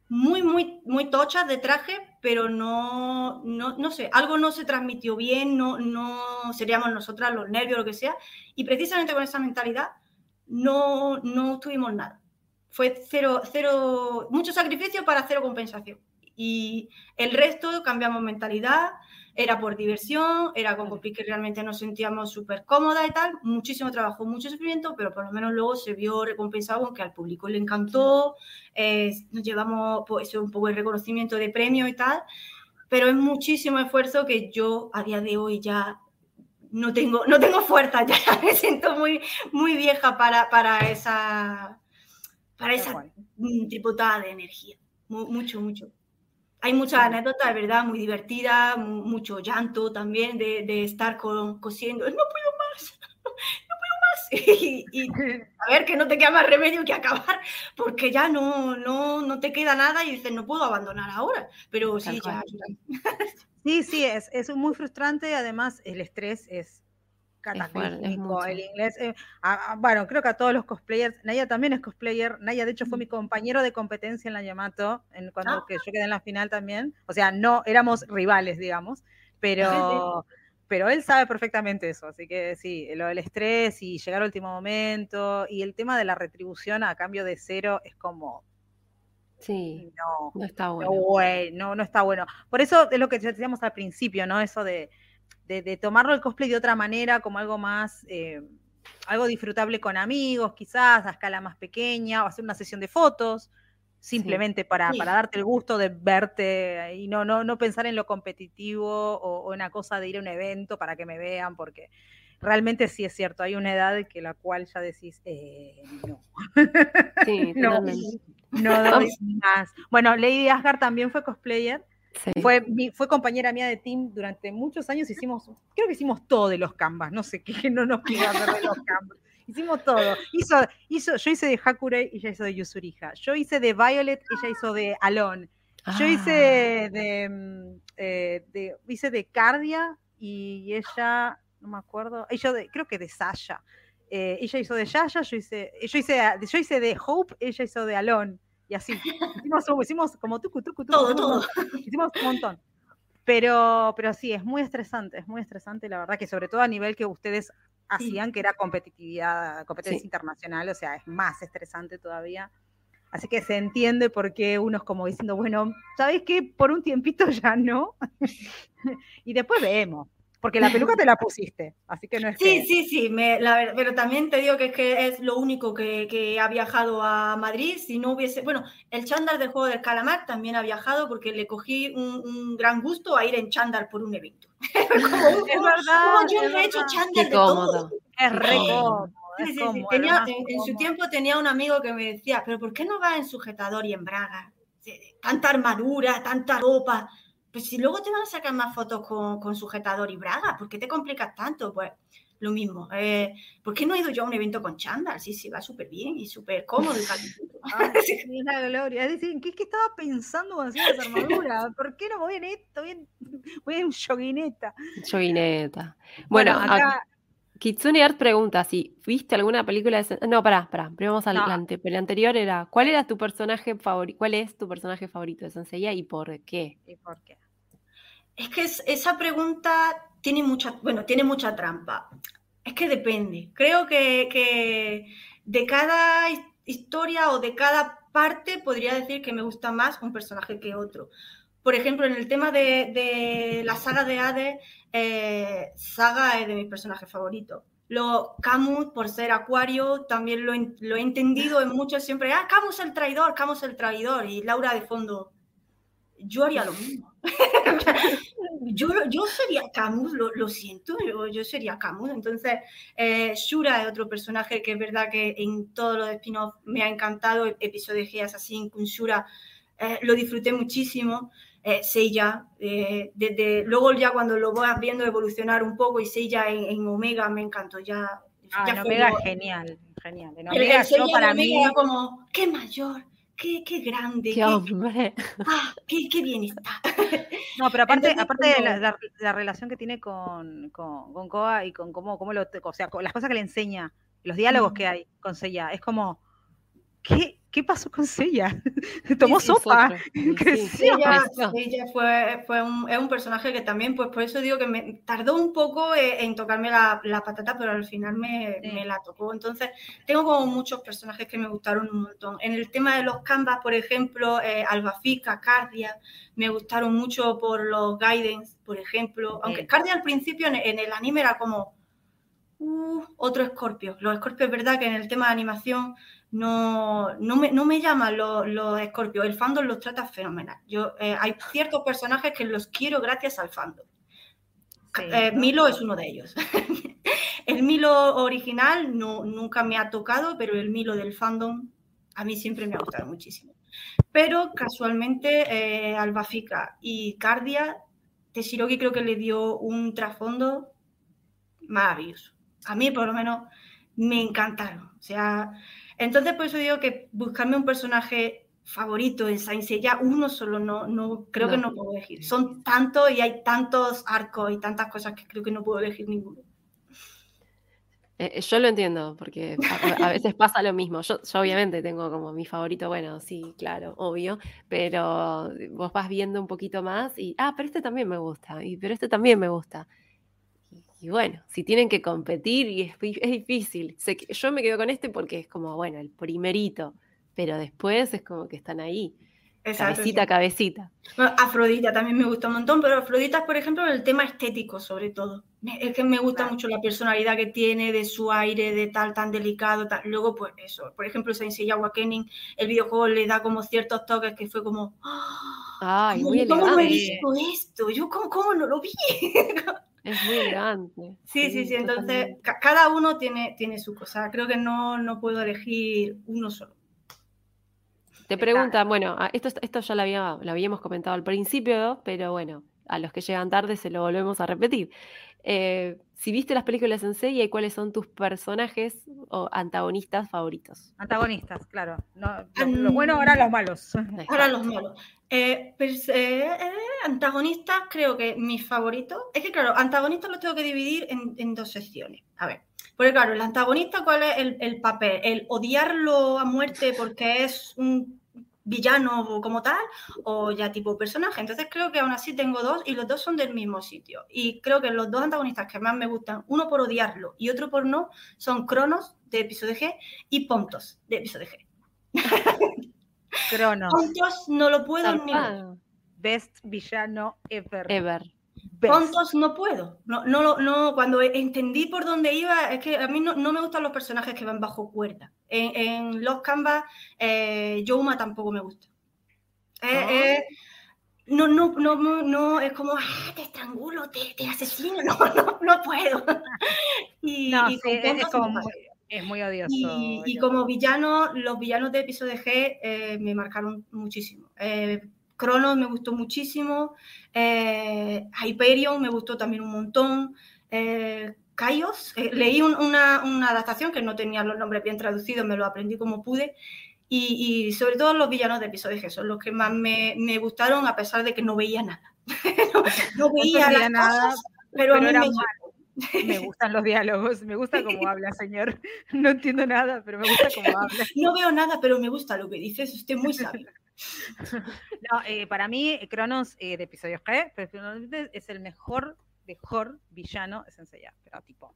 muy, muy, muy tochas de traje, pero no, no, no, sé, algo no se transmitió bien, no, no seríamos nosotras los nervios, lo que sea, y precisamente con esa mentalidad no, no tuvimos nada. Fue cero, cero, mucho sacrificio para cero compensación. Y el resto cambiamos mentalidad, era por diversión, era con copy que realmente nos sentíamos súper cómoda y tal, muchísimo trabajo, mucho sufrimiento, pero por lo menos luego se vio recompensado aunque al público le encantó, eh, nos llevamos pues, un poco de reconocimiento de premio y tal, pero es muchísimo esfuerzo que yo a día de hoy ya no tengo, no tengo fuerza, ya me siento muy, muy vieja para, para esa, para esa tripotada de energía, mucho, mucho. Hay muchas anécdotas, ¿verdad? Muy divertidas, mucho llanto también de, estar cosiendo. No puedo más, no puedo más. Y, a ver, que no te queda más remedio que acabar, porque ya no, no, no te queda nada y dices, no puedo abandonar ahora. Pero sí, ya. Sí, sí, es, es muy frustrante. Además, el estrés es cataclísmico. el inglés, eh, bueno, creo que a todos los cosplayers, Naya también es cosplayer, Naya de hecho fue mi compañero de competencia en la Yamato, en, cuando ah. que yo quedé en la final también, o sea, no, éramos rivales, digamos, pero, pero él sabe perfectamente eso, así que sí, lo del estrés y llegar al último momento, y el tema de la retribución a cambio de cero es como... Sí, no, no está bueno. No, no, está bueno. Por eso es lo que decíamos al principio, ¿no? Eso de, de, tomarlo el cosplay de otra manera, como algo más, eh, algo disfrutable con amigos, quizás a escala más pequeña, o hacer una sesión de fotos, simplemente para, para, darte el gusto de verte y no, no, no pensar en lo competitivo o, en la cosa de ir a un evento para que me vean, porque realmente sí es cierto, hay una edad que la cual ya decís, eh, no. Sí, no, no doy más. Bueno, Lady Asgard también fue cosplayer. Fue, fue compañera mía de team durante muchos años, hicimos, creo que hicimos todo de los canvas, no sé qué, no nos quiero hacer de los canvas. Hicimos todo. Hizo, hizo, yo hice de Hakure y ella hizo de Yusurija. Yo hice de Violet, ella hizo de Alon. Yo hice ah. de, mm, eh, de, hice de Cardia y ella, no me acuerdo, ella creo que de Sasha. Eh, ella hizo de Yaya, yo hice, yo hice, yo hice de Hope, ella hizo de Alon y así. Hicimos, hicimos como tucu, tucu, tucu. Todo, todo. Hicimos un montón. Pero, pero sí, es muy estresante, es muy estresante, la verdad que sobre todo a nivel que ustedes hacían, que era competitividad, competencia internacional, o sea, es más estresante todavía. Así que se entiende por qué uno es como diciendo, bueno, ¿sabes qué? Por un tiempito ya no. y después vemos. Porque la peluca te la pusiste, así que no es Sí, sí, sí, me, la, pero también te digo que es, que es lo único que, que, ha viajado a Madrid. Si no hubiese, bueno, el chándal del juego del calamar también ha viajado porque le cogí un, gran gusto a ir en chándal por un evento. como, es verdad. yo he hecho chándal de todo. Es re cómodo. tenía, en, su tiempo tenía un amigo que me decía, pero ¿por qué no va en sujetador y en braga? Tanta armadura, tanta ropa. Pues si luego te van a sacar más fotos con, sujetador y braga, ¿por qué te complicas tanto? Pues lo mismo. Eh, ¿Por qué no he ido yo a un evento con chándal? Sí, sí, va súper bien y súper cómodo y calentito. gloria. Es decir, ¿qué es que estaba pensando cuando hacía esa armadura? ¿Por qué no voy en esto? Voy en, yoguineta. Yoguineta. Bueno, acá... Kitsune Art pregunta si viste alguna película de... No, pará, pará, pero vamos adelante. Pero el anterior era, ¿cuál era tu personaje favorito? ¿Cuál es tu personaje favorito de Senseiya y por qué? ¿Y por qué? Es que esa pregunta tiene mucha, bueno, tiene mucha trampa. Es que depende. Creo que, de cada historia o de cada parte podría decir que me gusta más un personaje que otro. Por ejemplo, en el tema de, la saga de Hades, eh, Saga es de mis personajes favoritos. Lo, Camus, por ser acuario, también lo, lo, he entendido en muchos siempre. Ah, Camus el traidor, Camus el traidor. Y Laura de fondo. yo haría lo mismo. yo, yo sería Camus, lo, lo siento, yo, yo, sería Camus. Entonces, eh, Shura es otro personaje que es verdad que en todos los spin-offs me ha encantado. Episodio de Assassin con Shura eh, lo disfruté muchísimo. Eh, Seiya, eh, desde luego ya cuando lo vas viendo evolucionar un poco y Seiya en, en Omega me encantó. Ya, ah, ya en Omega genial, genial. En Omega, el, el yo para mí era como, qué mayor, qué, qué grande. Qué, qué hombre. Ah, qué, qué, bien está. No, pero aparte, Entonces, aparte como... de la, la, la, relación que tiene con, con, con Koa y con cómo, cómo lo, o sea, con las cosas que le enseña, los diálogos mm. que hay con Seiya, es como, ¿qué, ¿qué pasó con Seiya? Tomó sí, sí, sopa, creció. Ella, ella fue, fue un, es un personaje que también, pues por eso digo que me tardó un poco en, en tocarme la, la, patata, pero al final me, sí. me, la tocó. Entonces, tengo como muchos personajes que me gustaron un montón. En el tema de los canvas, por ejemplo, eh, Albafica, Cardia, me gustaron mucho por los guidance, por ejemplo. Aunque Cardia al principio en, en el anime era como... Uh, otro escorpio. Los escorpios es verdad que en el tema de animación no, no, me, no me llaman los, los escorpios. El fandom los trata fenomenal. Yo, eh, hay ciertos personajes que los quiero gracias al fandom. Sí, eh, ¿no? Milo es uno de ellos. el Milo original no, nunca me ha tocado, pero el Milo del fandom a mí siempre me ha gustado muchísimo. Pero casualmente eh, Albafica y Cardia, Teshiroki creo que le dio un trasfondo maravilloso. A mí por lo menos me encantaron. O sea, entonces, por eso digo que buscarme un personaje favorito en Saint Seiya, uno solo no, no creo no. que no puedo elegir. Son tantos y hay tantos arcos y tantas cosas que creo que no puedo elegir ninguno. Eh, yo lo entiendo, porque a, a, veces pasa lo mismo. Yo, yo, obviamente tengo como mi favorito, bueno, sí, claro, obvio, pero vos vas viendo un poquito más y, ah, pero este también me gusta, y pero este también me gusta. Y bueno, si tienen que competir, y es, es difícil. Sé que yo me quedo con este porque es como, bueno, el primerito, pero después es como que están ahí. Exacto, cabecita, sí. cabecita. Bueno, Afrodita también me gusta un montón, pero Afrodita, por ejemplo, el tema estético, sobre todo. Es que me gusta claro. mucho la personalidad que tiene, de su aire, de tal, tan delicado. Tal. Luego, pues eso, por ejemplo, Sensei Kenin, el videojuego le da como ciertos toques que fue como. Ay, ¿Cómo, muy ¿cómo no he visto esto? Yo, ¿cómo, cómo no lo vi? Es muy elegante. Sí, sí, sí. Entonces, ca cada uno tiene, tiene su cosa. Creo que no, no puedo elegir uno solo. Te preguntan, bueno, esto, esto ya lo, había, lo habíamos comentado al principio, pero bueno, a los que llegan tarde se lo volvemos a repetir. Eh, si viste las películas en serie, ¿cuáles son tus personajes o antagonistas favoritos? Antagonistas, claro. No, lo, lo, bueno, ahora los malos. Ahora los malos. Eh, pues, eh, antagonistas, creo que mi favorito. Es que, claro, antagonistas los tengo que dividir en, en, dos secciones. A ver. Porque, claro, el antagonista, ¿cuál es el, el papel? El odiarlo a muerte porque es un villano como tal o ya tipo personaje. Entonces creo que aún así tengo dos y los dos son del mismo sitio. Y creo que los dos antagonistas que más me gustan, uno por odiarlo y otro por no, son Cronos de episodio G y Pontos de episodio G. Cronos. Pontos no lo puedo ni Best villano ever. Ever. Pontos no puedo. No, no, no, cuando entendí por dónde iba, es que a mí no, no me gustan los personajes que van bajo cuerda. En, en los Canvas, eh, tampoco me gusta. Eh, oh. eh, no, no, no, no, es como, ah, te estrangulo, te, te, asesino, no, no, no puedo. y, no, y sí, es, como muy, es, muy, odioso. Y, y, como villano, los villanos de episodio G eh, me marcaron muchísimo. Cronos me gustó muchísimo, Hyperion me gustó también un montón. Kaios. Eh, leí un, una, una, adaptación que no tenía los nombres bien traducidos, me lo aprendí como pude. Y, y sobre todo los villanos de episodio que son los que más me, me, gustaron, a pesar de que no veía nada. no, no, veía no nada, cosas, pero, pero era me... Me gustan los diálogos, me gusta cómo habla, señor. No entiendo nada, pero me gusta cómo habla. No veo nada, pero me gusta lo que dices, usted muy sabio. No, eh, para mí, Cronos eh, de episodios G es el mejor mejor villano es Senseiya, pero tipo,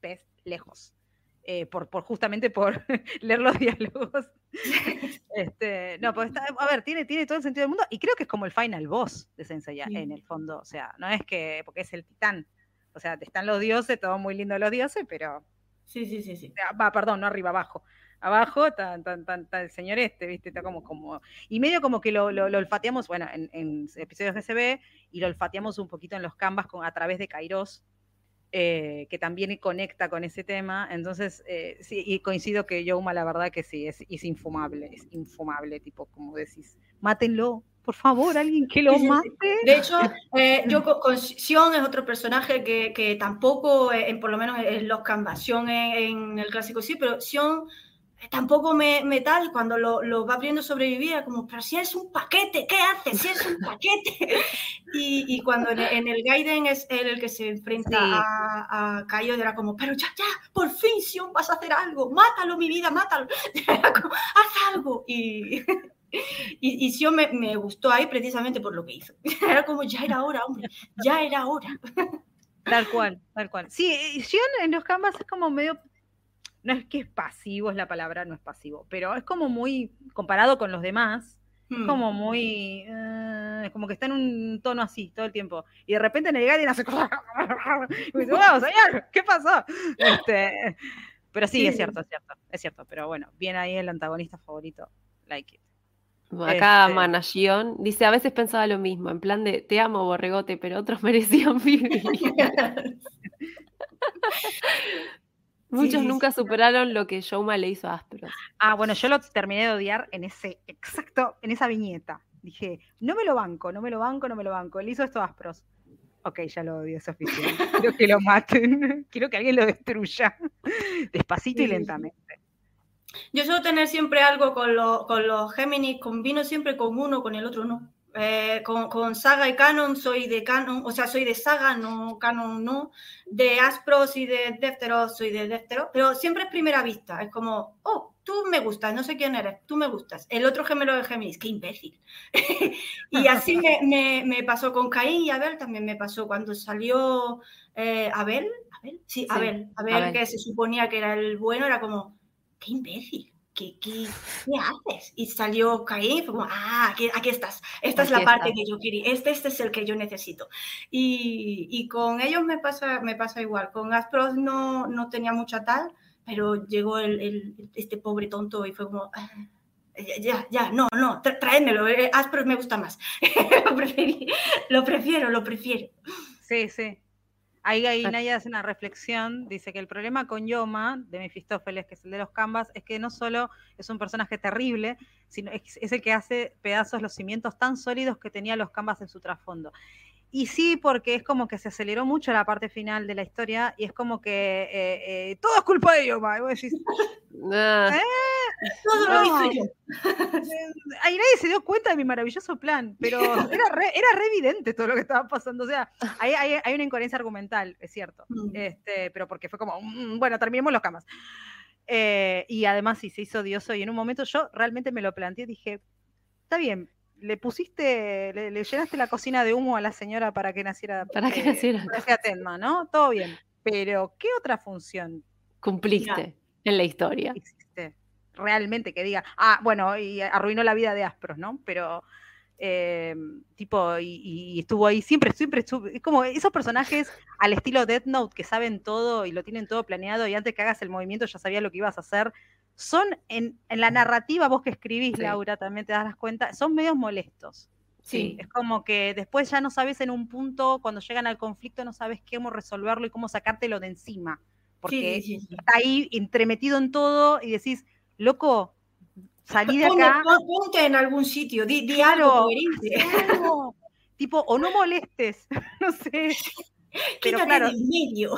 pez lejos. Eh, por, por, justamente por leer los diálogos. este, no, pues está, a ver, tiene, tiene todo el sentido del mundo y creo que es como el final boss de Senseiya sí. en el fondo. O sea, no es que, porque es el titán. O sea, están los dioses, todo muy lindo los dioses, pero Sí, sí, sí, sí. Va, perdón, no arriba, abajo. Abajo está, el señor este, ¿viste? Está como, como. Y medio como que lo, lo, olfateamos, bueno, en, episodios de CB, y lo olfateamos un poquito en los canvas con, a través de Kairos, eh, que también conecta con ese tema. Entonces, eh, sí, y coincido que Yoma, la verdad que sí, es, es infumable, es infumable, tipo, como decís, mátenlo, por favor, alguien que lo mate. De hecho, eh, yo con, Sion es otro personaje que, que tampoco, en, por lo menos en los canvas, Sion en, el clásico sí, pero Sion eh, tampoco me, me, tal, cuando lo, lo, va viendo sobrevivir, como, pero si es un paquete, ¿qué haces? Si es un paquete. y, y, cuando en, el Gaiden es él el que se enfrenta a, a Caio, era como, pero ya, ya, por fin, Sion, vas a hacer algo, mátalo, mi vida, mátalo, haz algo. Y, y, y Sion me, me, gustó ahí precisamente por lo que hizo. Era como, ya era hora, hombre, ya era hora. Tal cual, tal cual. Sí, Sion en los canvas es como medio, no es que es pasivo, es la palabra, no es pasivo, pero es como muy, comparado con los demás, es hmm. como muy, uh, como que está en un tono así todo el tiempo. Y de repente en el Guardian hace y me dice, wow, señor, ¿qué pasó? Este, pero sí, sí, es cierto, es cierto, es cierto. Pero bueno, viene ahí el antagonista favorito, like it. Acá este... Managion dice, a veces pensaba lo mismo, en plan de, te amo, borregote, pero otros merecían vivir. Muchos nunca superaron lo que Showma le hizo a Aspros. Ah, bueno, yo lo terminé de odiar en ese, exacto, en esa viñeta. Dije, no me lo banco, no me lo banco, no me lo banco. Le hizo esto a Aspros. Ok, ya lo odio, es oficial. Quiero que lo maten. Quiero que alguien lo destruya. Despacito y lentamente. Yo suelo tener siempre algo con, con los Géminis, combino siempre con uno, con el otro no. Eh, con, Saga y Canon soy de Canon, o sea, soy de Saga, no Canon, no. De Aspros y de Defteros soy de Defteros, pero siempre es primera vista. Es como, oh, tú me gustas, no sé quién eres, tú me gustas. El otro gemelo de Géminis, qué imbécil. y así me, me, pasó con Caín y Abel, también me pasó cuando salió eh, Abel, Abel, sí, Abel, Abel, que se suponía que era el bueno, era como, qué imbécil. ¿Qué, qué, haces? Y salió Caín como, ah, aquí, estás, esta es la parte que yo quería, este, este es el que yo necesito. Y, y, con ellos me pasa, me pasa igual, con Aspros no, no tenía mucha tal, pero llegó el, el, este pobre tonto y fue como, ah, ya, ya, no, no, tráemelo, eh, Aspros me gusta más, lo, lo prefiero, lo prefiero. Sí, sí. Ahí, ahí Naya hace una reflexión, dice que el problema con Yoma, de Mefistófeles, que es el de los canvas, es que no solo es un personaje terrible, sino es, es el que hace pedazos los cimientos tan sólidos que tenía los canvas en su trasfondo. Y sí, porque es como que se aceleró mucho la parte final de la historia y es como que eh, eh, todo es culpa de Yoma. Y vos decís, ah. ¿Eh? Todo lo hice yo. Ahí nadie se dio cuenta de mi maravilloso plan, pero era re, era re evidente todo lo que estaba pasando. O sea, hay, hay, hay una incoherencia argumental, es cierto. Mm. Este, pero porque fue como, mm, bueno, terminemos los camas. y además sí, se hizo odioso y en un momento yo realmente me lo planteé y dije, está bien, le pusiste, le, llenaste la cocina de humo a la señora para que naciera. Para que naciera. Para ¿no? Todo bien. Pero, ¿qué otra función? Cumpliste en la historia. Existe. Realmente que diga, ah, bueno, y arruinó la vida de Aspros, ¿no? Pero, eh, tipo, y, estuvo ahí, siempre, siempre estuvo. Es como esos personajes al estilo Death Note que saben todo y lo tienen todo planeado y antes que hagas el movimiento ya sabía lo que ibas a hacer son en, la narrativa, vos que escribís, Laura, también te das cuenta, son medios molestos. Sí. Es como que después ya no sabes en un punto, cuando llegan al conflicto, no sabes cómo resolverlo y cómo sacártelo de encima. Porque está ahí entremetido en todo y decís, loco, salí de acá. Ponte en algún sitio, di, algo Tipo, o no molestes, no sé. Pero claro, del medio.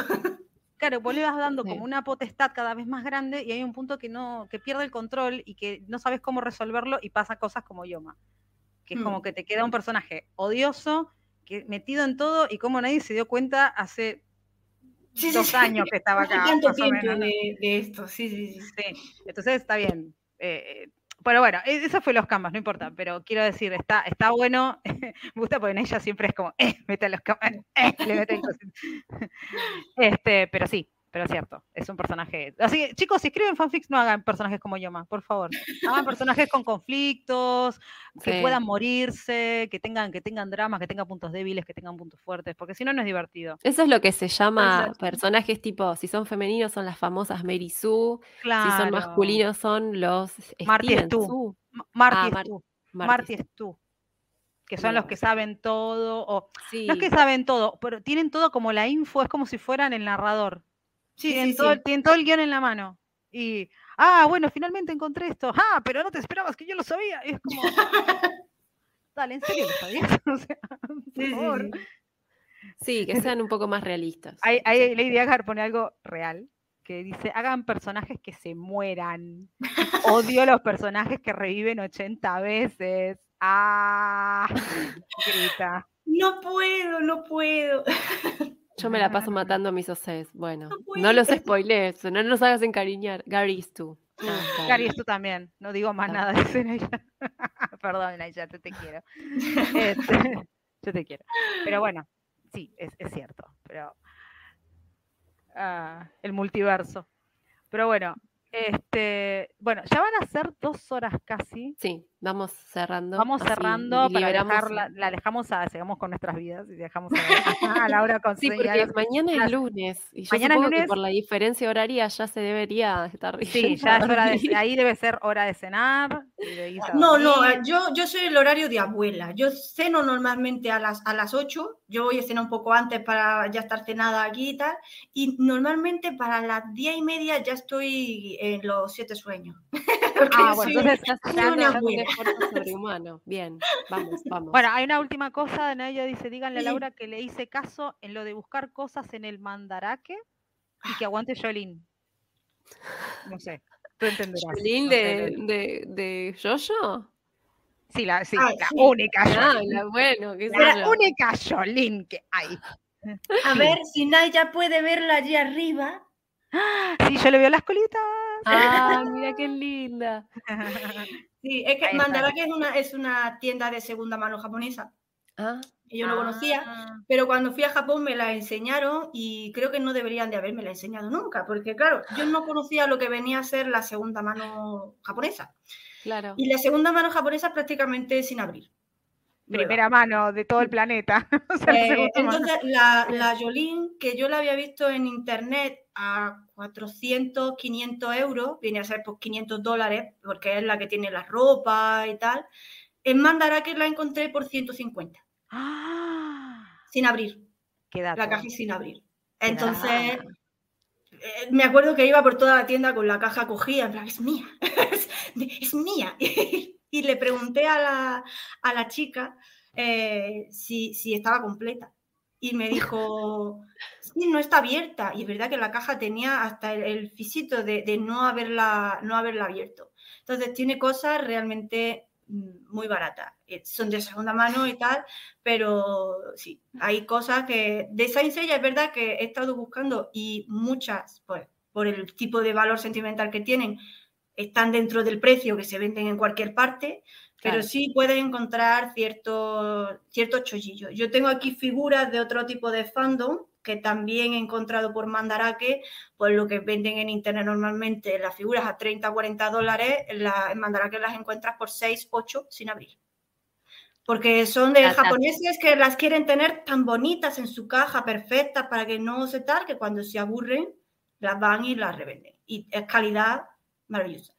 Claro, vos le vas dando como una potestad cada vez más grande y hay un punto que no, que pierde el control y que no sabes cómo resolverlo y pasa cosas como Yoma. Que es como mm. que te queda un personaje odioso, que metido en todo y como nadie se dio cuenta hace dos años que estaba acá. Tanto tiempo de, esto, sí, sí, sí. Entonces está bien. Eh, pero bueno, e, eso fue los canvas, no importa, pero quiero decir, está, está bueno, me gusta porque en ella siempre es como, eh, mete los canvas, eh, le mete Este, pero sí, pero es cierto, es un personaje. Así que, chicos, si escriben fanfics, no hagan personajes como Yoma, por favor. Hagan personajes con conflictos, que puedan morirse, que tengan, que tengan dramas, que tengan puntos débiles, que tengan puntos fuertes, porque si no, no es divertido. Eso es lo que se llama personajes tipo, si son femeninos, son las famosas Mary Sue, si son masculinos, son los. Marty Stu. Marty ah, Stu. Marty Stu que son los que saben todo, o no es que saben todo, pero tienen todo como la info, es como si fueran el narrador. Sí, tienen, todo, todo el guion en la mano. Y, ah, bueno, finalmente encontré esto. Ah, pero no te esperabas que yo lo sabía. es como, dale, ¿en serio lo sabías? o sea, por sí, que sean un poco más realistas. Hay, hay, Lady Agar pone algo real que dice, hagan personajes que se mueran. Odio los personajes que reviven 80 veces. Ah, grita. No puedo, no puedo. Yo me la paso matando a mis OCs. Bueno, no, los spoilees, no nos hagas encariñar. Gary es tú. Ah, Gary es tú también. No digo más nada, dice Naya. Perdón, Naya, te, te quiero. Este, yo te quiero. Pero bueno, sí, es, es cierto. Pero ah, el multiverso. Pero bueno, este, bueno, ya van a ser dos horas casi. Sí, vamos cerrando. Vamos cerrando para dejarla, la dejamos a, sigamos con nuestras vidas y dejamos a, Laura con Sí, porque mañana es lunes. Y yo mañana lunes, que por la diferencia horaria ya se debería estar Sí, ya es hora de, ahí debe ser hora de cenar. no, no, eh, yo, yo soy el horario de abuela. Yo ceno normalmente a las, a las 8 yo voy a cenar un poco antes para ya estar cenada aquí y tal, y normalmente para las diez y media ya estoy en los siete sueños. ah, bueno, entonces sobrehumano. Bien, vamos, vamos. Bueno, hay una última cosa, ella dice, díganle a Laura que le hice caso en lo de buscar cosas en el mandaraque y que aguante Jolín. No sé, tú entenderás. ¿Jolín de, de, de Jojo? Sí, la, sí, la única ah, la, bueno, la única Jolín que hay. A ver, si Naya puede verla allí arriba. Sí, yo le veo las colitas. Ah, mira qué linda. Sí, es que Mandarake es una, es una tienda de segunda mano japonesa. Ah. yo no conocía, ah. pero cuando fui a Japón me la enseñaron y creo que no deberían de haberme la enseñado nunca, porque claro, yo no conocía lo que venía a ser la segunda mano japonesa. Y la segunda mano japonesa prácticamente sin abrir. Primera mano de todo el planeta. Eh, entonces, la, la Jolín, que yo la había visto en internet a 400, 500 euros, viene a ser por 500 dólares, porque es la que tiene la ropa y tal. En Mandarake la encontré por 150. ¡Ah! Sin abrir. La caja sin abrir. Entonces, eh, me acuerdo que iba por toda la tienda con la caja cogida, en plan, es mía, es mía. Y le pregunté a la, chica eh, si, estaba completa. Y me dijo, sí, no está abierta. Y es verdad que la caja tenía hasta el, fisito de, no, haberla, no haberla abierto. Entonces tiene cosas realmente mm, muy baratas. Eh, son de segunda mano y tal, pero sí, hay cosas que de Saint Seiya es verdad que he estado buscando y muchas, pues, por el tipo de valor sentimental que tienen, están dentro del precio que se venden en cualquier parte, pero sí pueden encontrar ciertos cierto chollillos. Yo tengo aquí figuras de otro tipo de fandom que también he encontrado por Mandarake, pues lo que venden en internet normalmente las figuras a 30 40 dólares, en, la, Mandarake las encuentras por 6, 8 sin abrir. Porque son de japoneses que las quieren tener tan bonitas en su caja, perfectas, para que no se tal, que cuando se aburren, las van y las revenden. Y es calidad maravillosa.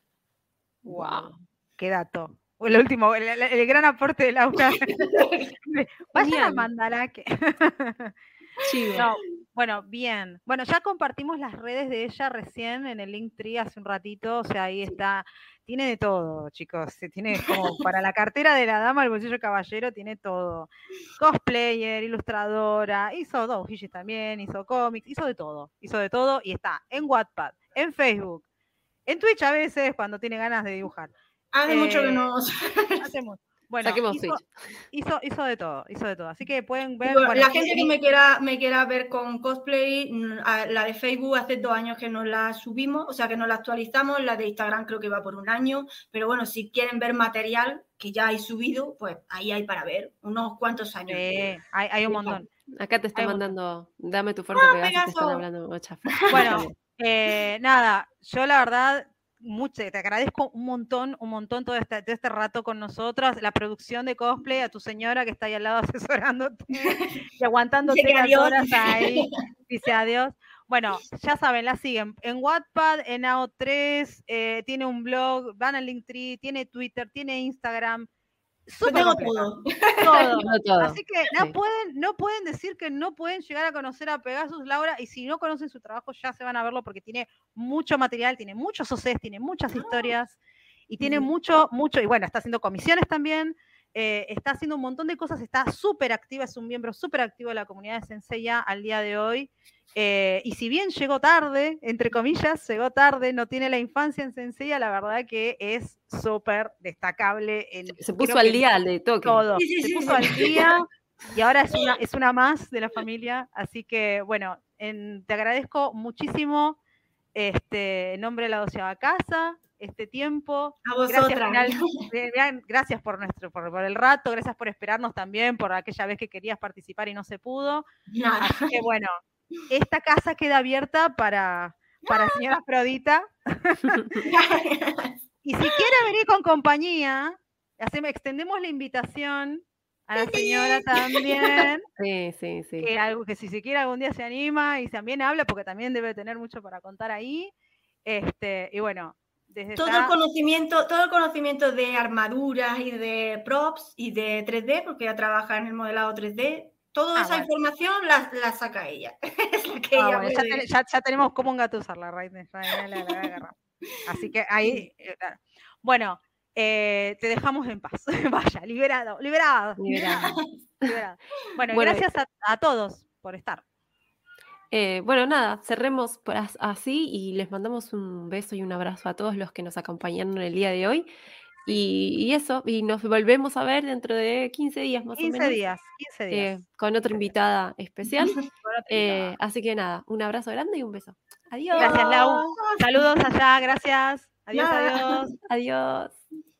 Wow, qué dato. El último, el, gran aporte de Laura. Vayan a Mandaraque. Sí, bueno, bien. Bueno, ya compartimos las redes de ella recién en el link tree hace un ratito, o sea, ahí está. Tiene de todo, chicos. Tiene como para la cartera de la dama, el bolsillo caballero, tiene todo. Cosplayer, ilustradora, hizo dos también, hizo cómics, hizo de todo. Hizo de todo y está en Wattpad, en Facebook, en Twitch a veces cuando tiene ganas de dibujar. Hace mucho que eh, no. Hacemos. Bueno, hizo, hizo, de todo, hizo de todo. Así que pueden ver. la gente que me quiera, me quiera ver con cosplay, la de Facebook hace dos años que nos la subimos, o sea que no la actualizamos, la de Instagram creo que va por un año, pero bueno, si quieren ver material que ya hay subido, pues ahí hay para ver, unos cuantos años. hay, un montón. Acá te Hay montón. mandando, dame tu Ah, Pegasus, te están hablando fe. Bueno, eh, nada, yo la verdad, mucho, te agradezco un montón, un montón todo este, todo este rato con nosotras, la producción de cosplay, a tu señora que está ahí al lado asesorándote y aguantándote Dice las adiós. horas ahí, dice adiós. Bueno, ya saben, la siguen en Wattpad, en AO3, eh, tiene un blog, van al Linktree, tiene Twitter, tiene Instagram. Súper tengo todo. todo. Todo. Así que no, Sí. pueden, no pueden decir que no pueden llegar a conocer a Pegasus Laura y si no conocen su trabajo ya se van a verlo porque tiene mucho material, tiene muchos OCs, tiene muchas historias y tiene mucho, mucho, y bueno, está haciendo comisiones también, eh, está haciendo un montón de cosas, está súper activa, es un miembro súper activo de la comunidad de Senseiya al día de hoy. eh, y si bien llegó tarde, entre comillas, llegó tarde, no tiene la infancia en Senseiya, la verdad que es súper destacable. En, Se puso al en día de toque. todo. Se puso al día y ahora es una, es una más de la familia. Así que, bueno, en- te agradezco muchísimo este, en nombre de la doceava casa, este tiempo. A vosotras. gracias por nuestro, por, por el rato, gracias por esperarnos también, por aquella vez que querías participar y no se pudo. Nada. Así que bueno, esta casa queda abierta para, para señora Afrodita. Y si quiere venir con compañía, hacemos, extendemos la invitación a la señora también, Sí, sí, sí. que, algo, que si se quiere algún día se anima y también habla, porque también debe tener mucho para contar ahí. Este, y bueno, desde todo el conocimiento, todo el conocimiento de armaduras y de props y de 3D, porque ella trabaja en el modelado 3D, toda Ah, esa información la, la saca ella. Es la que Ah, ella bueno, ya, ten- ya- ya tenemos cómo engatusarla, Raiden. Así que ahí, eh, claro. bueno, eh, te dejamos en paz. Vaya, liberado, liberado. Liberado. Bueno, gracias a, a todos por estar. Eh, bueno, nada, cerremos por as- así y les mandamos un beso y un abrazo a todos los que nos acompañaron el día de hoy. Y, y eso, y nos volvemos a ver dentro de 15 días más 15 o menos. días, 15 días. eh, con otra invitada especial. Eh, así que nada, un abrazo grande y un beso. Adiós. Gracias, Lau. Saludos allá, gracias. Adiós, adiós. Adiós.